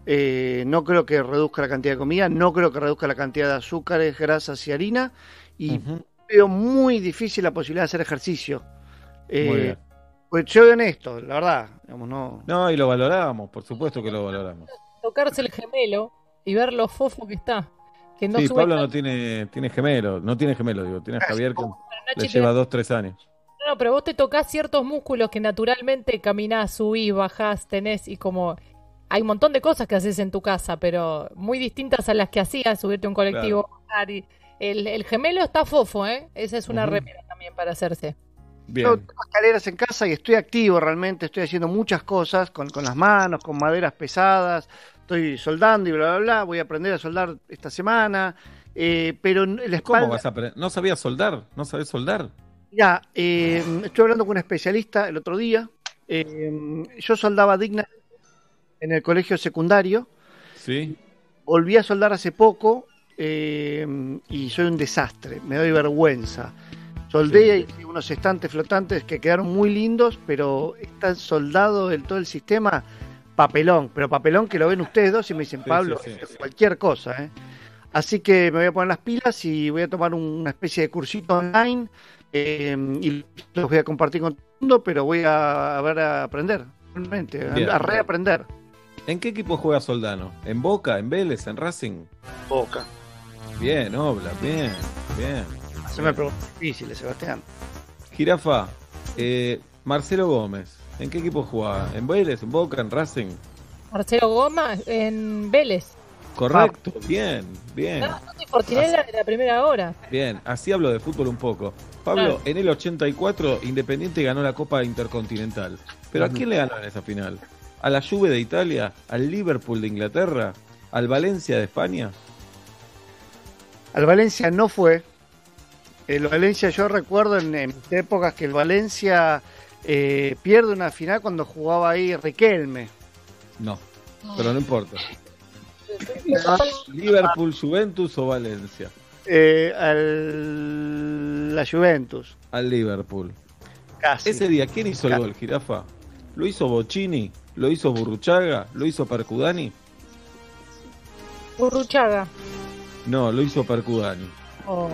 Eh, no creo que reduzca la cantidad de comida, no creo que reduzca la cantidad de azúcares, grasas y harina. Y veo muy difícil la posibilidad de hacer ejercicio. Eh, Muy bien. Pues soy honesto, la verdad. Digamos, no. No, y lo valoramos, por supuesto que lo valoramos. Tocarse el gemelo y ver lo fofo que está. Que no sí, sube Pablo tanto. no tiene, tiene gemelo, no tiene gemelo, digo, tiene a Javier que le lleva dos, tres años. No, no, pero vos te tocás ciertos músculos que naturalmente caminás, subís, bajás, tenés y como... Hay un montón de cosas que haces en tu casa, pero muy distintas a las que hacías, subirte a un colectivo, bajar y... El, el gemelo está fofo, ¿eh? Esa es una Ujú. remera también para hacerse. Yo tengo escaleras en casa y estoy activo realmente, estoy haciendo muchas cosas con, con las manos, con maderas pesadas, estoy soldando y bla, bla, bla. Voy a aprender a soldar esta semana, eh, pero en la espalda... ¿Cómo vas a aprender? ¿No sabías soldar? ¿No sabes soldar? Ya, eh, estuve hablando con un especialista el otro día. eh, yo soldaba digna en el colegio secundario. Sí. Volví a soldar hace poco eh, y soy un desastre. Me doy vergüenza. Soldé hice unos estantes flotantes que quedaron muy lindos, pero está soldado del todo el sistema papelón. Pero papelón que lo ven ustedes dos y me dicen, Pablo, sí, sí, es cualquier cosa. ¿eh? Así que me voy a poner las pilas y voy a tomar una especie de cursito online eh, y los voy a compartir con todo el mundo, pero voy a, a ver a aprender, realmente, Bien. a reaprender. ¿En qué equipo juega Soldano? ¿En Boca, en Vélez, en Racing? Boca. Bien, Obla, bien, bien. Haceme preguntas difíciles, Sebastián. Jirafa, eh, Marcelo Gómez, ¿en qué equipo juega? ¿En Vélez, en Boca, en Racing? Marcelo Goma en Vélez. Correcto, bien, bien. No, no, Fortinella de la primera hora. Bien, así hablo de fútbol un poco. Pablo, Claro. en el 84 Independiente ganó la Copa Intercontinental. ¿Pero a quién le ganó en esa final? ¿A la Juve de Italia? ¿Al Liverpool de Inglaterra? ¿Al Valencia de España? Al Valencia no fue. El Valencia, yo recuerdo en, en mis épocas que el Valencia eh, pierde una final cuando jugaba ahí Riquelme. No, pero no importa. ¿Liverpool, Juventus o Valencia? Eh, al, la Juventus. Al Liverpool. Casi. Ese día, ¿quién hizo el gol, Jirafa? ¿Lo hizo Bocini? ¿Lo hizo Burruchaga? ¿Lo hizo Percudani? Burruchaga. No, lo hizo Percudani. Oh.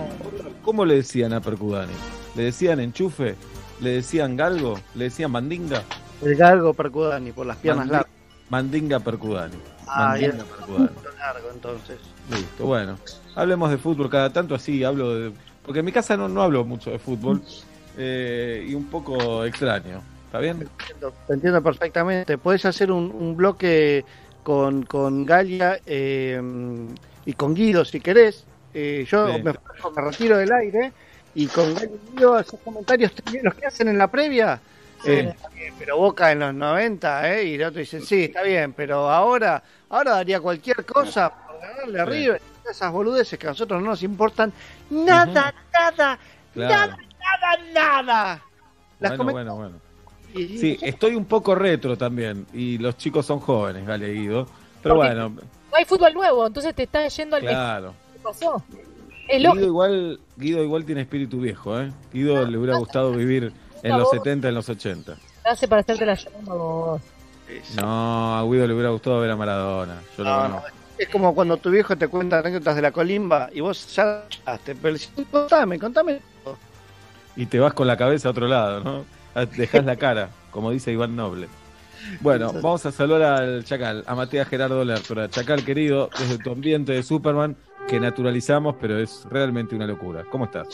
¿Cómo le decían a Percudani? ¿Le decían enchufe? ¿Le decían galgo? ¿Le decían mandinga? El galgo Percudani por las piernas largas. Mandinga Percudani. Ah, Mandinga Percudani. largo entonces. Listo, bueno. Hablemos de fútbol cada tanto así, hablo de... Porque en mi casa no, no hablo mucho de fútbol. eh, y un poco extraño. ¿Está bien? Entiendo, Te entiendo perfectamente. Puedes hacer un, un bloque con, con Galia eh, y con Guido si querés. Eh, yo Sí. me, me retiro del aire y con Guido hacer comentarios los que hacen en la previa. eh, eh, pero Boca en los 90, ¿eh? Y el otro dice, sí, está bien, pero ahora ahora daría cualquier cosa por ganarle a Sí. River. Esas boludeces que a nosotros no nos importan nada, nada, Claro. nada, nada, nada. Las Bueno, bueno, bueno. Sí, estoy un poco retro también. Y los chicos son jóvenes, Gale Guido. Pero Porque- bueno, No hay fútbol nuevo, entonces te estás yendo al claro. ¿Qué pasó? Es Guido igual, Guido igual tiene espíritu viejo, ¿eh? Guido le hubiera gustado vivir en los 70, en los 80. Hace para hacerte la llama vos. No, a Guido le hubiera gustado ver a Maradona. Yo lo No, conozco. Es como cuando tu viejo te cuenta anécdotas de la colimba y vos ya te pero contame, contame. Y te vas con la cabeza a otro lado, ¿no? Ah, Dejás la cara, como dice Iván Noble. Bueno, vamos a saludar al Chacal, a Matías Gerardo Lertora. Chacal, querido, desde tu ambiente de Superman, que naturalizamos, pero es realmente una locura. ¿Cómo estás?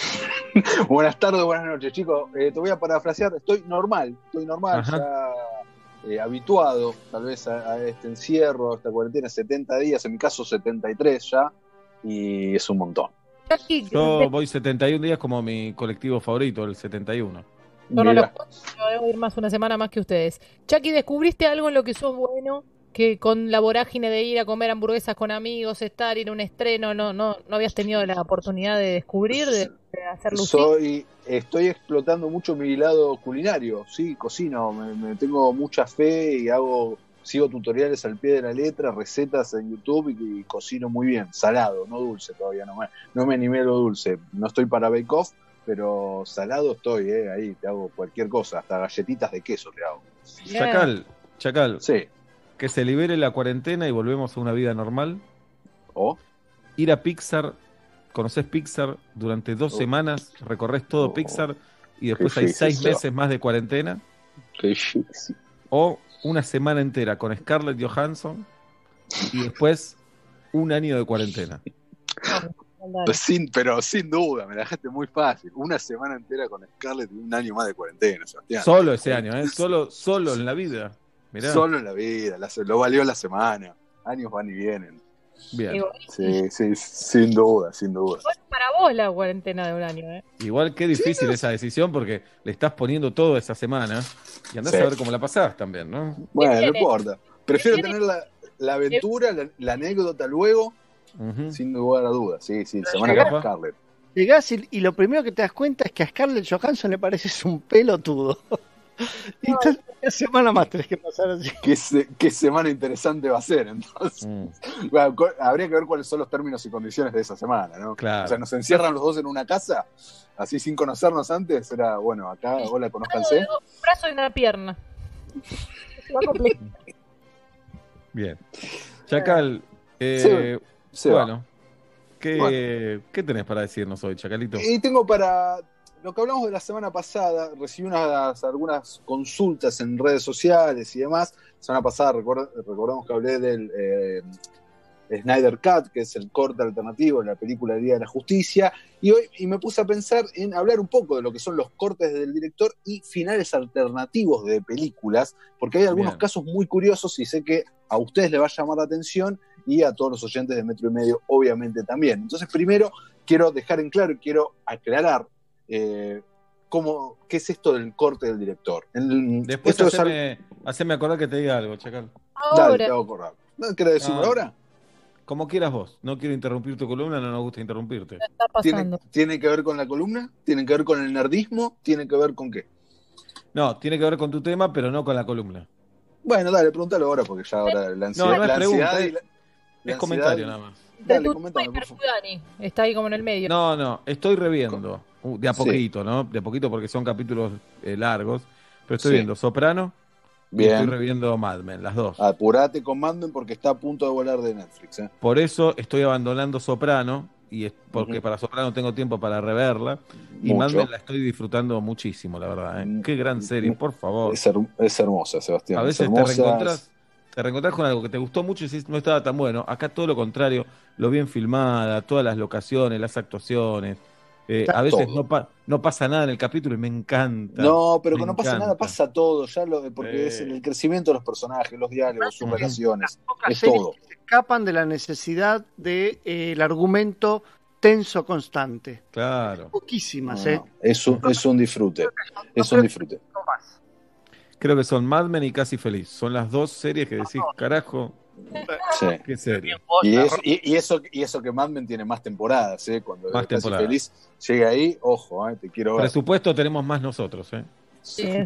Buenas tardes, buenas noches, chicos. Eh, te voy a parafrasear. Estoy normal, estoy normal, Ajá. ya eh, habituado tal vez a, a este encierro, a esta cuarentena, 70 días, en mi caso 73 ya, y es un montón. Yo voy 71 días como mi colectivo favorito, el 71. Yo no Mirá. los yo debo ir más una semana más que ustedes. Chucky, ¿descubriste algo en lo que sos bueno? Que con la vorágine de ir a comer hamburguesas con amigos, estar, ir a un estreno, no, no, no habías tenido la oportunidad de descubrir, de, de hacer lucir. Soy, estoy explotando mucho mi lado culinario, sí, cocino, me, me tengo mucha fe y hago, sigo tutoriales al pie de la letra, recetas en YouTube y, y cocino muy bien, salado, no dulce todavía, no me, no me animé a lo dulce, no estoy para Bake Off, pero salado estoy, eh, ahí te hago cualquier cosa, hasta galletitas de queso te hago. Chacal, Chacal, Sí. Que se libere la cuarentena y volvemos a una vida normal. ¿O? Ir a Pixar, conoces Pixar durante dos Oh. semanas, recorres todo Oh. Pixar y después hay seis meses más de cuarentena. Qué. O una semana entera con Scarlett Johansson y después un año de cuarentena. Pues sin, pero sin duda, me la dejaste muy fácil. Una semana entera con Scarlett y un año más de cuarentena, Sebastián. Solo ese año, ¿eh? Solo, solo en la vida. Mirá. Solo en la vida, la- lo valió la semana. Años van y vienen. Bien. Sí, sí, sin duda, sin duda. Para vos la cuarentena de un año, ¿eh? Igual qué difícil esa decisión porque le estás poniendo todo esa semana y andás Sí. a ver cómo la pasás también, ¿no? Bueno, no viene? importa. Prefiero viene? tener la, la aventura, la, la anécdota luego, sin lugar a dudas. Sí, sí, semana Llegás- con Scarlett. Llegás y, y lo primero que te das cuenta es que a Scarlett Johansson le pareces un pelotudo. Y una semana más tenés que pasar así. ¿Qué, se- qué semana interesante va a ser, entonces. Mm. Bueno, habría que ver cuáles son los términos y condiciones de esa semana, ¿no? Claro. O sea, nos encierran los dos en una casa, así sin conocernos antes, era, bueno, acá, hola, conózcanse. Un brazo y una pierna. Se. Bien. Chacal, eh, Se va. bueno, ¿qué, Bueno. ¿qué tenés para decirnos hoy, Chacalito? Y tengo para lo que hablamos de la semana pasada, recibí unas, algunas consultas en redes sociales y demás. La semana pasada recuerda- recordamos que hablé del eh, Snyder Cut, que es el corte alternativo de la película El Día de la Justicia, y hoy y me puse a pensar en hablar un poco de lo que son los cortes del director y finales alternativos de películas, porque hay algunos Bien. casos muy curiosos y sé que a ustedes les va a llamar la atención y a todos los oyentes de Metro y Medio, obviamente también. Entonces, primero quiero dejar en claro y quiero aclarar eh, cómo, qué es esto del corte del director. En- Después esto es algo- haceme, acordar que te diga algo, Chacal. Dale, te hago acordar. ¿No querés decirlo No. ahora? Como quieras vos. No quiero interrumpir tu columna, no nos gusta interrumpirte. ¿Tiene, ¿Tiene que ver con la columna? ¿Tiene que ver con el nerdismo? ¿Tiene que ver con qué? No, tiene que ver con tu tema, pero no con la columna. Bueno, dale, pregúntalo ahora porque ya ahora la ansiedad, No, no es la pregunta, ansiedad y es- la- la Es comentario ansiedad- nada más. Dale, coméntame, por favor. Está ahí como en el medio. No, no, estoy reviendo. Uh, de a Sí. poquito, ¿no? De a poquito porque son capítulos eh, largos. Pero estoy Sí. viendo Soprano y Bien. estoy reviendo Mad Men, las dos. Apurate con Manden porque está a punto de volar de Netflix. ¿eh? Por eso estoy abandonando Soprano, y es porque para Soprano tengo tiempo para reverla. Y Mucho. Mad Men la estoy disfrutando muchísimo, la verdad. ¿eh? Qué gran serie, por favor. Es, her- es hermosa, Sebastián. A es veces te reencontrás, te reencontrás con algo que te gustó mucho y decís, no estaba tan bueno. Acá todo lo contrario, lo bien filmada, todas las locaciones, las actuaciones. Eh, a veces no, pa- no pasa nada en el capítulo y me encanta. No, pero que no pasa nada, pasa todo, ya lo, porque es el crecimiento de los personajes, los diálogos, sus relaciones, es todo. que se escapan de la necesidad del de, eh, el argumento tenso constante. Claro. Poquísimas, No, ¿eh? no, es, un, es un disfrute, es un disfrute. Creo que son Mad Men y Casi Feliz. Son las dos series que decís, carajo, Sí. qué serie. Y, es- y- y eso, y eso que Mad Men tiene más temporadas, ¿eh? Cuando Más Casi temporadas. Feliz llega ahí, ojo, ¿eh? te quiero ver. Presupuesto tenemos más nosotros, ¿eh?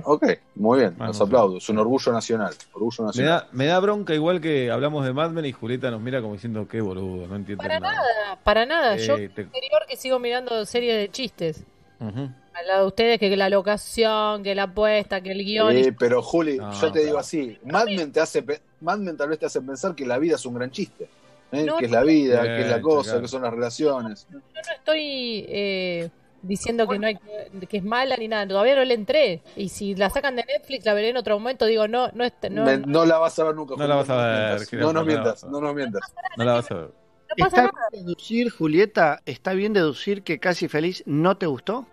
Ok, muy bien, Más los nosotros. aplaudo, es un orgullo nacional, orgullo Me nacional. da, me da bronca igual que hablamos de Mad Men y Julieta nos mira como diciendo, qué boludo, no entiendo Para nada. nada, para nada. Eh, Yo te- anterior que sigo mirando series de chistes. Al lado de ustedes, que la locación, que la apuesta, que el guion. y- Eh, pero Juli, No, yo te digo así, Mad Men, te hace, Mad Men tal vez te hace pensar que la vida es un gran chiste, ¿eh? No, que es la vida, Bien, que es la cosa, Chacal. que son las relaciones. Yo no estoy eh, diciendo que no hay que, que es mala ni nada. Todavía no le entré. Y si la sacan de Netflix, la veré en otro momento. Digo, no, no, no, Me- no, la vas a ver nunca. No la vas a ver, No nos mientas, vas a ver. no nos mientas. No la vas a ver. ¿Está nada. bien deducir, Julieta, está bien deducir que Casi Feliz no te gustó?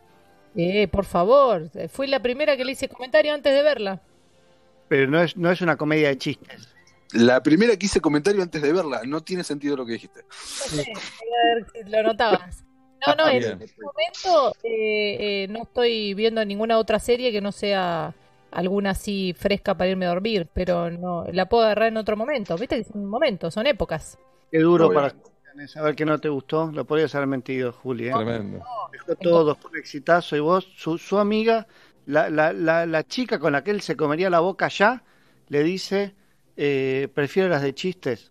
Eh, por favor. Fui la primera que le hice comentario antes de verla. Pero no es, no es una comedia de chistes. La primera que hice comentario antes de verla, no tiene sentido lo que dijiste. No sé, a ver si lo notabas. No, no, en Bien. este momento eh, eh, no estoy viendo ninguna otra serie que no sea alguna así fresca para irme a dormir, pero no la puedo agarrar en otro momento. Viste que son momentos, son épocas. Qué duro Obviamente. para saber que no te gustó. Lo podrías haber mentido, Juli. ¿eh? Tremendo. Dejó todo, fue un exitazo. Y vos, su, su amiga, la, la, la, la chica con la que él se comería la boca ya, le dice, eh, prefiero las de chistes.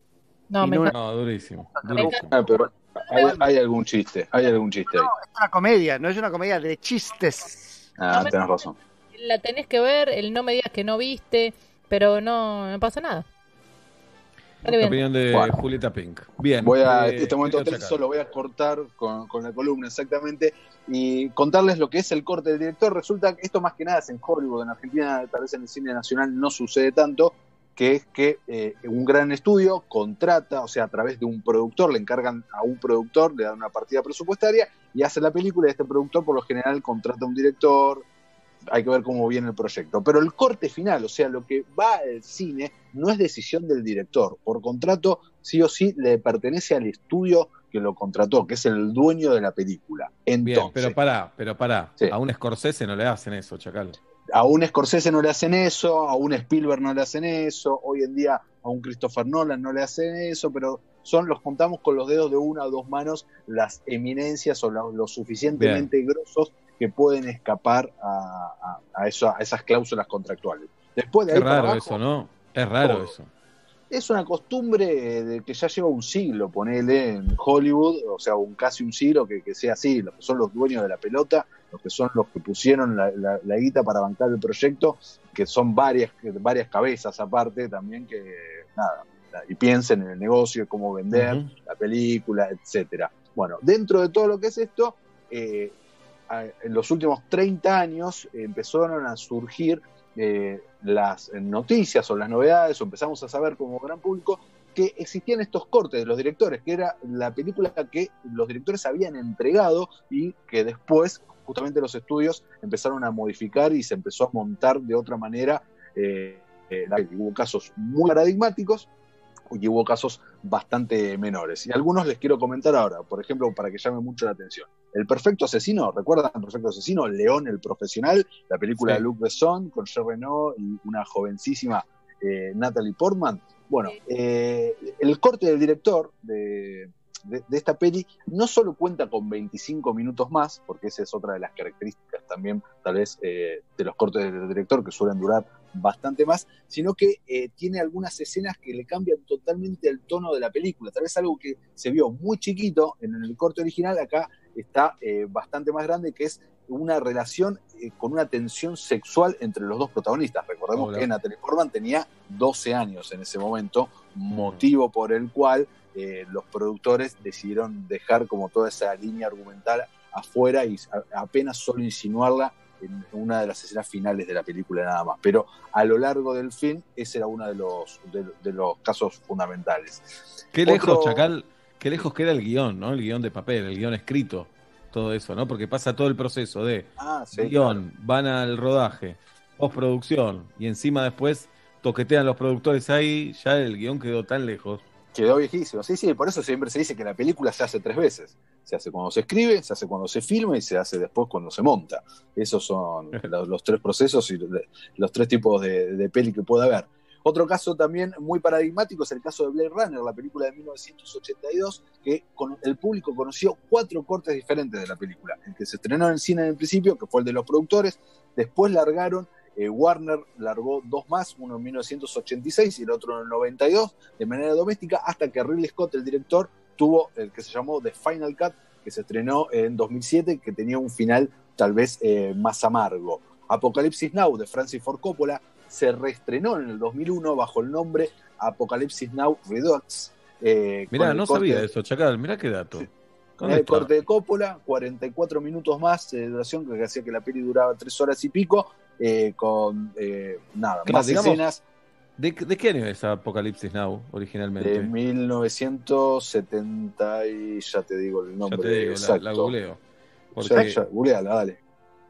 No, me no. No, durísimo. durísimo. Ah, pero hay, hay algún chiste, hay algún chiste ahí. Es una comedia, no es una comedia de chistes. Ah, tenés razón. La tenés que ver, el no me digas que no viste, pero no, no pasa nada. Bien. Opinión de Bueno. Julieta Pink. Bien. Voy a, eh, este momento tenso lo voy a cortar con, con la columna exactamente y contarles lo que es el corte del director. Resulta que esto más que nada es en Hollywood, en Argentina, tal vez en el cine nacional no sucede tanto, que es que eh, un gran estudio contrata, o sea, a través de un productor, le encargan a un productor, le dan una partida presupuestaria y hace la película y este productor por lo general contrata a un director, hay que ver cómo viene el proyecto. Pero el corte final, o sea, lo que va al cine, no es decisión del director. Por contrato, sí o sí, le pertenece al estudio que lo contrató, que es el dueño de la película. Bien, Entonces, pero pará, pero pará. Sí. A un Scorsese no le hacen eso, Chacal. A un Scorsese no le hacen eso, a un Spielberg no le hacen eso, hoy en día a un Christopher Nolan no le hacen eso, pero son los contamos con los dedos de una o dos manos las eminencias o la- lo suficientemente grosos que pueden escapar a, a- a eso- a esas cláusulas contractuales. Después de ahí para raro abajo, eso, ¿no? Es raro todo. eso. es una costumbre de que ya lleva un siglo, ponele en Hollywood, o sea, un casi un siglo que, que sea así, los que son los dueños de la pelota, los que son los que pusieron la, la- la guita para bancar el proyecto, que son varias, varias cabezas aparte también que nada, y piensen en el negocio, cómo vender la película, etcétera. Bueno, dentro de todo lo que es esto, eh, en los últimos 30 años empezaron a surgir eh, las noticias o las novedades, o empezamos a saber como gran público que existían estos cortes de los directores, que era la película que los directores habían entregado y que después justamente los estudios empezaron a modificar y se empezó a montar de otra manera. eh, eh, hubo casos muy paradigmáticos y hubo casos bastante menores. Y algunos les quiero comentar ahora, por ejemplo, para que llame mucho la atención. El Perfecto Asesino, ¿recuerdan el Perfecto Asesino? León el Profesional, la película Sí. de Luc Besson con Jean Reno y una jovencísima eh, Natalie Portman. Bueno, eh, el corte del director de, de- de esta peli no solo cuenta con 25 minutos más, porque esa es otra de las características también, tal vez, eh, de los cortes del director que suelen durar bastante más, sino que eh, tiene algunas escenas que le cambian totalmente el tono de la película. Tal vez algo que se vio muy chiquito en el corte original, acá está eh, bastante más grande, que es una relación eh, con una tensión sexual entre los dos protagonistas. Recordemos Hola. que Natalie Portman tenía 12 años en ese momento, motivo por el cual eh, los productores decidieron dejar como toda esa línea argumental afuera y a- apenas solo insinuarla en una de las escenas finales de la película nada más. Pero a lo largo del film, ese era uno de los, de, de los casos fundamentales. Qué lejos, Chacal, qué lejos queda el guion, ¿no? El guion de papel, el guion escrito, todo eso, ¿no? Porque pasa todo el proceso de Ah, sí, guion, van al rodaje, postproducción, y encima después toquetean los productores ahí, ya el guion quedó tan lejos. Quedó viejísimo. Sí, sí, por eso siempre se dice que la película se hace tres veces. Se hace cuando se escribe, se hace cuando se filma y se hace después cuando se monta. Esos son los, los tres procesos y los, tres tipos de, de peli que puede haber. Otro caso también muy paradigmático es el caso de Blade Runner, la película de 1982, que con- el público conoció cuatro cortes diferentes de la película. El que se estrenó en el cine en el principio, que fue el de los productores, después largaron, eh, Warner largó dos más, uno en 1986 y el otro en el 92, de manera doméstica, hasta que Ridley Scott, el director, tuvo el que se llamó The Final Cut, que se estrenó en 2007, que tenía un final tal vez eh, más amargo. Apocalipsis Now, de Francis Ford Coppola, se reestrenó en el 2001 bajo el nombre Apocalipsis Now Redux. eh, Mirá, no corte- sabía eso, Chacal, mirá qué dato. ¿Dónde el está? corte de Coppola, 44 minutos más de duración, que hacía que la peli duraba 3 horas y pico, eh, con eh, nada, Claro, más digamos, escenas ¿De, de qué año es Apocalipsis Now originalmente? de 1970 y ya te digo el nombre ya te digo, la, exacto. la googleo. Porque ya, googleala, dale.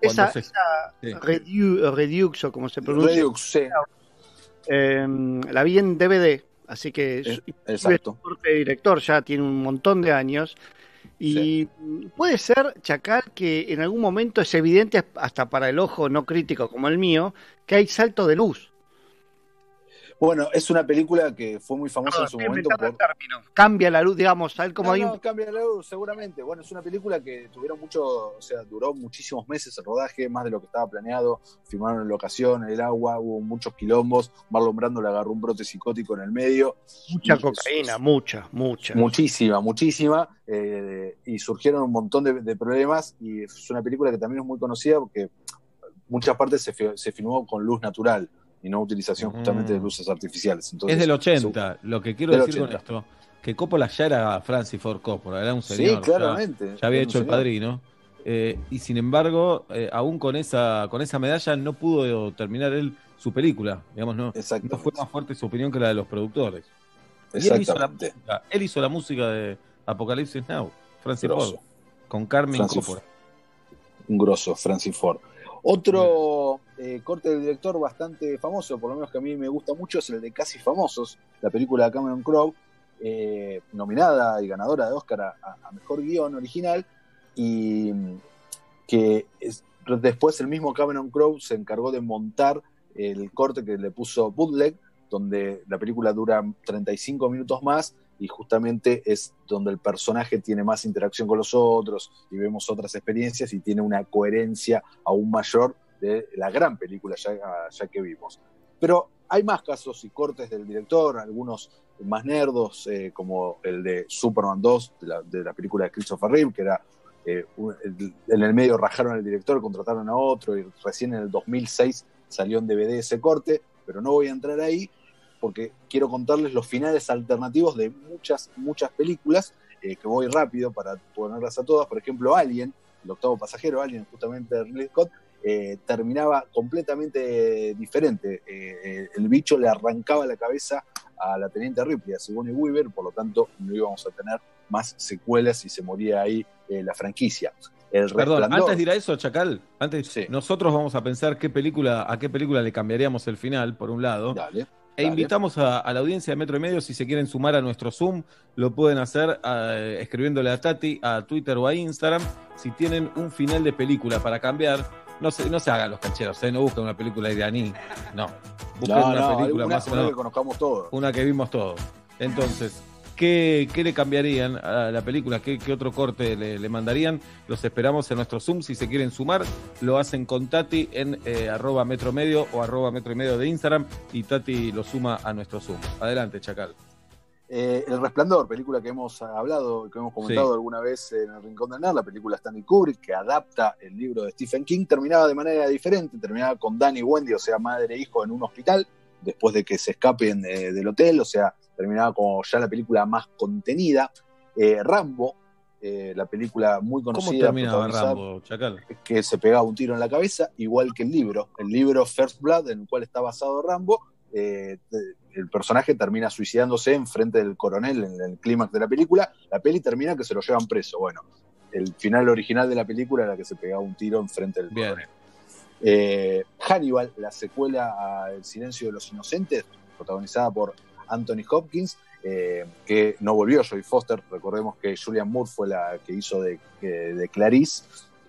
Esa, se- esa Sí. Redu- Redux, o como se pronuncia, Redux, sí, eh, la vi en DVD, así que es, Eh, exacto. corte de director ya tiene un montón de años. Y puede ser, Chacal, que en algún momento es evidente, hasta para el ojo no crítico como el mío, que hay salto de luz. Bueno, es una película que fue muy famosa en su momento por. Cambia la luz, digamos, tal como No, no, cambia la luz, seguramente. Bueno, es una película que tuvieron mucho, o sea, duró muchísimos meses el rodaje, más de lo que estaba planeado. Filmaron en locación, en el agua, hubo muchos quilombos. Marlon Brando le agarró un brote psicótico en el medio. mucha Y- cocaína, mucha, mucha. Muchísima, muchísima. eh, y surgieron un montón de, de problemas. Y es una película que también es muy conocida porque muchas partes se, se filmó con luz natural y no utilización justamente de luces artificiales. Entonces, es del 80. Lo que quiero decir 80. con esto, que Coppola ya era Francis Ford Coppola, era un Sí, señor. ya- claramente, Ya, había hecho el padrino. eh, y sin embargo, eh, aún con esa, con esa medalla no pudo terminar él su película. Digamos, no, no fue más fuerte su opinión que la de los productores. Y él hizo, la Exactamente. música, él hizo la música de Apocalipsis Now, Francis Grosso. Ford, con Carmen Francis Coppola. un grosso, Francis Ford. Otro eh, corte del director bastante famoso, por lo menos que a mí me gusta mucho, es el de Casi Famosos, la película de Cameron Crowe, eh, nominada y ganadora de Oscar a, Mejor Guión Original, y que es- después el mismo Cameron Crowe se encargó de montar el corte que le puso Bootleg, donde la película dura 35 minutos más y justamente es donde el personaje tiene más interacción con los otros y vemos otras experiencias y tiene una coherencia aún mayor de la gran película ya, que vimos. Pero hay más casos y cortes del director, algunos más nerdos, eh, como el de Superman 2, de la, película de Christopher Reeve, que era eh, en el medio rajaron al director, contrataron a otro y recién en el 2006 salió en DVD ese corte, pero no voy a entrar ahí porque quiero contarles los finales alternativos de muchas, muchas películas, eh, que voy rápido para ponerlas a todas. Por ejemplo, Alien, el octavo pasajero, Alien, justamente de Ridley Scott, eh, terminaba completamente diferente. Eh, el bicho le arrancaba la cabeza a la teniente Ripley, a Sigourney Weaver, por lo tanto no íbamos a tener más secuelas y se moría ahí eh, la franquicia. El Perdón, Resplandor- antes de ir a eso, Chacal, antes nosotros vamos a pensar qué película, a qué película le cambiaríamos el final, por un lado. Dale, E invitamos a, a la audiencia de Metro y Medio, si se quieren sumar a nuestro Zoom, lo pueden hacer eh, escribiéndole a Tati, a Twitter o a Instagram. Si tienen un final de película para cambiar, no se, no se hagan los cancheros, ¿eh? no busquen una película iraní, no. Busquen No, una no, película más o una menos- que conozcamos todos. Una que vimos todos. Entonces, ¿qué, qué le cambiarían a la película? ¿Qué, qué otro corte le, le mandarían? Los esperamos en nuestro Zoom. Si se quieren sumar, lo hacen con Tati en eh, arroba metro medio o arroba metro y medio de Instagram y Tati lo suma a nuestro Zoom. Adelante, Chacal. Eh, el Resplandor, película que hemos hablado, que hemos comentado Sí. alguna vez en el Rincón del Nerd, la película Stanley Kubrick, que adapta el libro de Stephen King, terminaba de manera diferente, terminaba con Danny y Wendy, o sea, madre e hijo en un hospital, después de que se escapen eh, del hotel, o sea, terminaba como ya la película más contenida. Eh, Rambo, la película muy ¿Cómo conocida, terminaba protagonizada- Rambo, Chacal? que se pegaba un tiro en la cabeza, igual que el libro. El libro First Blood, en el cual está basado Rambo, eh, el personaje termina suicidándose en frente del coronel en el clímax de la película. La peli termina que se lo llevan preso. Bueno, el final original de la película era que se pegaba un tiro en frente del coronel. Eh, Hannibal, la secuela a El silencio de los inocentes, protagonizada por Anthony Hopkins, eh, que no volvió Joy Foster. Recordemos que Julian Moore fue la que hizo de, de Clarice.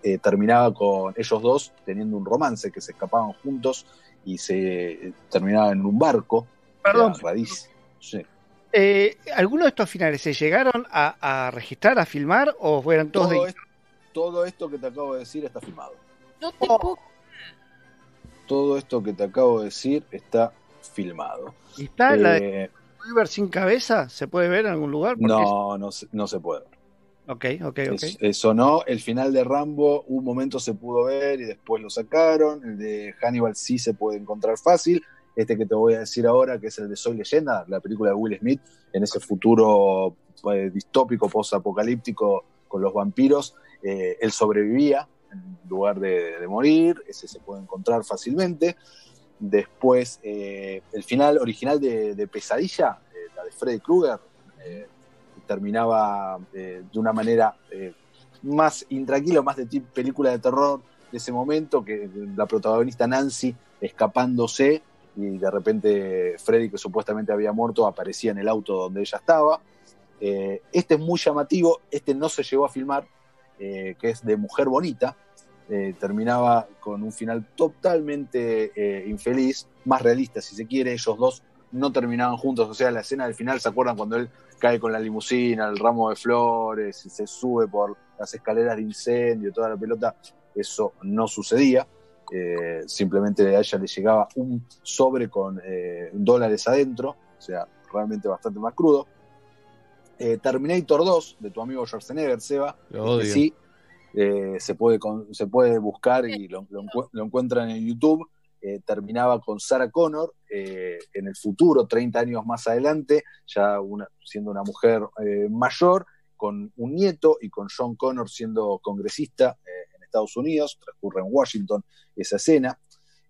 Eh, terminaba con ellos dos teniendo un romance, que se escapaban juntos y se eh, terminaba en un barco. Perdón. Rarísimo. Sí. Eh, ¿Algunos de estos finales se llegaron a, a registrar, a filmar o fueron todos Todo, de... esto, todo esto que te acabo de decir está filmado. No te puedo- Todo esto que te acabo de decir está filmado. ¿Y está la de Eh, Weaver sin cabeza? ¿Se puede ver en algún lugar? Porque no, no, se- no se puede. Ok, ok, ok. Es- eso no. El final de Rambo, un momento se pudo ver y después lo sacaron. El de Hannibal sí se puede encontrar fácil. Este que te voy a decir ahora, que es el de Soy Leyenda, la película de Will Smith, en ese futuro eh, distópico, post-apocalíptico con los vampiros, eh, él sobrevivía en lugar de, morir. Ese se puede encontrar fácilmente. Después, eh, el final original de, Pesadilla, eh, la de Freddy Krueger, terminaba de una manera más intranquila, más de tipo película de terror de ese momento, que la protagonista Nancy escapándose y de repente Freddy, que supuestamente había muerto, aparecía en el auto donde ella estaba. Eh, este es muy llamativo, este no se llegó a filmar, eh, que es de Mujer Bonita, eh, terminaba con un final totalmente infeliz, más realista si se quiere, ellos dos no terminaban juntos, o sea, la escena del final, ¿se acuerdan cuando él cae con la limusina, el ramo de flores, y se sube por las escaleras de incendio, toda la pelota? Eso no sucedía, eh, simplemente a ella le llegaba un sobre con eh, dólares adentro, o sea, realmente bastante más crudo. Eh, Terminator 2, de tu amigo Schwarzenegger, Seba, este sí, se, puede con- se puede buscar y lo, lo encu- lo encuentran en YouTube. Terminaba con Sarah Connor en el futuro, 30 años más adelante, ya una- siendo una mujer mayor, con un nieto y con John Connor siendo congresista Estados Unidos, transcurre en Washington esa escena.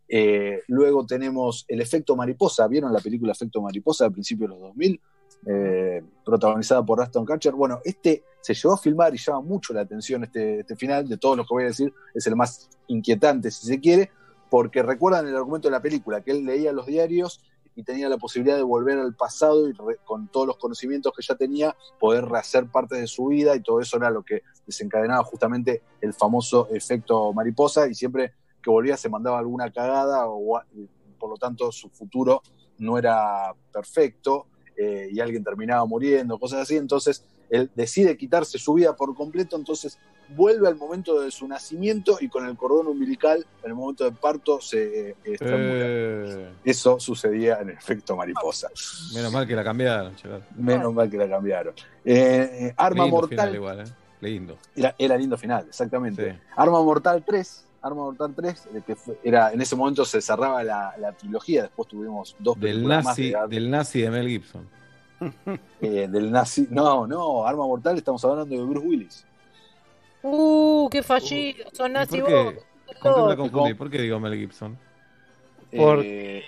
Eh, luego tenemos El efecto mariposa, ¿vieron la película Efecto mariposa al principio de los 2000? Eh, protagonizada por Aston Kutcher. Bueno, este se llegó a filmar y llama mucho la atención este, este final, de todos los que voy a decir, es el más inquietante si se quiere, porque recuerdan el argumento de la película, que él leía los diarios y tenía la posibilidad de volver al pasado y con todos los conocimientos que ya tenía, poder rehacer parte de su vida y todo eso era lo que desencadenaba justamente el famoso efecto mariposa y siempre que volvía se mandaba alguna cagada o por lo tanto su futuro no era perfecto eh, y alguien terminaba muriendo, cosas así, entonces él decide quitarse su vida por completo, entonces vuelve al momento de su nacimiento y con el cordón umbilical en el momento de parto se eh, estrangula. Eh, Eso sucedía en el efecto mariposa. menos mal que la cambiaron, Chacal. Menos mal que la cambiaron. Eh, Arma Lindo Mortal. final igual, ¿eh? Lindo. Era, era lindo final, exactamente. Arma Mortal 3. Arma Mortal 3, eh, que fue- era, en ese momento se cerraba la, la trilogía, después tuvimos dos Del películas más nazi, de- del nazi de Mel Gibson. del nazi. No, no, Arma Mortal estamos hablando de Bruce Willis. Uh, qué fallido. Son ¿Y nazi ¿Por qué? vos. ¿Con qué me loco. confundí? ¿Por qué digo Mel Gibson? Eh,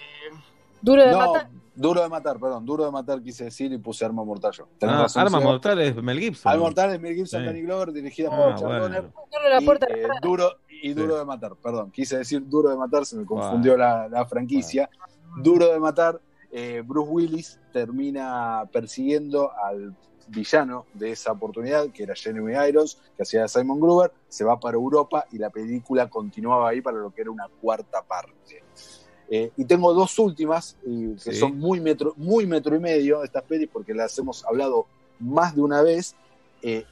Duro de no, matar. Duro de matar, perdón. Duro de matar quise decir y puse Arma Mortal yo. Ah, razón, Arma. Mortal es Mel Gibson. Arma Mortal es Mel Gibson, Sí. Danny Glover, dirigida Ah, por Richard bueno. Y, eh, duro, y Duro de Matar, perdón. Quise decir Duro de Matar, se me confundió la, la franquicia. Duro de Matar, eh, Bruce Willis termina persiguiendo al villano de esa oportunidad, que era Jeremy Irons, que hacía de Simon Gruber, se va para Europa y la película continuaba ahí para lo que era una cuarta parte. Eh, y tengo dos últimas, y que Sí. son muy metro, muy metro y medio estas pelis, porque las hemos hablado más de una vez. Eh,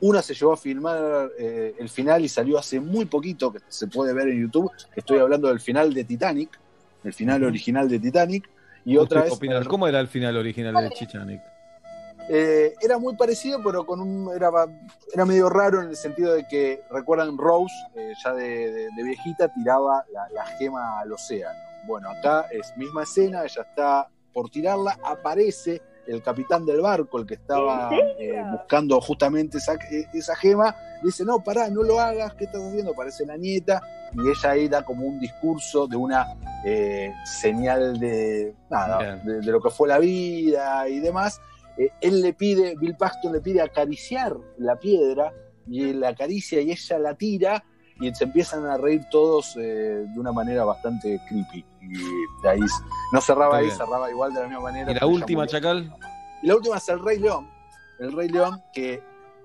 una se llevó a filmar eh, el final y salió hace muy poquito, que se puede ver en YouTube. Estoy hablando del final de Titanic, el final original de Titanic. Y otra ¿Usted es. opina- ¿Cómo era el final original de Titanic? Eh, era muy parecido, pero con un era, era medio raro en el sentido de que, recuerdan, Rose, eh, ya de, de- de viejita, tiraba la, la gema al océano. Bueno, acá es misma escena, ella está por tirarla, aparece el capitán del barco, el que estaba eh, buscando justamente esa, eh, esa gema, le dice, no, pará, no lo hagas, ¿qué estás haciendo? Aparece la nieta, y ella ahí da como un discurso de una eh, señal de, nada, de lo que fue la vida y demás. Eh, él le pide, Bill Paxton le pide acariciar la piedra y la acaricia y ella la tira y se empiezan a reír todos eh, de una manera bastante creepy. Y de ahí no cerraba ahí, cerraba igual de la misma manera. ¿Y la última. Chacal? Y la última es el Rey León. El Rey León, que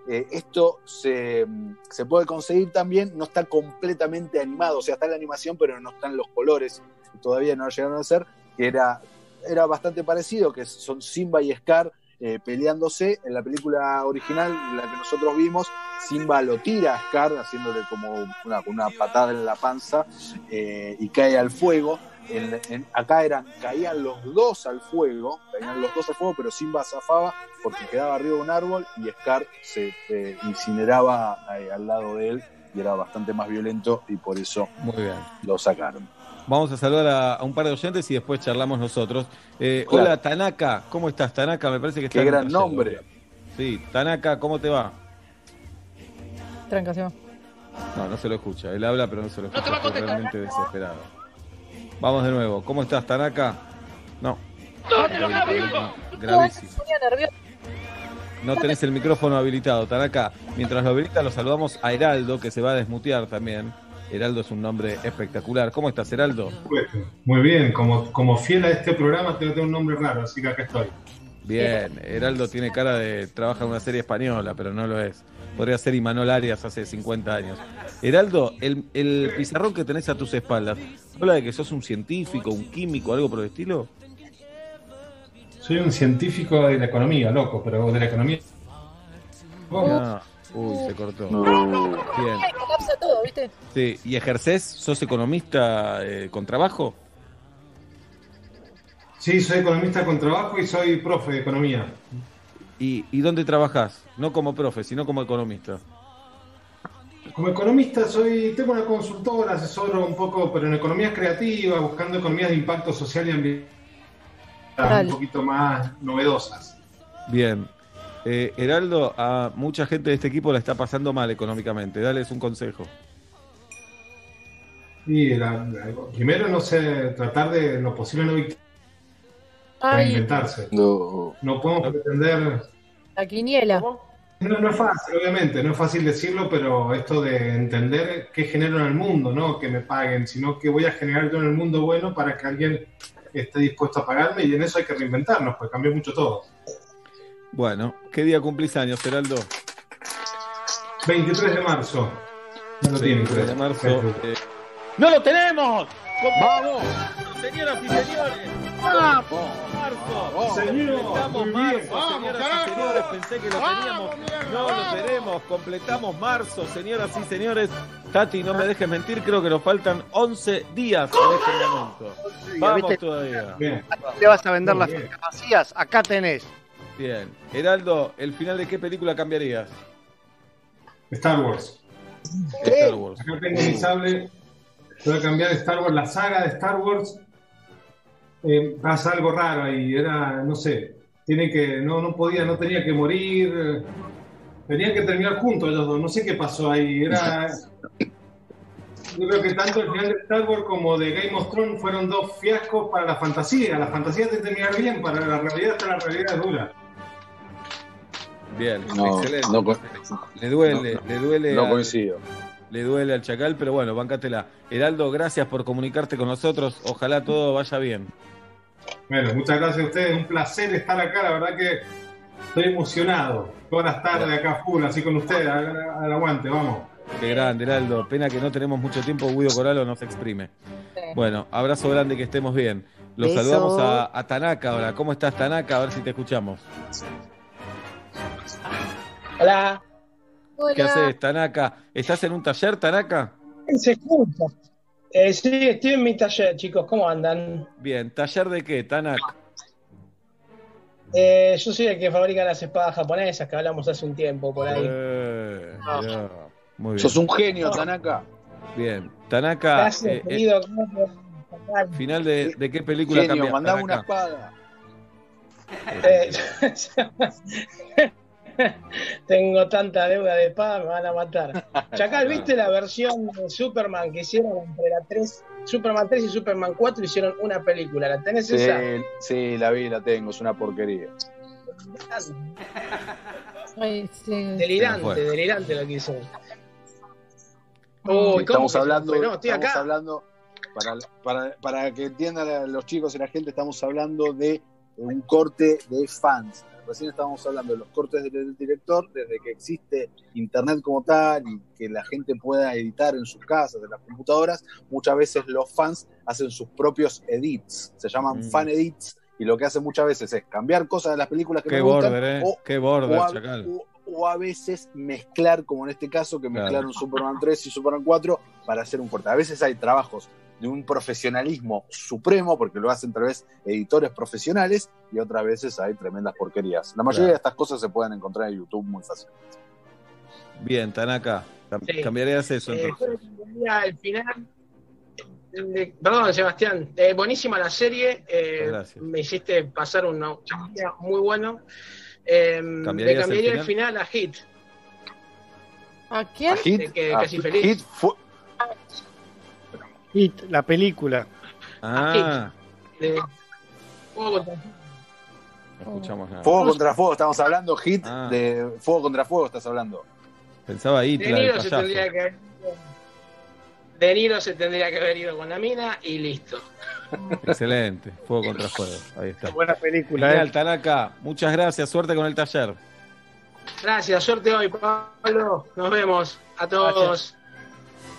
eh, esto se, se puede conseguir también, no está completamente animado, o sea, está la animación, pero no están los colores, todavía no lo llegaron a hacer, que era, era bastante parecido, que son Simba y Scar eh, peleándose. En la película original, la que nosotros vimos, Simba lo tira a Scar, haciéndole como una, una patada en la panza, eh, y cae al fuego. En- en- acá eran, caían los dos al fuego, caían los dos al fuego, pero Simba zafaba porque quedaba arriba de un árbol y Scar se eh, incineraba al lado de él y era bastante más violento y por eso Muy bien. lo sacaron. Vamos a saludar a, a un par de oyentes y después charlamos nosotros. Eh. Hola, Tanaka. ¿Cómo estás, Tanaka? Me parece que está Qué gran nombre. Sí, Tanaka, ¿cómo te va? Tranca, Seba. No, no se lo escucha. Él habla, pero no se lo escucha. Estoy realmente desesperado. Vamos de nuevo. ¿Cómo estás, Tanaka? No. Gravísimo. Nervioso. No tenés el micrófono habilitado, Tanaka. Mientras lo habilita, lo saludamos a Heraldo, que se va a desmutear también. Heraldo es un nombre espectacular. ¿Cómo estás, Heraldo? Muy bien, como, como fiel a este programa tengo, un nombre raro, así que acá estoy. Bien, Heraldo tiene cara de trabaja en una serie española, pero no lo es. Podría ser Imanol Arias hace 50 años. Heraldo, el, el pizarrón que tenés a tus espaldas, ¿habla de que sos un científico, un químico, algo por el estilo? Soy un científico de la economía, loco, pero de la economía. Ah, uy, se cortó. Bien. Ay, colapsa todo, ¿viste? Sí, ¿Y ejercés? ¿Sos economista eh, con trabajo? Sí, soy economista con trabajo y soy profe de economía. ¿Y, y dónde trabajás? No como profe, sino como economista. Como economista soy, tengo una consultora, asesoro un poco, pero en economías creativas, buscando economías de impacto social y ambiental un poquito más novedosas. Bien. Eh, Heraldo, a mucha gente de este equipo la está pasando mal económicamente. Dales un consejo. Y la- la- primero, no sé, tratar de lo posible no Ay, reinventarse. No. No podemos pretender la quiniela. No, no es fácil, obviamente, no es fácil decirlo, pero esto de entender qué genero en el mundo, no que me paguen, sino que voy a generar yo en el mundo bueno para que alguien esté dispuesto a pagarme y en eso hay que reinventarnos, pues cambió mucho todo. Bueno, ¿qué día cumplís años, Heraldo? 23 de marzo. No lo tienen, 23 de marzo. Eh, ¡No lo tenemos! ¡Vamos! Señoras y señores, ¡vamos! ¡Marzo! Señor, Completamos marzo, señoras y señores. Pensé que lo teníamos. No lo tenemos. Completamos marzo, señoras y señores. Tati, no me dejes mentir, creo que nos faltan 11 días en este momento. Vamos ¿viste? todavía. ¿Le vas a vender las vacías? Acá tenés. Bien. Heraldo, ¿el final de qué película cambiarías? Star Wars. Star Wars. Acá tengo mi sable. Voy a cambiar Star Wars, la saga de Star Wars. eh, pasa algo raro ahí, era, no sé, tiene que, no, no podía, no tenía que morir. Tenían que terminar juntos ellos dos, no sé qué pasó ahí. Era. Yo creo que tanto el final de Star Wars como de Game of Thrones fueron dos fiascos para la fantasía. La fantasía de terminar bien, para la realidad hasta la realidad es dura. Bien, No, excelente. no le duele, le duele. No al- coincido. Le duele al Chacal, pero bueno, bancátela. Heraldo, gracias por comunicarte con nosotros. Ojalá todo vaya bien. Bueno, muchas gracias a ustedes, un placer estar acá, la verdad que estoy emocionado. Todas las tardes acá full, así con ustedes, al, al aguante, vamos. Qué grande, Heraldo. Pena que no tenemos mucho tiempo, Guido Coralo nos exprime. Bueno, abrazo grande, que estemos bien. Los Beso. saludamos a, a Tanaka ahora. ¿Cómo estás, Tanaka? A ver si te escuchamos. Hola. ¿Qué haces, Tanaka? ¿Estás en un taller, Tanaka? Se escucha. Eh, sí, estoy en mi taller, chicos. ¿Cómo andan? Bien, ¿taller de qué, Tanaka? Eh, yo soy el que fabrica las espadas japonesas que hablamos hace un tiempo por ahí. Eh, mirá. Muy bien. Sos un genio, Tanaka. Bien. Tanaka, Gracias, eh, eh, querido. final de, de qué película Genio, cambia, mandame una Tanaka? espada. Eh, Tengo tanta deuda de espada, me van a matar. Chacal, ¿viste la versión de Superman que hicieron entre la 3, Superman 3 y Superman 4? Hicieron una película. ¿La tenés Sí, esa? sí, la vi, la tengo, es una porquería. Ay, sí. Delirante, delirante lo que hicieron. ¿cómo estamos hablando? No, estoy estamos acá. hablando para, para, para que entiendan los chicos y la gente, estamos hablando de un corte de fans. Recién estábamos hablando de los cortes del director, desde que existe internet como tal y que la gente pueda editar en sus casas, en las computadoras, muchas veces los fans hacen sus propios edits, se llaman Mm. fan edits, y lo que hacen muchas veces es cambiar cosas de las películas que Qué me gustan border, eh. o, Qué border, o a, Chacal. o- o a veces mezclar, como en este caso, que Claro. mezclaron Superman 3 y Superman 4 para hacer un corte. A veces hay trabajos de un profesionalismo supremo, porque lo hacen tal vez editores profesionales, y otras veces hay tremendas porquerías. La mayoría Claro. de estas cosas se pueden encontrar en YouTube muy fácil. Bien, Tanaka. Cam- Sí. Cambiarías eso Eh, entonces. quería el final. eh, Perdón, Sebastián. Eh, buenísima la serie. eh, Gracias. me hiciste pasar un día muy bueno. Eh, le ¿Cambiarías el cambiaría el final? a Hit. ¿A quién? Hit, De que a casi feliz. Hit fue- Hit, la película. Ah, De- Fuego contra- no escuchamos nada. Fuego contra Fuego, estamos hablando, Hit Ah. de Fuego contra Fuego, estás hablando. Pensaba De Hitler, el Niro se tendría que haber ido- De Niro se tendría que haber ido con la mina y listo. Excelente. Fuego contra fuego. Ahí está. Buena película, Genial, eh. Tanaka. Muchas gracias. Suerte con el taller. Gracias, suerte hoy, Pablo. Nos vemos a todos.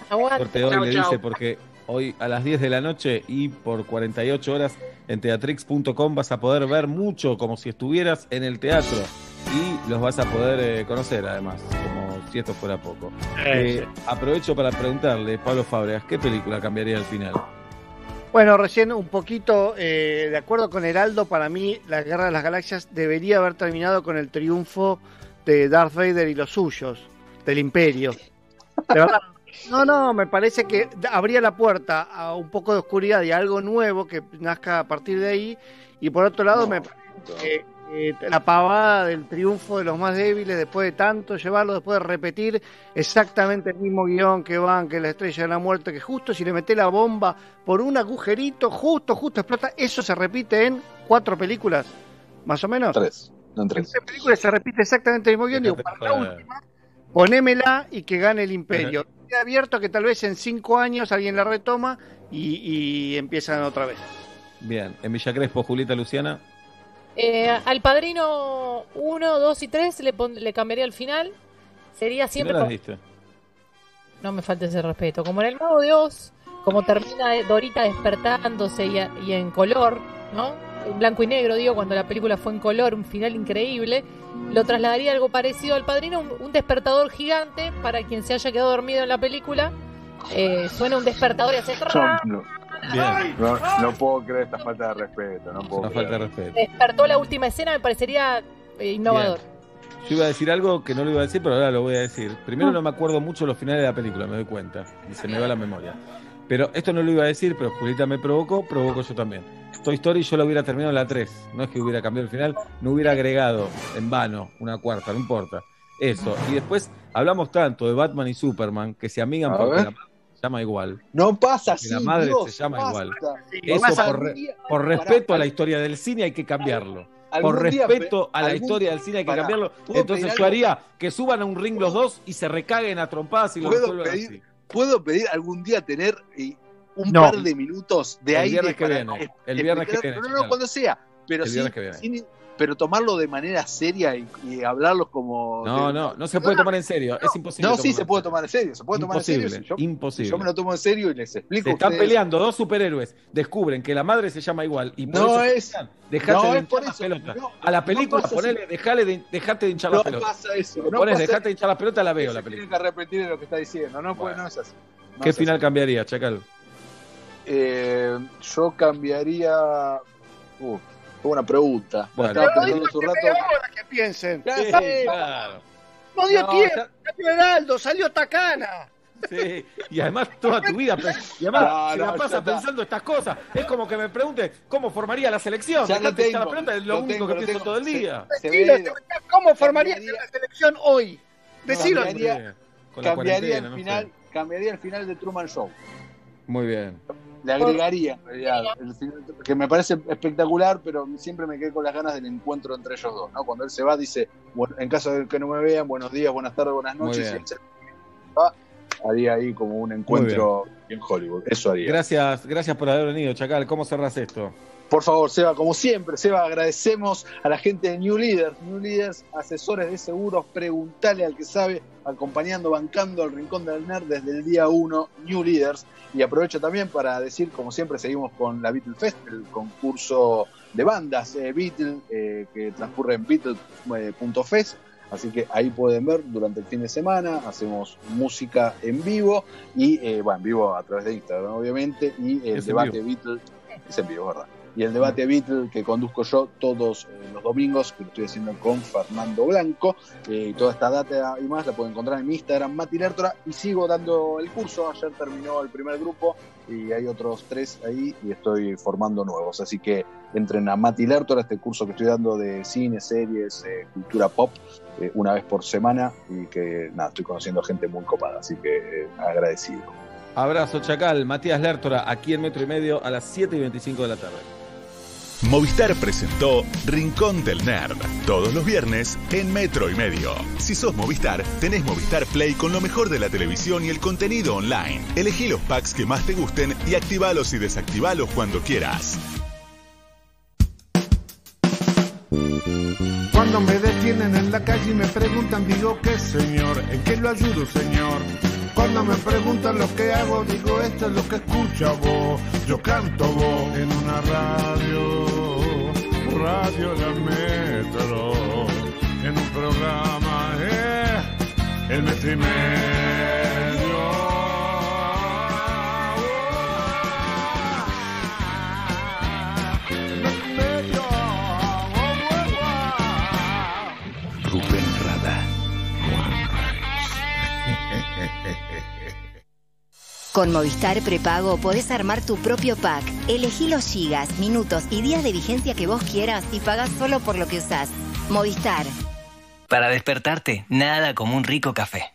Suerte hoy Chau, le chau. dice porque hoy a las 10 de la noche y por 48 horas en teatrix.com vas a poder ver mucho como si estuvieras en el teatro y los vas a poder eh, conocer además, como si esto fuera poco. Eh, aprovecho para preguntarle, Pablo Fábregas, ¿qué película cambiaría al final? Bueno, recién un poquito, eh, de acuerdo con Heraldo, para mí la Guerra de las Galaxias debería haber terminado con el triunfo de Darth Vader y los suyos, del Imperio. De verdad. No, no, me parece que abría la puerta a un poco de oscuridad y a algo nuevo que nazca a partir de ahí. Y por otro lado, me parece que eh, la pavada del triunfo de los más débiles después de tanto llevarlo, después de repetir exactamente el mismo guion que van, que la estrella de la muerte, que justo si le meté la bomba por un agujerito, justo, justo explota, eso se repite en cuatro películas, más o menos. Tres, no en En tres. tres películas se repite exactamente el mismo guion. Digo, para la última, ponémela y que gane el imperio. Queda abierto que tal vez en cinco años alguien la retoma y, y empiezan otra vez. Bien, en Villa Crespo, Julieta Luciana. Eh, al padrino 1, 2 y 3 le, pon- le cambiaría el final. Sería Si siempre. No me falte ese respeto. Como en el Mago de Oz, como termina Dorita despertándose y, a- y en color, ¿no? En blanco y negro, digo, cuando la película fue en color, un final increíble. Lo trasladaría algo parecido al padrino, un, un despertador gigante para quien se haya quedado dormido en la película. Eh, suena un despertador y hace. No, no, Bien, no, no puedo creer esta falta de respeto. No puedo falta de respeto. Despertó la última escena, me parecería eh, innovador. Yo iba a decir algo que no lo iba a decir, pero ahora lo voy a decir. Primero no me acuerdo mucho los finales de la película, me doy cuenta. Y se me va la memoria. Pero esto no lo iba a decir, pero Julieta me provocó, provoco yo también. Toy Story yo lo hubiera terminado en la 3. No es que hubiera cambiado el final, no hubiera agregado en vano una cuarta, no importa. Eso. Y después hablamos tanto de Batman y Superman que se amigan A porque ver. la madre se llama igual. No pasa así. la madre Dios, se llama igual. Eso por, re- día- por respeto a la historia del cine hay que cambiarlo. Por respeto pe- a la algún- historia del cine hay que cambiarlo. ¿puedo Entonces yo haría que suban a un ring los dos y se recaguen a trompadas y lo ¿Puedo resuelvan así. ¿Puedo pedir algún día tener eh, un No. par de minutos de El aire? viernes que para viene, el viernes que viene, No, no, cuando sea. Pero El sí, viernes que viene. sin- pero tomarlo de manera seria y, y hablarlos como. No, de- no, no se puede tomar en serio. Es imposible. No, sí se puede tomar en serio. Se puede tomar en serio. Si yo, imposible. si yo me lo tomo en serio y les explico. Se están ustedes- peleando dos superhéroes, descubren que la madre se llama igual y por No eso es-. Dejate no de hinchar las pelotas. no, a la no película ponele, dejale de, dejate de hinchar las No pelotas. pasa eso. No pasa dejate de hinchar las pelotas, la veo la película. tiene que arrepentir de lo que está diciendo. No, pues, no es así. No ¿Qué es final así. cambiaría, Chacal? Eh, yo cambiaría. Uh, qué buena pregunta. Bueno. Estaba pensando un rato. ahora que piensen. Ya Sí, claro. No dio No, tiempo. ya- Salió Heraldo, salió Tacana. Sí, y además toda tu vida, y además No, se no, la pasa pensando estas cosas. Es como que me pregunte cómo formaría la selección. Ya hinchar tengo, la pelota, es lo, lo único tengo, que lo pienso tengo. todo el Se- día. se Decilo, ve- ¿Cómo formarías la selección hoy? Decilo. Cambiaría, Con la cambiaría el no final, sé. cambiaría el final de Truman Show. Muy bien. Le agregaría en realidad, el final, que me parece espectacular, pero siempre me quedé con las ganas del encuentro entre ellos dos. ¿no? Cuando él se va, dice, bueno, en caso de que no me vean, buenos días, buenas tardes, buenas noches. y él se va, haría ahí como un encuentro en Hollywood. Eso haría. Gracias, gracias por haber venido, Chacal. ¿Cómo cerrás esto? Por favor, Seba, como siempre, Seba, agradecemos a la gente de New Leaders, New Leaders, asesores de seguros, preguntale al que sabe, acompañando, bancando al Rincón del Nerd desde el día 1, New Leaders. Y aprovecho también para decir, como siempre, seguimos con la Beatle Fest, el concurso de bandas eh, Beatle, eh, que transcurre en beatle.fest. Así que ahí pueden ver durante el fin de semana, hacemos música en vivo y, eh, bueno, en vivo a través de Instagram, obviamente, y el Es debate. Beatle es en vivo, ¿verdad? Y el debate Beatle que conduzco yo todos eh, los domingos, que lo estoy haciendo con Fernando Blanco. eh, y toda esta data y más la pueden encontrar en mi Instagram, Mati Lertora. Y sigo dando el curso. Ayer terminó el primer grupo y hay otros tres ahí y estoy formando nuevos. Así que entren a Mati Lertora, este curso que estoy dando de cine, series, eh, cultura pop, una vez por semana. Y que nada, estoy conociendo gente muy copada. Así que agradecido. Abrazo, Chacal. Matías Lertora, aquí en Metro y Medio a las 7 y 25 de la tarde. Movistar presentó Rincón del Nerd, todos los viernes en Metro y Medio. Si sos Movistar, tenés Movistar Play con lo mejor de la televisión y el contenido online. Elegí los packs que más te gusten y activalos y desactivalos cuando quieras. Cuando me detienen en la calle y me preguntan, digo que señor, ¿en qué lo ayudo, señor? Cuando me preguntan lo que hago, digo esto es lo que escucha vos. Yo canto vos en una radio, radio la metro, en un programa, eh, el metro Con Movistar Prepago podés armar tu propio pack. Elegí los gigas, minutos y días de vigencia que vos quieras y pagás solo por lo que usás. Movistar. Para despertarte, nada como un rico café.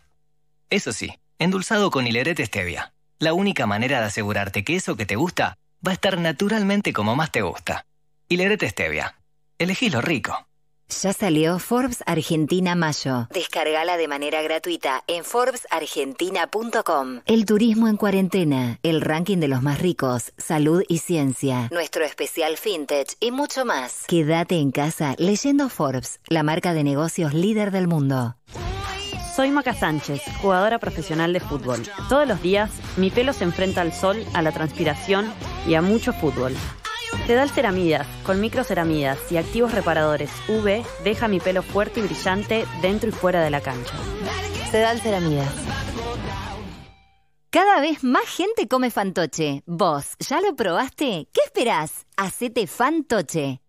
Eso sí, endulzado con hilerete stevia. La única manera de asegurarte que eso que te gusta va a estar naturalmente como más te gusta. Hilerete stevia. Elegí lo rico. Ya salió Forbes Argentina Mayo. Descargala de manera gratuita en forbesargentina.com. El turismo en cuarentena, el ranking de los más ricos, salud y ciencia, nuestro especial vintage y mucho más. Quédate en casa leyendo Forbes, la marca de negocios líder del mundo. Soy Maca Sánchez, jugadora profesional de fútbol. Todos los días mi pelo se enfrenta al sol, a la transpiración y a mucho fútbol. Sedal Ceramidas, con microceramidas y activos reparadores UV, deja mi pelo fuerte y brillante dentro y fuera de la cancha. Sedal Ceramidas. Cada vez más gente come fantoche. ¿Vos ya lo probaste? ¿Qué esperás? Hacete fantoche.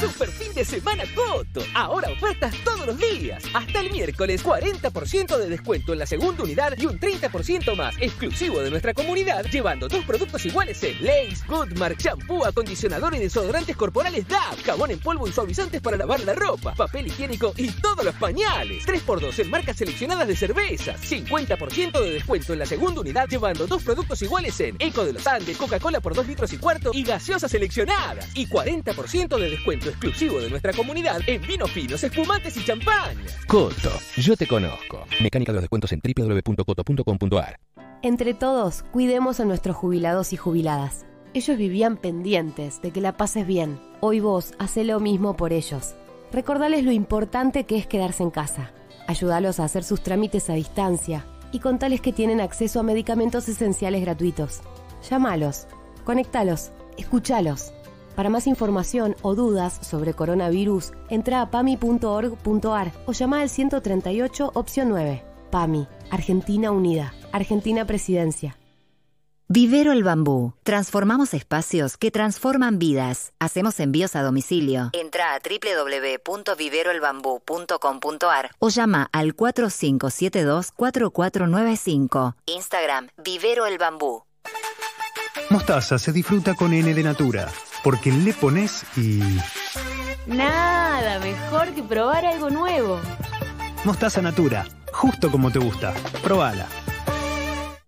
Super de semana Coto. Ahora ofertas todos los días. Hasta el miércoles, 40% de descuento en la segunda unidad y un 30% más exclusivo de nuestra comunidad, llevando dos productos iguales en Lace, Goodmark, shampoo, acondicionador y desodorantes corporales DAP, jabón en polvo y suavizantes para lavar la ropa, papel higiénico y todos los pañales. 3x2 en marcas seleccionadas de cervezas. 50% de descuento en la segunda unidad, llevando dos productos iguales en Eco de los Andes, Coca-Cola por 2 litros y cuarto y gaseosas seleccionadas. Y 40% de descuento exclusivo de nuestra comunidad en vinos finos, espumantes y champañas. Coto, yo te conozco. Mecánica de los descuentos en www.coto.com.ar. Entre todos, cuidemos a nuestros jubilados y jubiladas. Ellos vivían pendientes de que la pases bien. Hoy vos hace lo mismo por ellos. Recordales lo importante que es quedarse en casa. Ayúdalos a hacer sus trámites a distancia y contales que tienen acceso a medicamentos esenciales gratuitos. Llámalos, conectalos, escuchalos. Para más información o dudas sobre coronavirus, entra a pami.org.ar o llama al 138 opción 9. PAMI, Argentina Unida, Argentina Presidencia. Vivero el Bambú. Transformamos espacios que transforman vidas. Hacemos envíos a domicilio. Entra a www.viveroelbambú.com.ar o llama al 4572-4495. Instagram Vivero el Bambú. Mostaza se disfruta con N de Natura, porque le pones y... Nada mejor que probar algo nuevo. Mostaza Natura, justo como te gusta. Probala.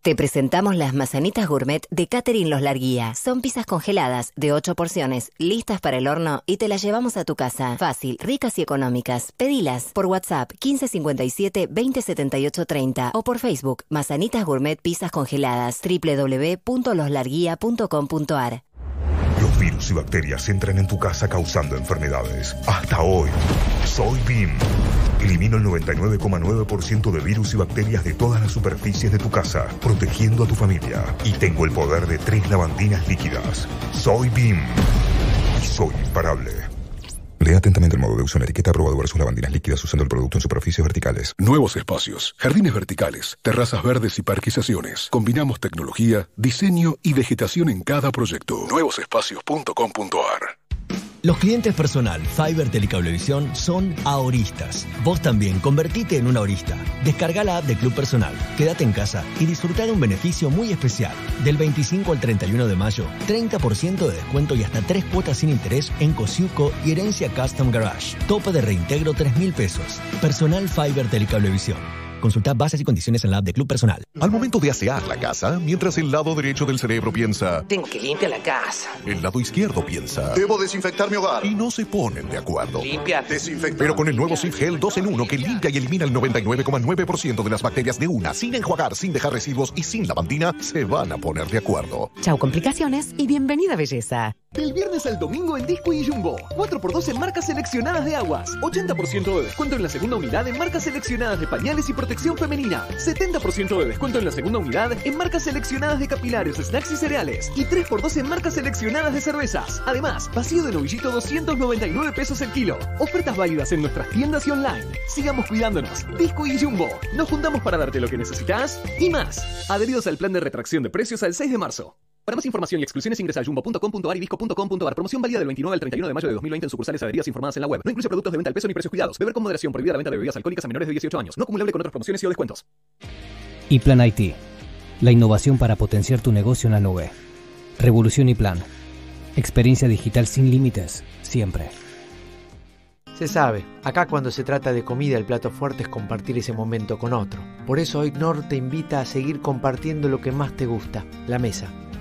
Te presentamos las mazanitas gourmet de Catherine Los Larguía. Son pizzas congeladas de 8 porciones, listas para el horno y te las llevamos a tu casa. Fácil, ricas y económicas. Pedilas por WhatsApp 1557 2078 30 o por Facebook Mazanitas Gourmet Pizzas Congeladas www.loslarguía.com.ar Los y bacterias entran en tu casa causando enfermedades. Hasta hoy, soy BIM. Elimino el 99,9% de virus y bacterias de todas las superficies de tu casa, protegiendo a tu familia. Y tengo el poder de tres lavandinas líquidas. Soy BIM. Soy imparable. Lea atentamente el modo de uso en la etiqueta aprobado versus lavandinas líquidas usando el producto en superficies verticales. Nuevos espacios, jardines verticales, terrazas verdes y parquizaciones. Combinamos tecnología, diseño y vegetación en cada proyecto. Nuevosespacios.com.ar Los clientes personal Fiber Telecablevisión son ahoristas. Vos también convertite en un ahorista. Descarga la app de Club Personal, quédate en casa y disfruta de un beneficio muy especial. Del 25 al 31 de mayo, 30% de descuento y hasta 3 cuotas sin interés en Cosiuco y Herencia Custom Garage. Tope de reintegro 3 mil pesos. Personal Fiber Telecablevisión. Consulta bases y condiciones en la app de Club Personal. Al momento de asear la casa, mientras el lado derecho del cerebro piensa, Tengo que limpiar la casa. el lado izquierdo piensa, Debo desinfectar mi hogar. y no se ponen de acuerdo. Limpia. Desinfectar. Pero con el nuevo Sif Gel 2 en 1 que limpia y elimina el 99,9% de las bacterias de una, sin enjuagar, sin dejar residuos y sin lavandina, se van a poner de acuerdo. Chau complicaciones y bienvenida belleza. Del viernes al domingo en Disco y Jumbo. 4x2 en marcas seleccionadas de aguas. 80% de descuento en la segunda unidad en marcas seleccionadas de pañales y protección femenina. 70% de descuento en la segunda unidad en marcas seleccionadas de capilares, snacks y cereales. Y 3x2 en marcas seleccionadas de cervezas. Además, vacío de novillito 299 pesos el kilo. Ofertas válidas en nuestras tiendas y online. Sigamos cuidándonos. Disco y Jumbo. Nos juntamos para darte lo que necesitas y más. Adheridos al plan de retracción de precios al 6 de marzo. Para más información y exclusiones ingresa a jumbo.com.ar y disco.com.ar. Promoción válida del 29 al 31 de mayo de 2020 en sucursales adheridas informadas en la web. No incluye productos de venta al peso ni precios cuidados. Beber con moderación. Prohibida la venta de bebidas alcohólicas a menores de 18 años. No acumulable con otras promociones y o descuentos. Y Plan IT. La innovación para potenciar tu negocio en la nube. Revolución y Plan. Experiencia digital sin límites, siempre. Se sabe, acá cuando se trata de comida el plato fuerte es compartir ese momento con otro. Por eso hoy Nor te invita a seguir compartiendo lo que más te gusta, la mesa.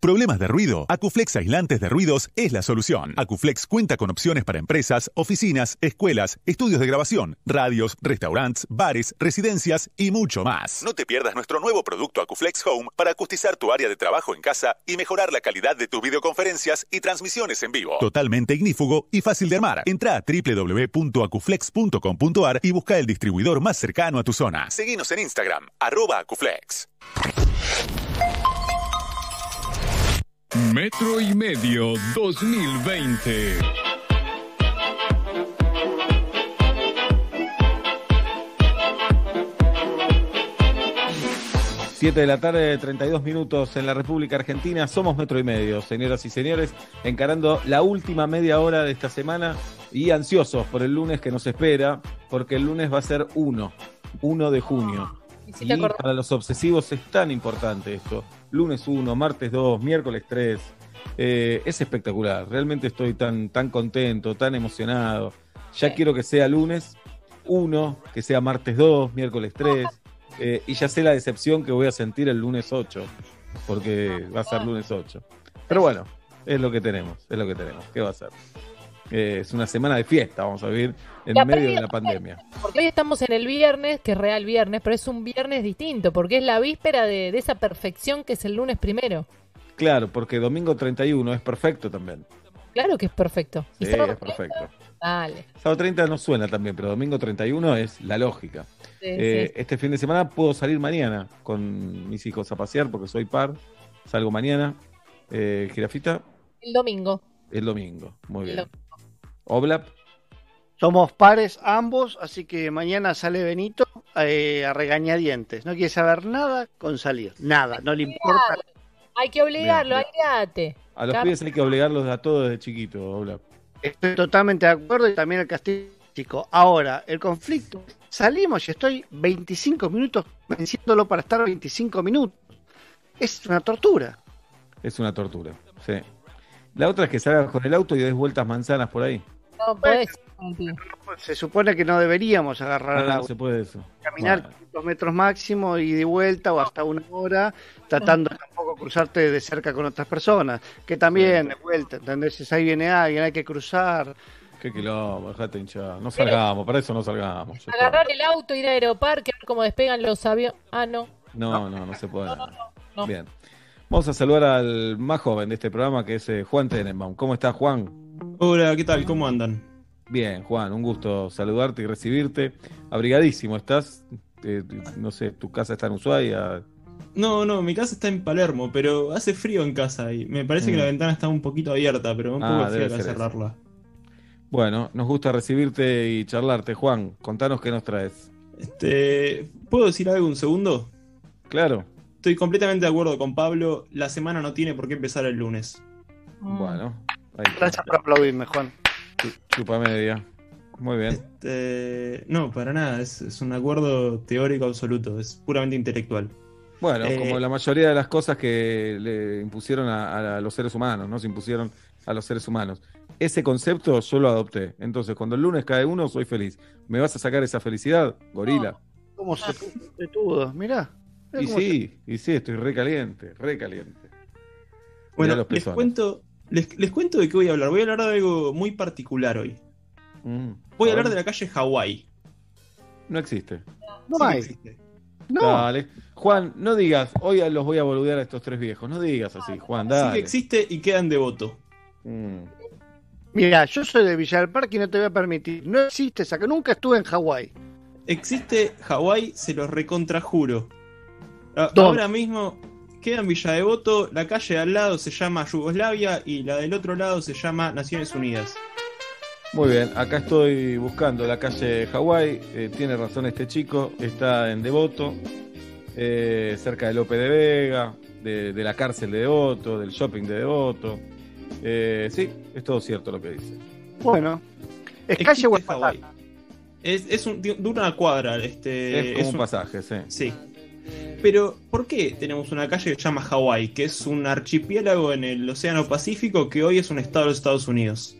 ¿Problemas de ruido? Acuflex Aislantes de Ruidos es la solución. Acuflex cuenta con opciones para empresas, oficinas, escuelas, estudios de grabación, radios, restaurantes, bares, residencias y mucho más. No te pierdas nuestro nuevo producto Acuflex Home para acustizar tu área de trabajo en casa y mejorar la calidad de tus videoconferencias y transmisiones en vivo. Totalmente ignífugo y fácil de armar. Entra a www.acuflex.com.ar y busca el distribuidor más cercano a tu zona. Seguinos en Instagram, arroba Acuflex. Metro y Medio 2020. Siete de la tarde, 32 minutos en la República Argentina. Somos Metro y Medio, señoras y señores, encarando la última media hora de esta semana y ansiosos por el lunes que nos espera, porque el lunes va a ser 1, 1 de junio. Y para los obsesivos es tan importante esto. Lunes 1, martes 2, miércoles 3. Eh, es espectacular. Realmente estoy tan, tan contento, tan emocionado. Ya quiero que sea lunes 1, que sea martes 2, miércoles 3. eh, y ya sé la decepción que voy a sentir el lunes 8. Porque va a ser lunes 8. Pero bueno, es lo que tenemos. Es lo que tenemos. ¿Qué va a ser? Eh, es una semana de fiesta, vamos a vivir en medio de la pandemia. Porque hoy estamos en el viernes, que es real viernes, pero es un viernes distinto, porque es la víspera de, de esa perfección que es el lunes primero. Claro, porque domingo 31 es perfecto también. Claro que es perfecto. Sí, ¿Y sábado es perfecto. Dale. Sábado 30 no suena también, pero domingo 31 es la lógica. Sí, Eh, sí. Este fin de semana puedo salir mañana con mis hijos a pasear porque soy par. Salgo mañana. Eh, Girafita, El domingo. el domingo. Muy El bien. Oblap, Somos pares ambos, así que mañana sale Benito eh, a regañadientes. No quiere saber nada con salir. Nada, no le importa. Hay que obligarlo, aireate. a los pibes hay que obligarlos a todos desde chiquito, Oblap. Estoy totalmente de acuerdo y también el castigo chico. Ahora, el conflicto. Salimos y estoy 25 minutos venciéndolo para estar 25 minutos. Es una tortura. Es una tortura. Sí. La otra es que salgas con el auto y des vueltas manzanas por ahí. No. Se supone que no deberíamos agarrar No, al no auto. se puede eso. Caminar Bueno. 500 metros máximo y de vuelta o hasta una hora, tratando de tampoco cruzarte de cerca con otras personas. Que también, de vuelta, ¿entendés? Si ahí viene alguien, hay que cruzar. Qué quilombo, dejate hinchar. No salgamos, para eso no salgamos. está. Agarrar el auto, ir a Aeroparque, ver cómo despegan los aviones. Ah, no. No, no, no se puede. no. Bien. Vamos a saludar al más joven de este programa, que es eh, Juan Tenenbaum. ¿Cómo estás, Juan? Hola, ¿qué tal? ¿Cómo andan? Bien, Juan, un gusto saludarte y recibirte. Abrigadísimo, ¿estás? Eh, no sé, tu casa está en Ushuaia. No, no, mi casa está en Palermo, pero hace frío en casa y me parece que Mm. la ventana está un poquito abierta, pero un Ah, poco de frío eso. cerrarla. Bueno, nos gusta recibirte y charlarte. Juan, contanos qué nos traes. Este, ¿puedo decir algo un segundo? Claro. Estoy completamente de acuerdo con Pablo, la semana no tiene por qué empezar el lunes. Bueno. Gracias por aplaudirme, Juan. Chu- Chupa media. Muy bien. Este, no, para nada, es, es un acuerdo teórico absoluto, es puramente intelectual. Bueno, Eh, como la mayoría de las cosas que le impusieron a, a los seres humanos, ¿no? Se impusieron a los seres humanos. Ese concepto yo lo adopté. Entonces, cuando el lunes cae uno, soy feliz. ¿Me vas a sacar esa felicidad, gorila? ¿Cómo se puso de todo? Mirá. mirá Y sí, y sí, estoy re caliente, re caliente. Mirá Bueno, les cuento, les, les cuento de qué voy a hablar. Voy a hablar de algo muy particular hoy. Mm, Voy a ver. hablar de la calle Hawái. No existe. No Sí hay. existe. No. Dale. Juan, no digas, hoy los voy a boludear a estos tres viejos. No digas así, Juan, Sí dale. que existe y quedan devoto. Mm. Mira, yo soy de Villa del Parque y no te voy a permitir. No existe esa, que nunca estuve en Hawái. Existe Hawái, se los recontrajuro. Ahora mismo queda en Villa Devoto, la calle de al lado se llama Yugoslavia y la del otro lado se llama Naciones Unidas. Muy bien, acá estoy buscando la calle Hawái. eh, tiene razón este chico, está en Devoto, eh, cerca de Lope de Vega, de, de la cárcel de Devoto, del shopping de Devoto. Eh, sí, es todo cierto lo que dice. Bueno, es calle Hawái. Es, es un, dura una cuadra. Este, es como un un- pasaje, sí. Sí. Pero, ¿por qué tenemos una calle que se llama Hawái, que es un archipiélago en el Océano Pacífico que hoy es un estado de los Estados Unidos?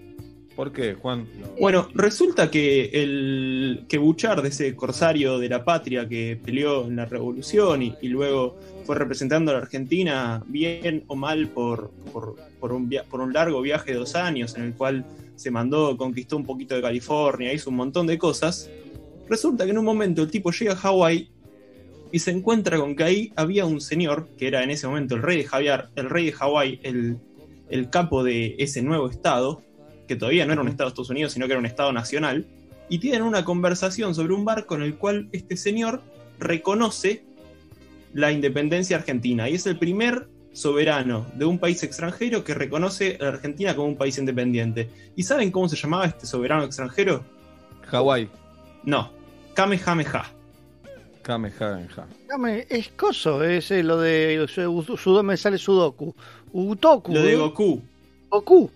¿Por qué, Juan? Bueno, resulta que el que Buchard, ese corsario de la patria que peleó en la revolución y, y luego fue representando a la Argentina bien o mal por, por, por un, via- por un largo viaje de dos años en el cual se mandó, conquistó un poquito de California, hizo un montón de cosas. Resulta que en un momento el tipo llega a Hawái y se encuentra con que ahí había un señor, que era en ese momento el rey de Javier, el rey de Hawái, el, el capo de ese nuevo estado, que todavía no era un estado de Estados Unidos, sino que era un estado nacional, y tienen una conversación sobre un barco en el cual este señor reconoce la independencia argentina, y es el primer soberano de un país extranjero que reconoce a la Argentina como un país independiente. ¿Y saben cómo se llamaba este soberano extranjero? Hawái. No, Kamehameha. Kamehameha. Dame, es coso, es eh, lo de su- sudo, me sale Sudoku. Utoku. Lo de ¿eh? Goku. Goku.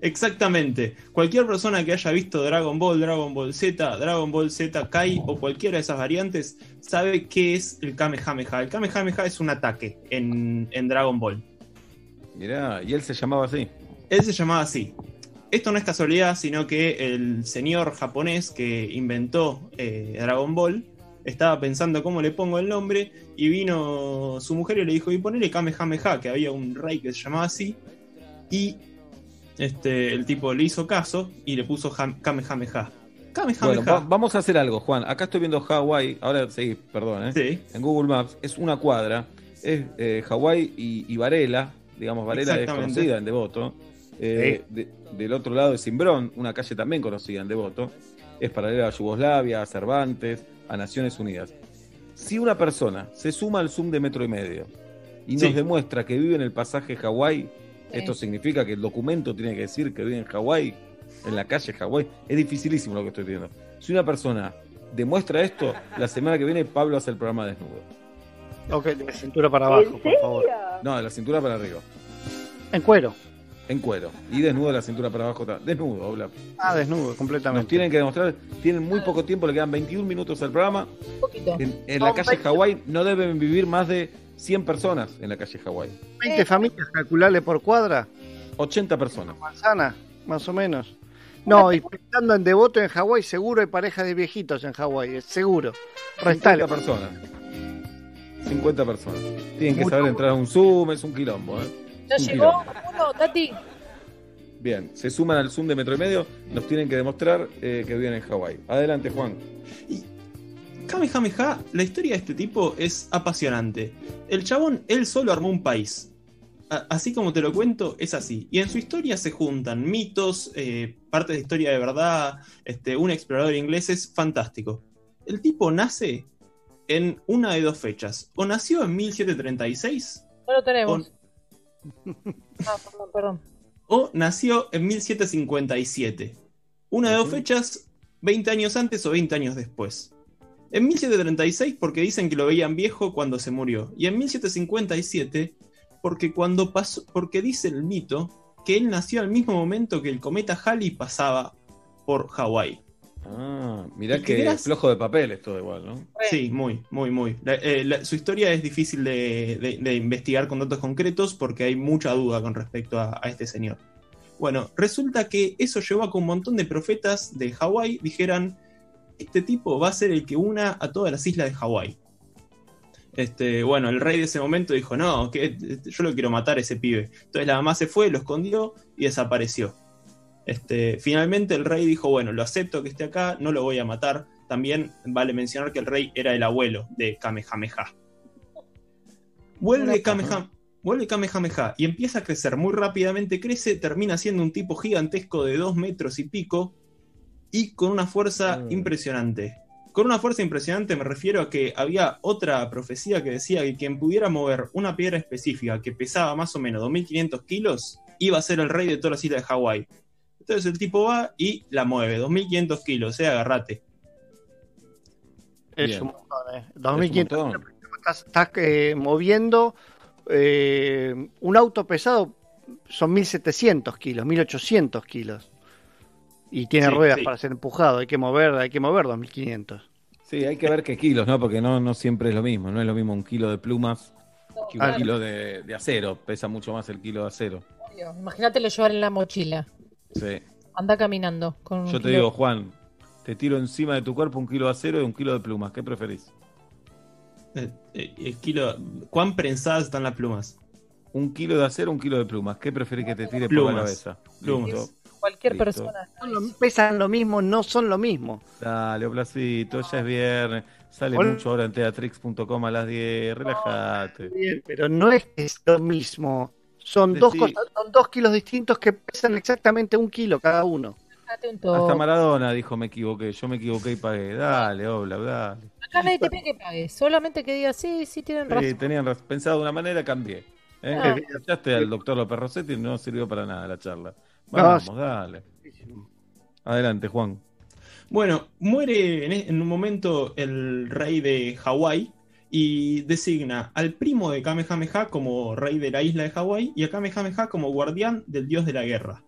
Exactamente. Cualquier persona que haya visto Dragon Ball, Dragon Ball Z, Dragon Ball Z Kai o cualquiera de esas variantes sabe qué es el Kamehameha. El Kamehameha es un ataque en, en Dragon Ball. Mirá, y él se llamaba así. Él se llamaba así. Esto no es casualidad, sino que el señor japonés que inventó eh, Dragon Ball estaba pensando cómo le pongo el nombre y vino su mujer y le dijo, y ponele Kamehameha, que había un rey que se llamaba así, y este, el tipo le hizo caso y le puso Ham- Kamehameha. Kamehameha. Bueno, va- vamos a hacer algo, Juan. Acá estoy viendo Hawái. Ahora sí, perdón, ¿eh? Sí. En Google Maps es una cuadra. Es eh, Hawái y, y Varela. Digamos, Varela es conocida en Devoto. Eh, de- del otro lado es Simbrón, una calle también conocida en Devoto. Es paralela a Yugoslavia, a Cervantes, a Naciones Unidas. Si una persona se suma al Zoom de metro y medio y nos Sí. demuestra que vive en el pasaje Hawái, Sí. esto significa que el documento tiene que decir que vive en Hawái, en la calle Hawái. Es dificilísimo lo que estoy diciendo. Si una persona demuestra esto, la semana que viene Pablo hace el programa desnudo. Ok, de cintura para abajo, por favor. No, de la cintura para arriba. En cuero. En cuero. Y desnudo de la cintura para abajo. Desnudo, Obla. Ah, desnudo, Nos completamente. tienen que demostrar, tienen muy poco tiempo, le quedan 21 minutos al programa. Un poquito. En, en la calle 20. Hawái no deben vivir más de 100 personas en la calle Hawái. 20 familias, calculable por cuadra, 80 personas. manzana, más o menos. No, y pensando en devoto en Hawái, seguro hay pareja de viejitos en Hawái, es seguro. 50 Restale. personas. 50 personas. Tienen que Mucho. saber entrar a un Zoom, es un quilombo. ¿eh? ¿Ya Un llegó uno, Tati? Bien, se suman al Zoom de metro y medio, nos tienen que demostrar eh, que viven en Hawái. Adelante, Juan. Kamehameha, la historia de este tipo es apasionante. El chabón, él solo armó un país. A- Así como te lo cuento, es así. Y en su historia se juntan mitos, eh, partes de historia de verdad, este, un explorador inglés es fantástico. El tipo nace en una de dos fechas. O nació en 1736 No lo tenemos. Ah, perdón, perdón. o nació en 1757. Una de dos fechas, 20 años antes o 20 años después. En 1736 porque dicen que lo veían viejo cuando se murió. Y en 1757 porque cuando pasó, porque dice el mito que él nació al mismo momento que el cometa Halley pasaba por Hawái. Ah, mirá ¿Y qué que eras? flojo de papel es todo igual, ¿no? Sí, muy, muy, muy. La- eh, la- su historia es difícil de, de- de investigar con datos concretos porque hay mucha duda con respecto a, a este señor. Bueno, resulta que eso llevó a que un montón de profetas de Hawái dijeran, este tipo va a ser el que una a todas las islas de Hawái. Este, bueno, el rey de ese momento dijo, no, que yo lo quiero matar a ese pibe. Entonces la mamá se fue, lo escondió y desapareció. Este, finalmente el rey dijo, bueno, lo acepto que esté acá, no lo voy a matar. También vale mencionar que el rey era el abuelo de Kamehameha. Vuelve Kamehameha, vuelve Kamehameha y empieza a crecer muy rápidamente, crece, termina siendo un tipo gigantesco de dos metros y pico y con una fuerza impresionante. Con una fuerza impresionante me refiero a que había otra profecía que decía que quien pudiera mover una piedra específica que pesaba más o menos 2500 kilos iba a ser el rey de todas las islas de Hawái. Entonces el tipo va y la mueve, 2500 kilos, eh, agarrate. Es Bien. un montón, ¿eh? Es un 2500 montón. estás, estás, eh, moviendo eh, un auto pesado, son 1700 kilos, 1800 kilos. Y tiene Sí, ruedas sí. para ser empujado, hay que mover, hay que mover 2500. Sí, hay que ver qué kilos, ¿no? Porque no, no siempre es lo mismo. No es lo mismo un kilo de plumas que un Ah, kilo de, de acero. Pesa mucho más el kilo de acero. Imagínate lo llevar en la mochila. Sí. anda caminando. Con un Yo te kilo- digo, Juan, te tiro encima de tu cuerpo un kilo de acero y un kilo de plumas. ¿Qué preferís? Eh, eh, el kilo, ¿Cuán prensadas están las plumas? Un kilo de acero, un kilo de plumas. ¿Qué preferís que te tire por Plumas. la cabeza? Plumas. Listo. Cualquier Listo. persona. Son lo- pesan lo mismo, no son lo mismo. Dale, Oplacito, ya es viernes. Sale Hola. mucho ahora en teatrix.com a las 10. Relájate. Pero no es que es lo mismo. Son dos, cosas, son dos kilos distintos que pesan exactamente un kilo cada uno. Hasta. Maradona dijo me equivoqué. Yo me equivoqué y pagué. Dale, Obla, dale. Acá nadie te pide que pague. Solamente que diga, sí, sí, tienen Sí, razón. tenían raz- pensado de una manera, cambié. ¿Eh? Ah. Escuchaste al doctor López Rossetti y no sirvió para nada la charla. Vamos, sí. dale. Adelante, Juan. Bueno, muere en, en un momento el rey de Hawái y designa al primo de Kamehameha como rey de la isla de Hawái y a Kamehameha como guardián del dios de la guerra.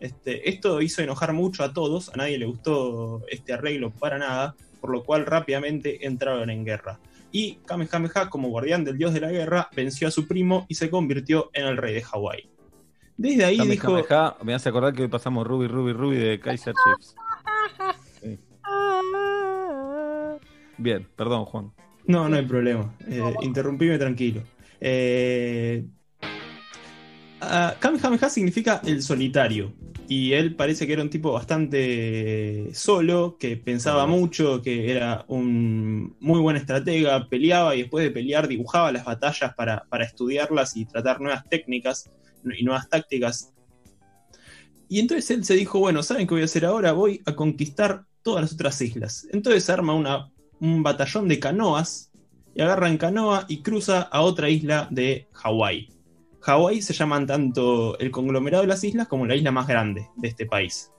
Este, esto hizo enojar mucho a todos, a nadie le gustó este arreglo para nada, por lo cual rápidamente entraron en guerra. Y Kamehameha, como guardián del dios de la guerra, venció a su primo y se convirtió en el rey de Hawái. Desde ahí Kame, dijo... Kameha, me hace acordar que hoy pasamos Ruby, Ruby, Ruby de Kaiser Chiefs. Sí. Bien, perdón, Juan. No, no hay problema. Eh, interrumpime tranquilo. Eh, Kamehameha significa el solitario. Y él parece que era un tipo bastante solo, que pensaba mucho, que era un muy buen estratega, peleaba y después de pelear dibujaba las batallas para, para estudiarlas y tratar nuevas técnicas y nuevas tácticas. Y entonces él se dijo, bueno, ¿saben qué voy a hacer ahora? Voy a conquistar todas las otras islas. Entonces arma una, un batallón de canoas y agarra en canoa y cruza a otra isla de Hawái. Hawái se llaman tanto el conglomerado de las islas como la isla más grande de este país.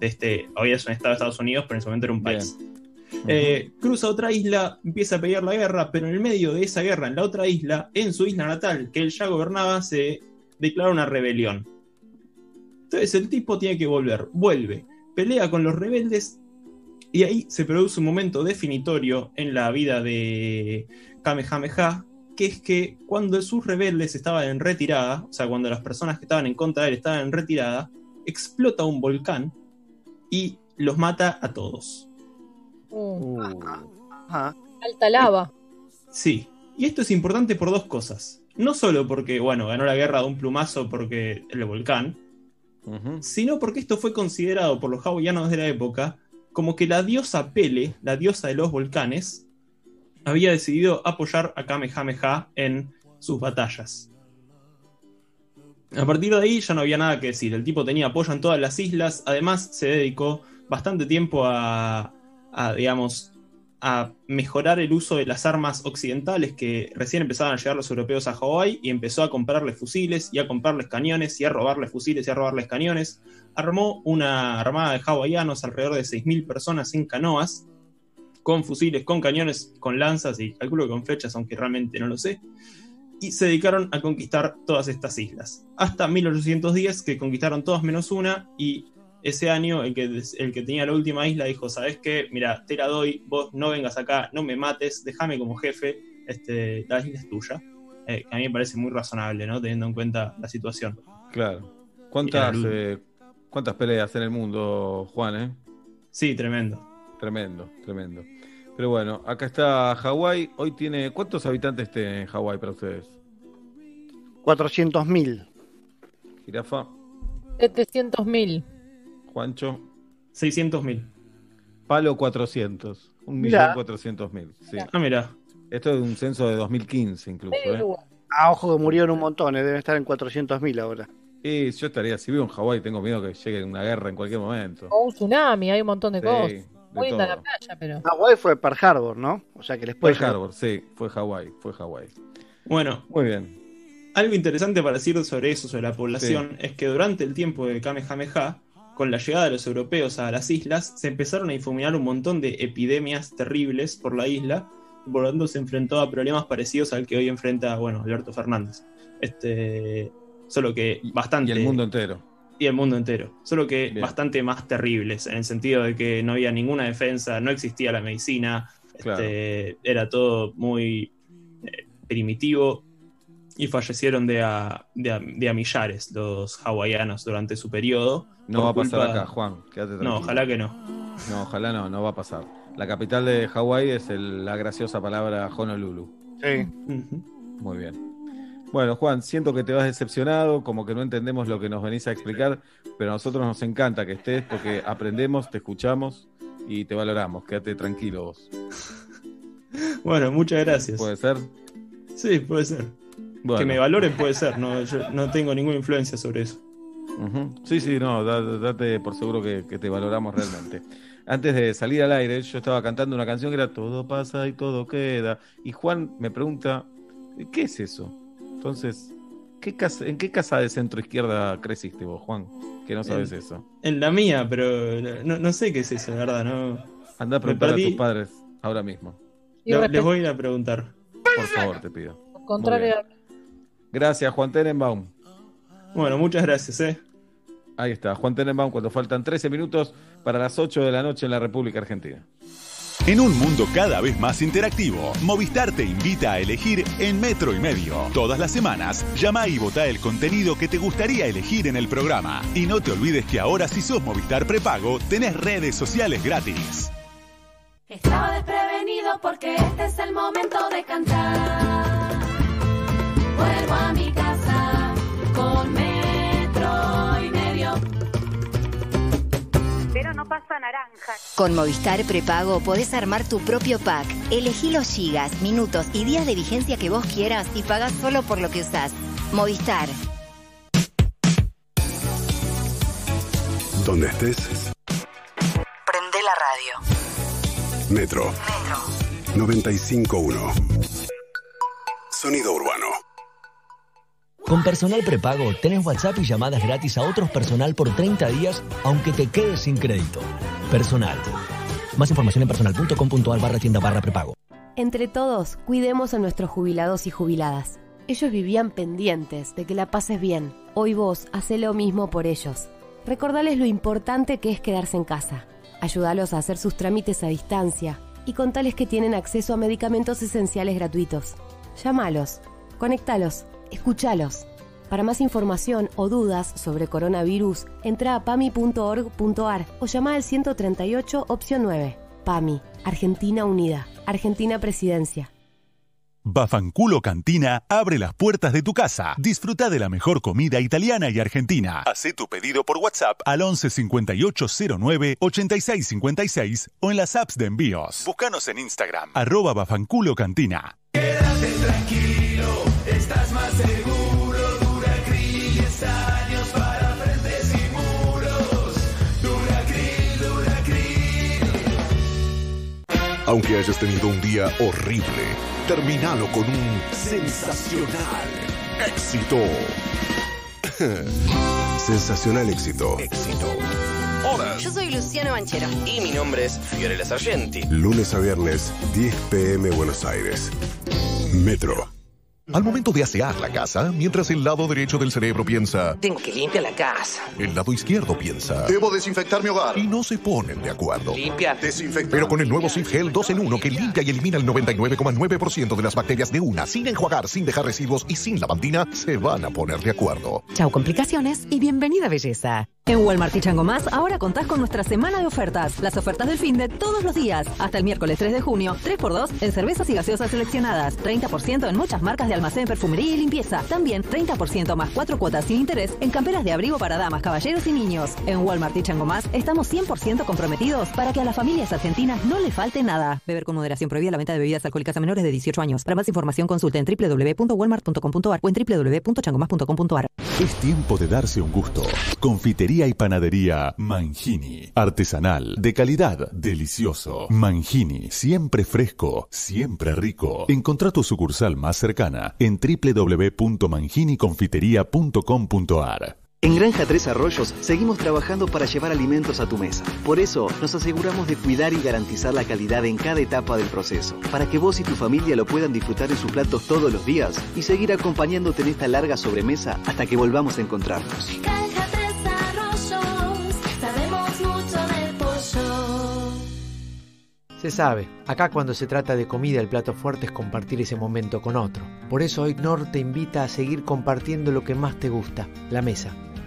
De este, hoy es un estado de Estados Unidos, pero en ese momento era un país. Eh, cruza otra isla, empieza a pelear la guerra, pero en el medio de esa guerra, en la otra isla, en su isla natal, que él ya gobernaba, se declara una rebelión. Entonces el tipo tiene que volver, vuelve, pelea con los rebeldes y ahí se produce un momento definitorio en la vida de Kamehameha, que es que cuando sus rebeldes estaban en retirada, o sea, cuando las personas que estaban en contra de él estaban en retirada, explota un volcán y los mata a todos. Uh, Ajá. alta lava. Sí, y esto es importante por dos cosas. No solo porque, bueno, ganó la guerra de un plumazo porque el volcán, sino porque esto fue considerado por los hawaianos de la época como que la diosa Pele, la diosa de los volcanes, había decidido apoyar a Kamehameha en sus batallas. A partir de ahí ya no había nada que decir. El tipo tenía apoyo en todas las islas. Además, se dedicó bastante tiempo a, digamos, a mejorar el uso de las armas occidentales que recién empezaban a llegar los europeos a Hawái y empezó a comprarles fusiles y a comprarles cañones y a robarles fusiles y a robarles cañones. Armó una armada de hawaianos, alrededor de 6.000 personas en canoas, con fusiles, con cañones, con lanzas y calculo que con flechas, aunque realmente no lo sé. Y se dedicaron a conquistar todas estas islas. Hasta 1810 que conquistaron todas menos una y ese año el que, el que tenía la última isla dijo, ¿sabes qué? Mira, te la doy, vos no vengas acá, no me mates, déjame como jefe, este, la isla es tuya. Eh, a mí me parece muy razonable, ¿no? Teniendo en cuenta la situación. Claro. ¿Cuántas, eh, ¿Cuántas peleas en el mundo, Juan, eh? Sí, tremendo. Tremendo, tremendo. Pero bueno, acá está Hawái. Hoy tiene. ¿Cuántos habitantes tiene Hawái para ustedes? 400.000. Jirafa, 700.000. Juancho. 600.000. Palo 400. Un Mirá. millón cuatrocientos mil. Sí. Ah, mira. Esto es un censo de 2015 incluso. ¿eh? Ah, ojo que murieron un montón, eh, deben estar en 400.000 ahora. Y yo estaría, si vivo en Hawái, tengo miedo que llegue una guerra en cualquier momento. O un tsunami, hay un montón de Sí, cosas. Muy linda la playa, pero. Hawái fue Pearl Harbor, ¿no? O sea que les puede Fue Harbor, sí, fue Hawái, fue Hawái. Bueno, Muy bien. Algo interesante para decir sobre eso, sobre la población, es que durante el tiempo de Kamehameha, con la llegada de los europeos a las islas, se empezaron a difuminar un montón de epidemias terribles por la isla, y por lo tanto se enfrentó a problemas parecidos al que hoy enfrenta, bueno, Alberto Fernández. Este, solo que bastante... Y el mundo entero. Y el mundo entero. Solo que Bien. bastante más terribles, en el sentido de que no había ninguna defensa, no existía la medicina, Claro. este, era todo muy eh, primitivo y fallecieron de a, de, a, de a millares los hawaianos durante su periodo. No va a pasar culpa- acá, Juan. Quédate tranquilo. No, ojalá que no. No, ojalá no, no va a pasar. La capital de Hawái es el- la graciosa palabra Honolulu. Sí. Muy bien. Bueno, Juan, siento que te vas decepcionado, como que no entendemos lo que nos venís a explicar, pero a nosotros nos encanta que estés porque aprendemos, te escuchamos y te valoramos. Quédate tranquilo vos. Bueno, muchas gracias. ¿Puede ser? Sí, puede ser. Bueno. Que me valoren puede ser, no, yo no tengo ninguna influencia sobre eso. Sí, sí, no, da- date por seguro que, que te valoramos realmente. Antes de salir al aire, yo estaba cantando una canción que era Todo pasa y todo queda. Y Juan me pregunta, ¿qué es eso? Entonces, ¿qué casa, ¿en qué casa de centro izquierda creciste vos, Juan? Que no sabes En- eso. En la mía, pero no, no sé qué es eso, la verdad, no. Anda a preguntar a tus padres ahora mismo. Les voy a ir a preguntar. Por favor, te pido. Contrario Gracias, Juan Tenenbaum. Bueno, muchas gracias, eh. Ahí está, Juan Tenenbaum, cuando faltan 13 minutos para las 8 de la noche en la República Argentina. En un mundo cada vez más interactivo, Movistar te invita a elegir en metro y medio. Todas las semanas, llama y vota el contenido que te gustaría elegir en el programa. Y no te olvides que ahora si sos Movistar prepago, tenés redes sociales gratis. Estaba desprevenido porque este es el momento de cantar. Vuelvo a mi casa no pasa naranja. Con Movistar Prepago podés armar tu propio pack. Elegí los gigas, minutos y días de vigencia que vos quieras y pagás solo por lo que usás. Movistar. Donde estés, Prende la radio. Metro. 951. Sonido urbano. Con Personal Prepago tenés WhatsApp y llamadas gratis a otros personal por 30 días, aunque te quedes sin crédito. Personal. Más información en personal.com.ar barra tienda barra prepago. Entre todos, cuidemos a nuestros jubilados y jubiladas. Ellos vivían pendientes de que la pases bien. Hoy vos hace lo mismo por ellos. Recordales lo importante que es quedarse en casa. Ayúdalos a hacer sus trámites a distancia y contales que tienen acceso a medicamentos esenciales gratuitos. Llámalos, conectalos, escuchalos. Para más información o dudas sobre coronavirus, entra a pami.org.ar o llama al 138 opción 9. PAMI, Argentina Unida, Argentina Presidencia. Bafanculo Cantina abre las puertas de tu casa. Disfruta de la mejor comida italiana y argentina. Hacé tu pedido por WhatsApp al 11 5809 8656 o en las apps de envíos. Búscanos en Instagram, arroba Bafanculo Cantina. Quédate tranquilo, estás más seguro. Duracril, 10 años para frentes y muros. Duracril, Duracril. Aunque hayas tenido un día horrible, terminalo con un sensacional éxito. sensacional éxito. Hola. Yo soy Luciano Banchero. Y mi nombre es Fiorella Sargenti. Lunes a viernes, 10 pm Buenos Aires. Metro. Al momento de asear la casa, mientras el lado derecho del cerebro piensa, Tengo que limpiar la casa. el lado izquierdo piensa, Debo desinfectar mi hogar. y no se ponen de acuerdo. Limpiar. Desinfectar. Pero con el nuevo Sif Gel 2 en 1 que limpia y elimina el 99,9% de las bacterias de una, sin enjuagar, sin dejar residuos y sin lavandina, se van a poner de acuerdo. Chau complicaciones y bienvenida belleza. En Walmart y Chango Más, ahora contás con nuestra semana de ofertas. Las ofertas del fin de todos los días. Hasta el miércoles 3 de junio, 3x2 en cervezas y gaseosas seleccionadas. 30% en muchas marcas de almacén, perfumería y limpieza. También 30% más 4 cuotas sin interés en camperas de abrigo para damas, caballeros y niños. En Walmart y Chango Más, estamos 100% comprometidos para que a las familias argentinas no le falte nada. Beber con moderación prohibida la venta de bebidas alcohólicas a menores de 18 años. Para más información consulte en www.walmart.com.ar o en www.changomás.com.ar. Es tiempo de darse un gusto. Confitería y panadería Mangini. Artesanal, de calidad, delicioso. Mangini, siempre fresco, siempre rico. Encontrá tu sucursal más cercana en www.manginiconfiteria.com.ar. En Granja Tres Arroyos seguimos trabajando para llevar alimentos a tu mesa. Por eso nos aseguramos de cuidar y garantizar la calidad en cada etapa del proceso, para que vos y tu familia lo puedan disfrutar en sus platos todos los días y seguir acompañándote en esta larga sobremesa hasta que volvamos a encontrarnos. Granja Tres Arroyos, sabemos mucho de pollo. Se sabe, acá cuando se trata de comida el plato fuerte es compartir ese momento con otro. Por eso hoy Nor te invita a seguir compartiendo lo que más te gusta, la mesa.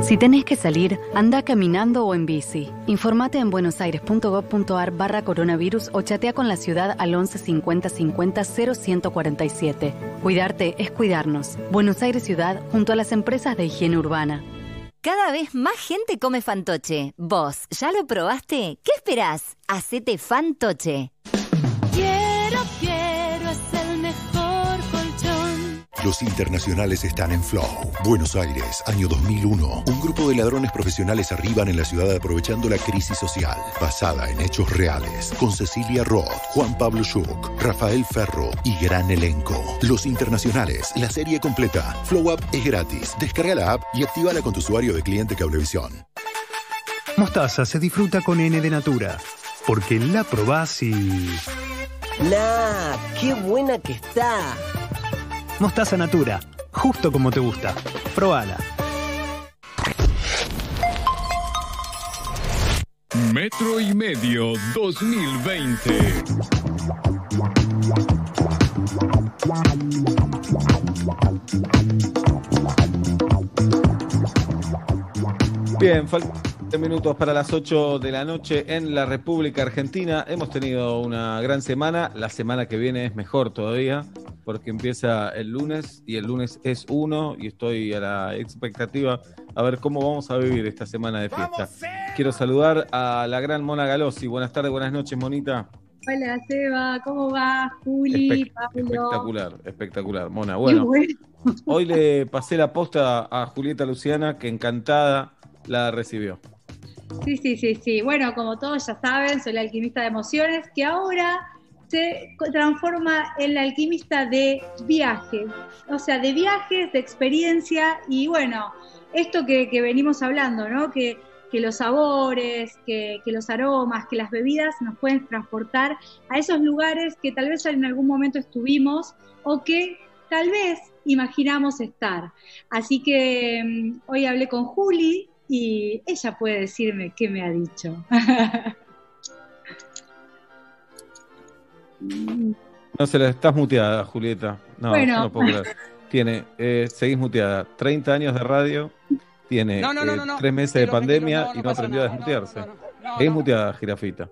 Si tenés que salir, anda caminando o en bici. Informate en buenosaires.gov.ar barra coronavirus o chatea con la ciudad al 11 50 50 0147. Cuidarte es cuidarnos. Buenos Aires Ciudad junto a las empresas de higiene urbana. Cada vez más gente come fantoche. ¿Vos ya lo probaste? ¿Qué esperás? Hacete fantoche. Los internacionales están en Flow. Buenos Aires, año 2001. Un grupo de ladrones profesionales arriban en la ciudad aprovechando la crisis social, basada en hechos reales, con Cecilia Roth, Juan Pablo Schuch, Rafael Ferro y gran elenco. Los internacionales, la serie completa. Flow App es gratis. Descarga la app y actívala con tu usuario de cliente Cablevisión. Mostaza se disfruta con N de Natura, porque la probás y... ¡Nah! ¡Qué buena que está! Mostaza Natura, justo como te gusta. Probala. Metro y medio 2020. Bien, faltan minutos para las 8 de la noche en la República Argentina. Hemos tenido una gran semana. La semana que viene es mejor todavía porque empieza el lunes y el lunes es uno y estoy a la expectativa a ver cómo vamos a vivir esta semana de fiesta. Quiero saludar a la gran Mona Galossi. Buenas tardes, buenas noches, Monita. Hola Seba, ¿cómo va? Juli, Espec- Pablo. espectacular, espectacular. Mona, bueno, bueno. hoy le pasé la posta a Julieta Luciana, que encantada la recibió. Sí, sí, sí, sí. Bueno, como todos ya saben, soy la alquimista de emociones, que ahora se transforma en la alquimista de viajes. O sea, de viajes, de experiencia y bueno, esto que, que venimos hablando, ¿no? Que, que los sabores, que, que los aromas, que las bebidas nos pueden transportar a esos lugares que tal vez en algún momento estuvimos o que tal vez imaginamos estar. Así que mm, hoy hablé con Juli y ella puede decirme qué me ha dicho. No se la estás muteada, Julieta. No, Bueno. no puedo creer. Tiene, eh, seguís muteada. 30 años de radio, tiene No, no, no, eh, no, no. tres meses de pandemia y no aprendió a desmutearse. Seguís muteada, jirafita.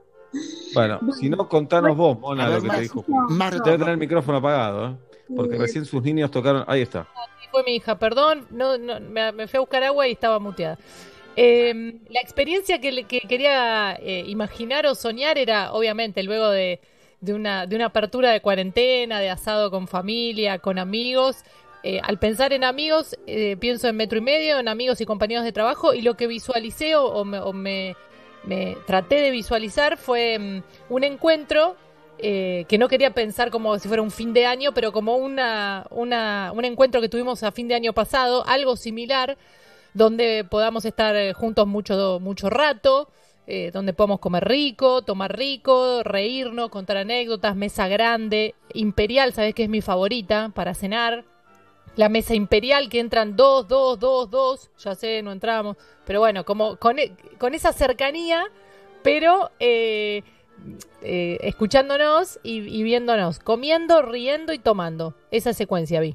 Bueno, si no, contanos vos, Mona, ver, lo que te dijo. más Debe tener el micrófono apagado, ¿eh? Porque recién sus niños tocaron. Ahí está. Sí, fue mi hija, perdón, no, no, me, me fui a buscar agua y estaba muteada. Eh, la experiencia que, quería eh, imaginar o soñar era, obviamente, luego de, una, de una apertura de cuarentena, de asado con familia, con amigos. eh, al pensar en amigos, eh, pienso en metro y medio, en amigos y compañeros de trabajo, y lo que visualicé o, me, o me- me traté de visualizar fue mm, un encuentro eh, que no quería pensar como si fuera un fin de año, pero como una, un encuentro que tuvimos a fin de año pasado, algo similar, donde podamos estar eh, juntos mucho, mucho rato, eh, donde podamos comer rico, tomar rico, reírnos, contar anécdotas, mesa grande, imperial, ¿sabes qué es mi favorita para cenar? La mesa imperial que entran dos, dos, dos, dos, ya sé, no entramos, pero bueno, como con, e- con esa cercanía, pero eh, eh, escuchándonos y, y viéndonos, comiendo, riendo y tomando. Esa secuencia vi.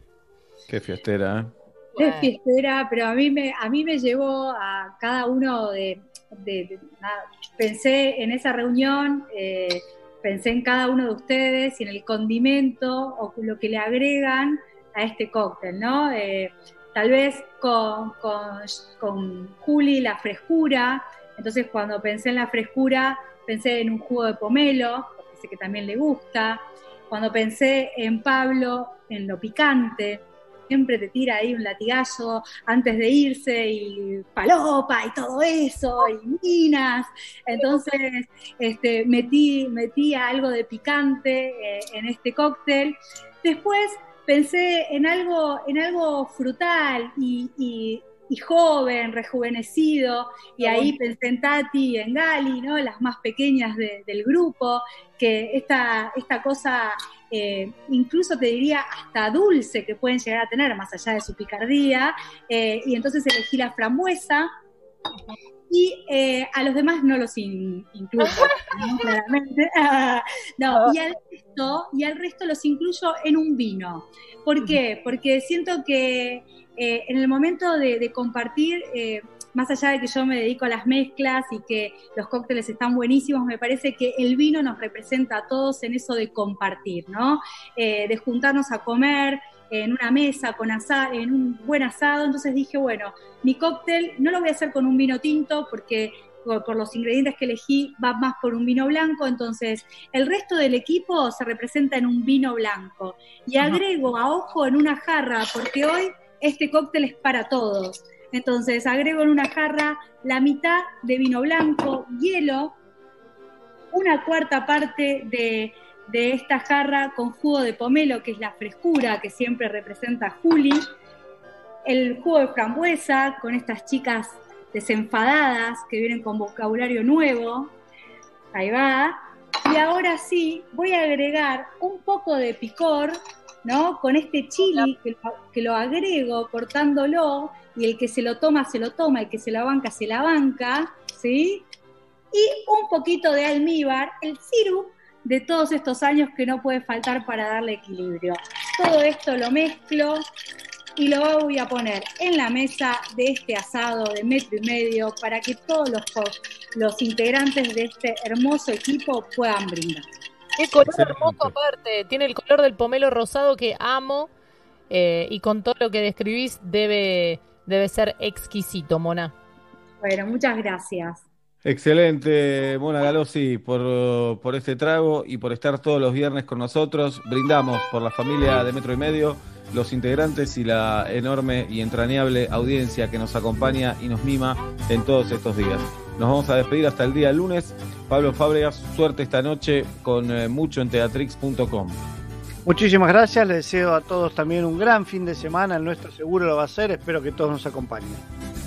Qué fiestera, ¿eh? Es fiestera, pero a mí me, a mí me llevó a cada uno de, de- de- nada, pensé en esa reunión, eh, pensé en cada uno de ustedes y en el condimento o lo que le agregan a este cóctel, ¿no? Eh, tal vez con, con, con Juli la frescura, entonces cuando pensé en la frescura pensé en un jugo de pomelo, porque sé que también le gusta, cuando pensé en Pablo, en lo picante, siempre te tira ahí un latigazo antes de irse y palopa y todo eso, y minas. Entonces, este, metí, metí algo de picante eh, en este cóctel. Después pensé en algo, en algo frutal y, y- y joven, rejuvenecido, y ahí pensé en Tati y en Gali, ¿no? las más pequeñas de- del grupo, que esta, esta cosa, eh, incluso te diría hasta dulce que pueden llegar a tener, más allá de su picardía, eh, y entonces elegí la frambuesa, y eh, a los demás no los in- incluyo, ¿no? claramente. No, y al, resto, y al resto los incluyo en un vino. ¿Por qué? Porque siento que eh, en el momento de, de compartir, eh, más allá de que yo me dedico a las mezclas y que los cócteles están buenísimos, me parece que el vino nos representa a todos en eso de compartir, ¿no? Eh, de juntarnos a comer en una mesa, con asa- en un buen asado. Entonces dije, bueno, mi cóctel no lo voy a hacer con un vino tinto porque por, por los ingredientes que elegí va más por un vino blanco, entonces el resto del equipo se representa en un vino blanco. Y agrego a ojo en una jarra, porque hoy este cóctel es para todos. Entonces agrego en una jarra la mitad de vino blanco, hielo, una cuarta parte de, de esta jarra con jugo de pomelo, que es la frescura que siempre representa Juli, el jugo de frambuesa con estas chicas desenfadadas que vienen con vocabulario nuevo, ahí va, y ahora sí voy a agregar un poco de picor, ¿no? Con este chili que lo, que lo agrego cortándolo y el que se lo toma se lo toma, el que se la banca se la banca, ¿sí? y un poquito de almíbar, el sirup de todos estos años que no puede faltar para darle equilibrio. Todo esto lo mezclo y lo voy a poner en la mesa de este asado de metro y medio para que todos los, los integrantes de este hermoso equipo puedan brindar. Qué color hermoso aparte. Tiene el color del pomelo rosado que amo. eh, y con todo lo que describís debe, debe ser exquisito, Mona. Bueno, muchas gracias. Excelente, Mona Galossi, por, por este trago y por estar todos los viernes con nosotros. Brindamos por la familia de Metro y Medio, los integrantes y la enorme y entrañable audiencia que nos acompaña y nos mima en todos estos días. Nos vamos a despedir hasta el día lunes. Pablo Fábregas, suerte esta noche con eh, mucho en teatrix.com. Muchísimas gracias, les deseo a todos también un gran fin de semana, el nuestro seguro lo va a ser, espero que todos nos acompañen.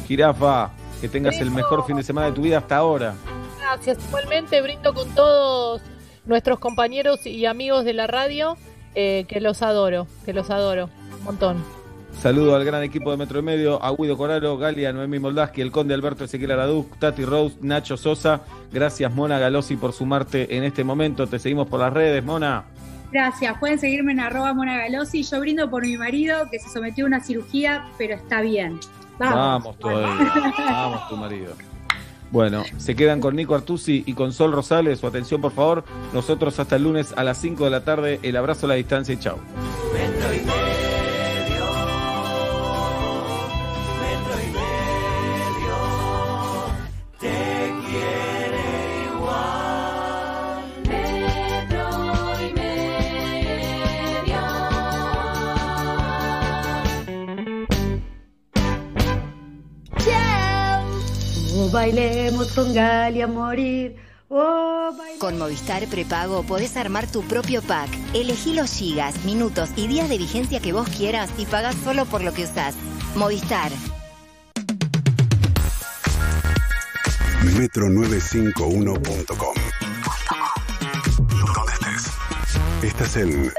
Jirafa, que tengas el mejor fin de semana de tu vida hasta ahora. Gracias. Igualmente brindo con todos nuestros compañeros y amigos de la radio eh, que los adoro, que los adoro. Un montón. Saludo al gran equipo de Metro y Medio, a Guido Coralo, Galia, Noemí Moldaski, el Conde Alberto Ezequiel Araduc, Tati Rose, Nacho Sosa. Gracias, Mona Galossi, por sumarte en este momento. Te seguimos por las redes, Mona. Gracias. Pueden seguirme en arroba monagalosi. Yo brindo por mi marido que se sometió a una cirugía, pero está bien. Vamos. Vamos todavía. Vamos, tu marido. Bueno, se quedan con Nico Artusi y con Sol Rosales. Su atención, por favor. Nosotros hasta el lunes a las 5 de la tarde. El abrazo a la distancia y chao. Bailemos con Galia a morir. Oh. Con Movistar Prepago podés armar tu propio pack. Elegí los gigas, minutos y días de vigencia que vos quieras y pagás solo por lo que usás. Movistar. Metro951.com. Donde estés. Estás en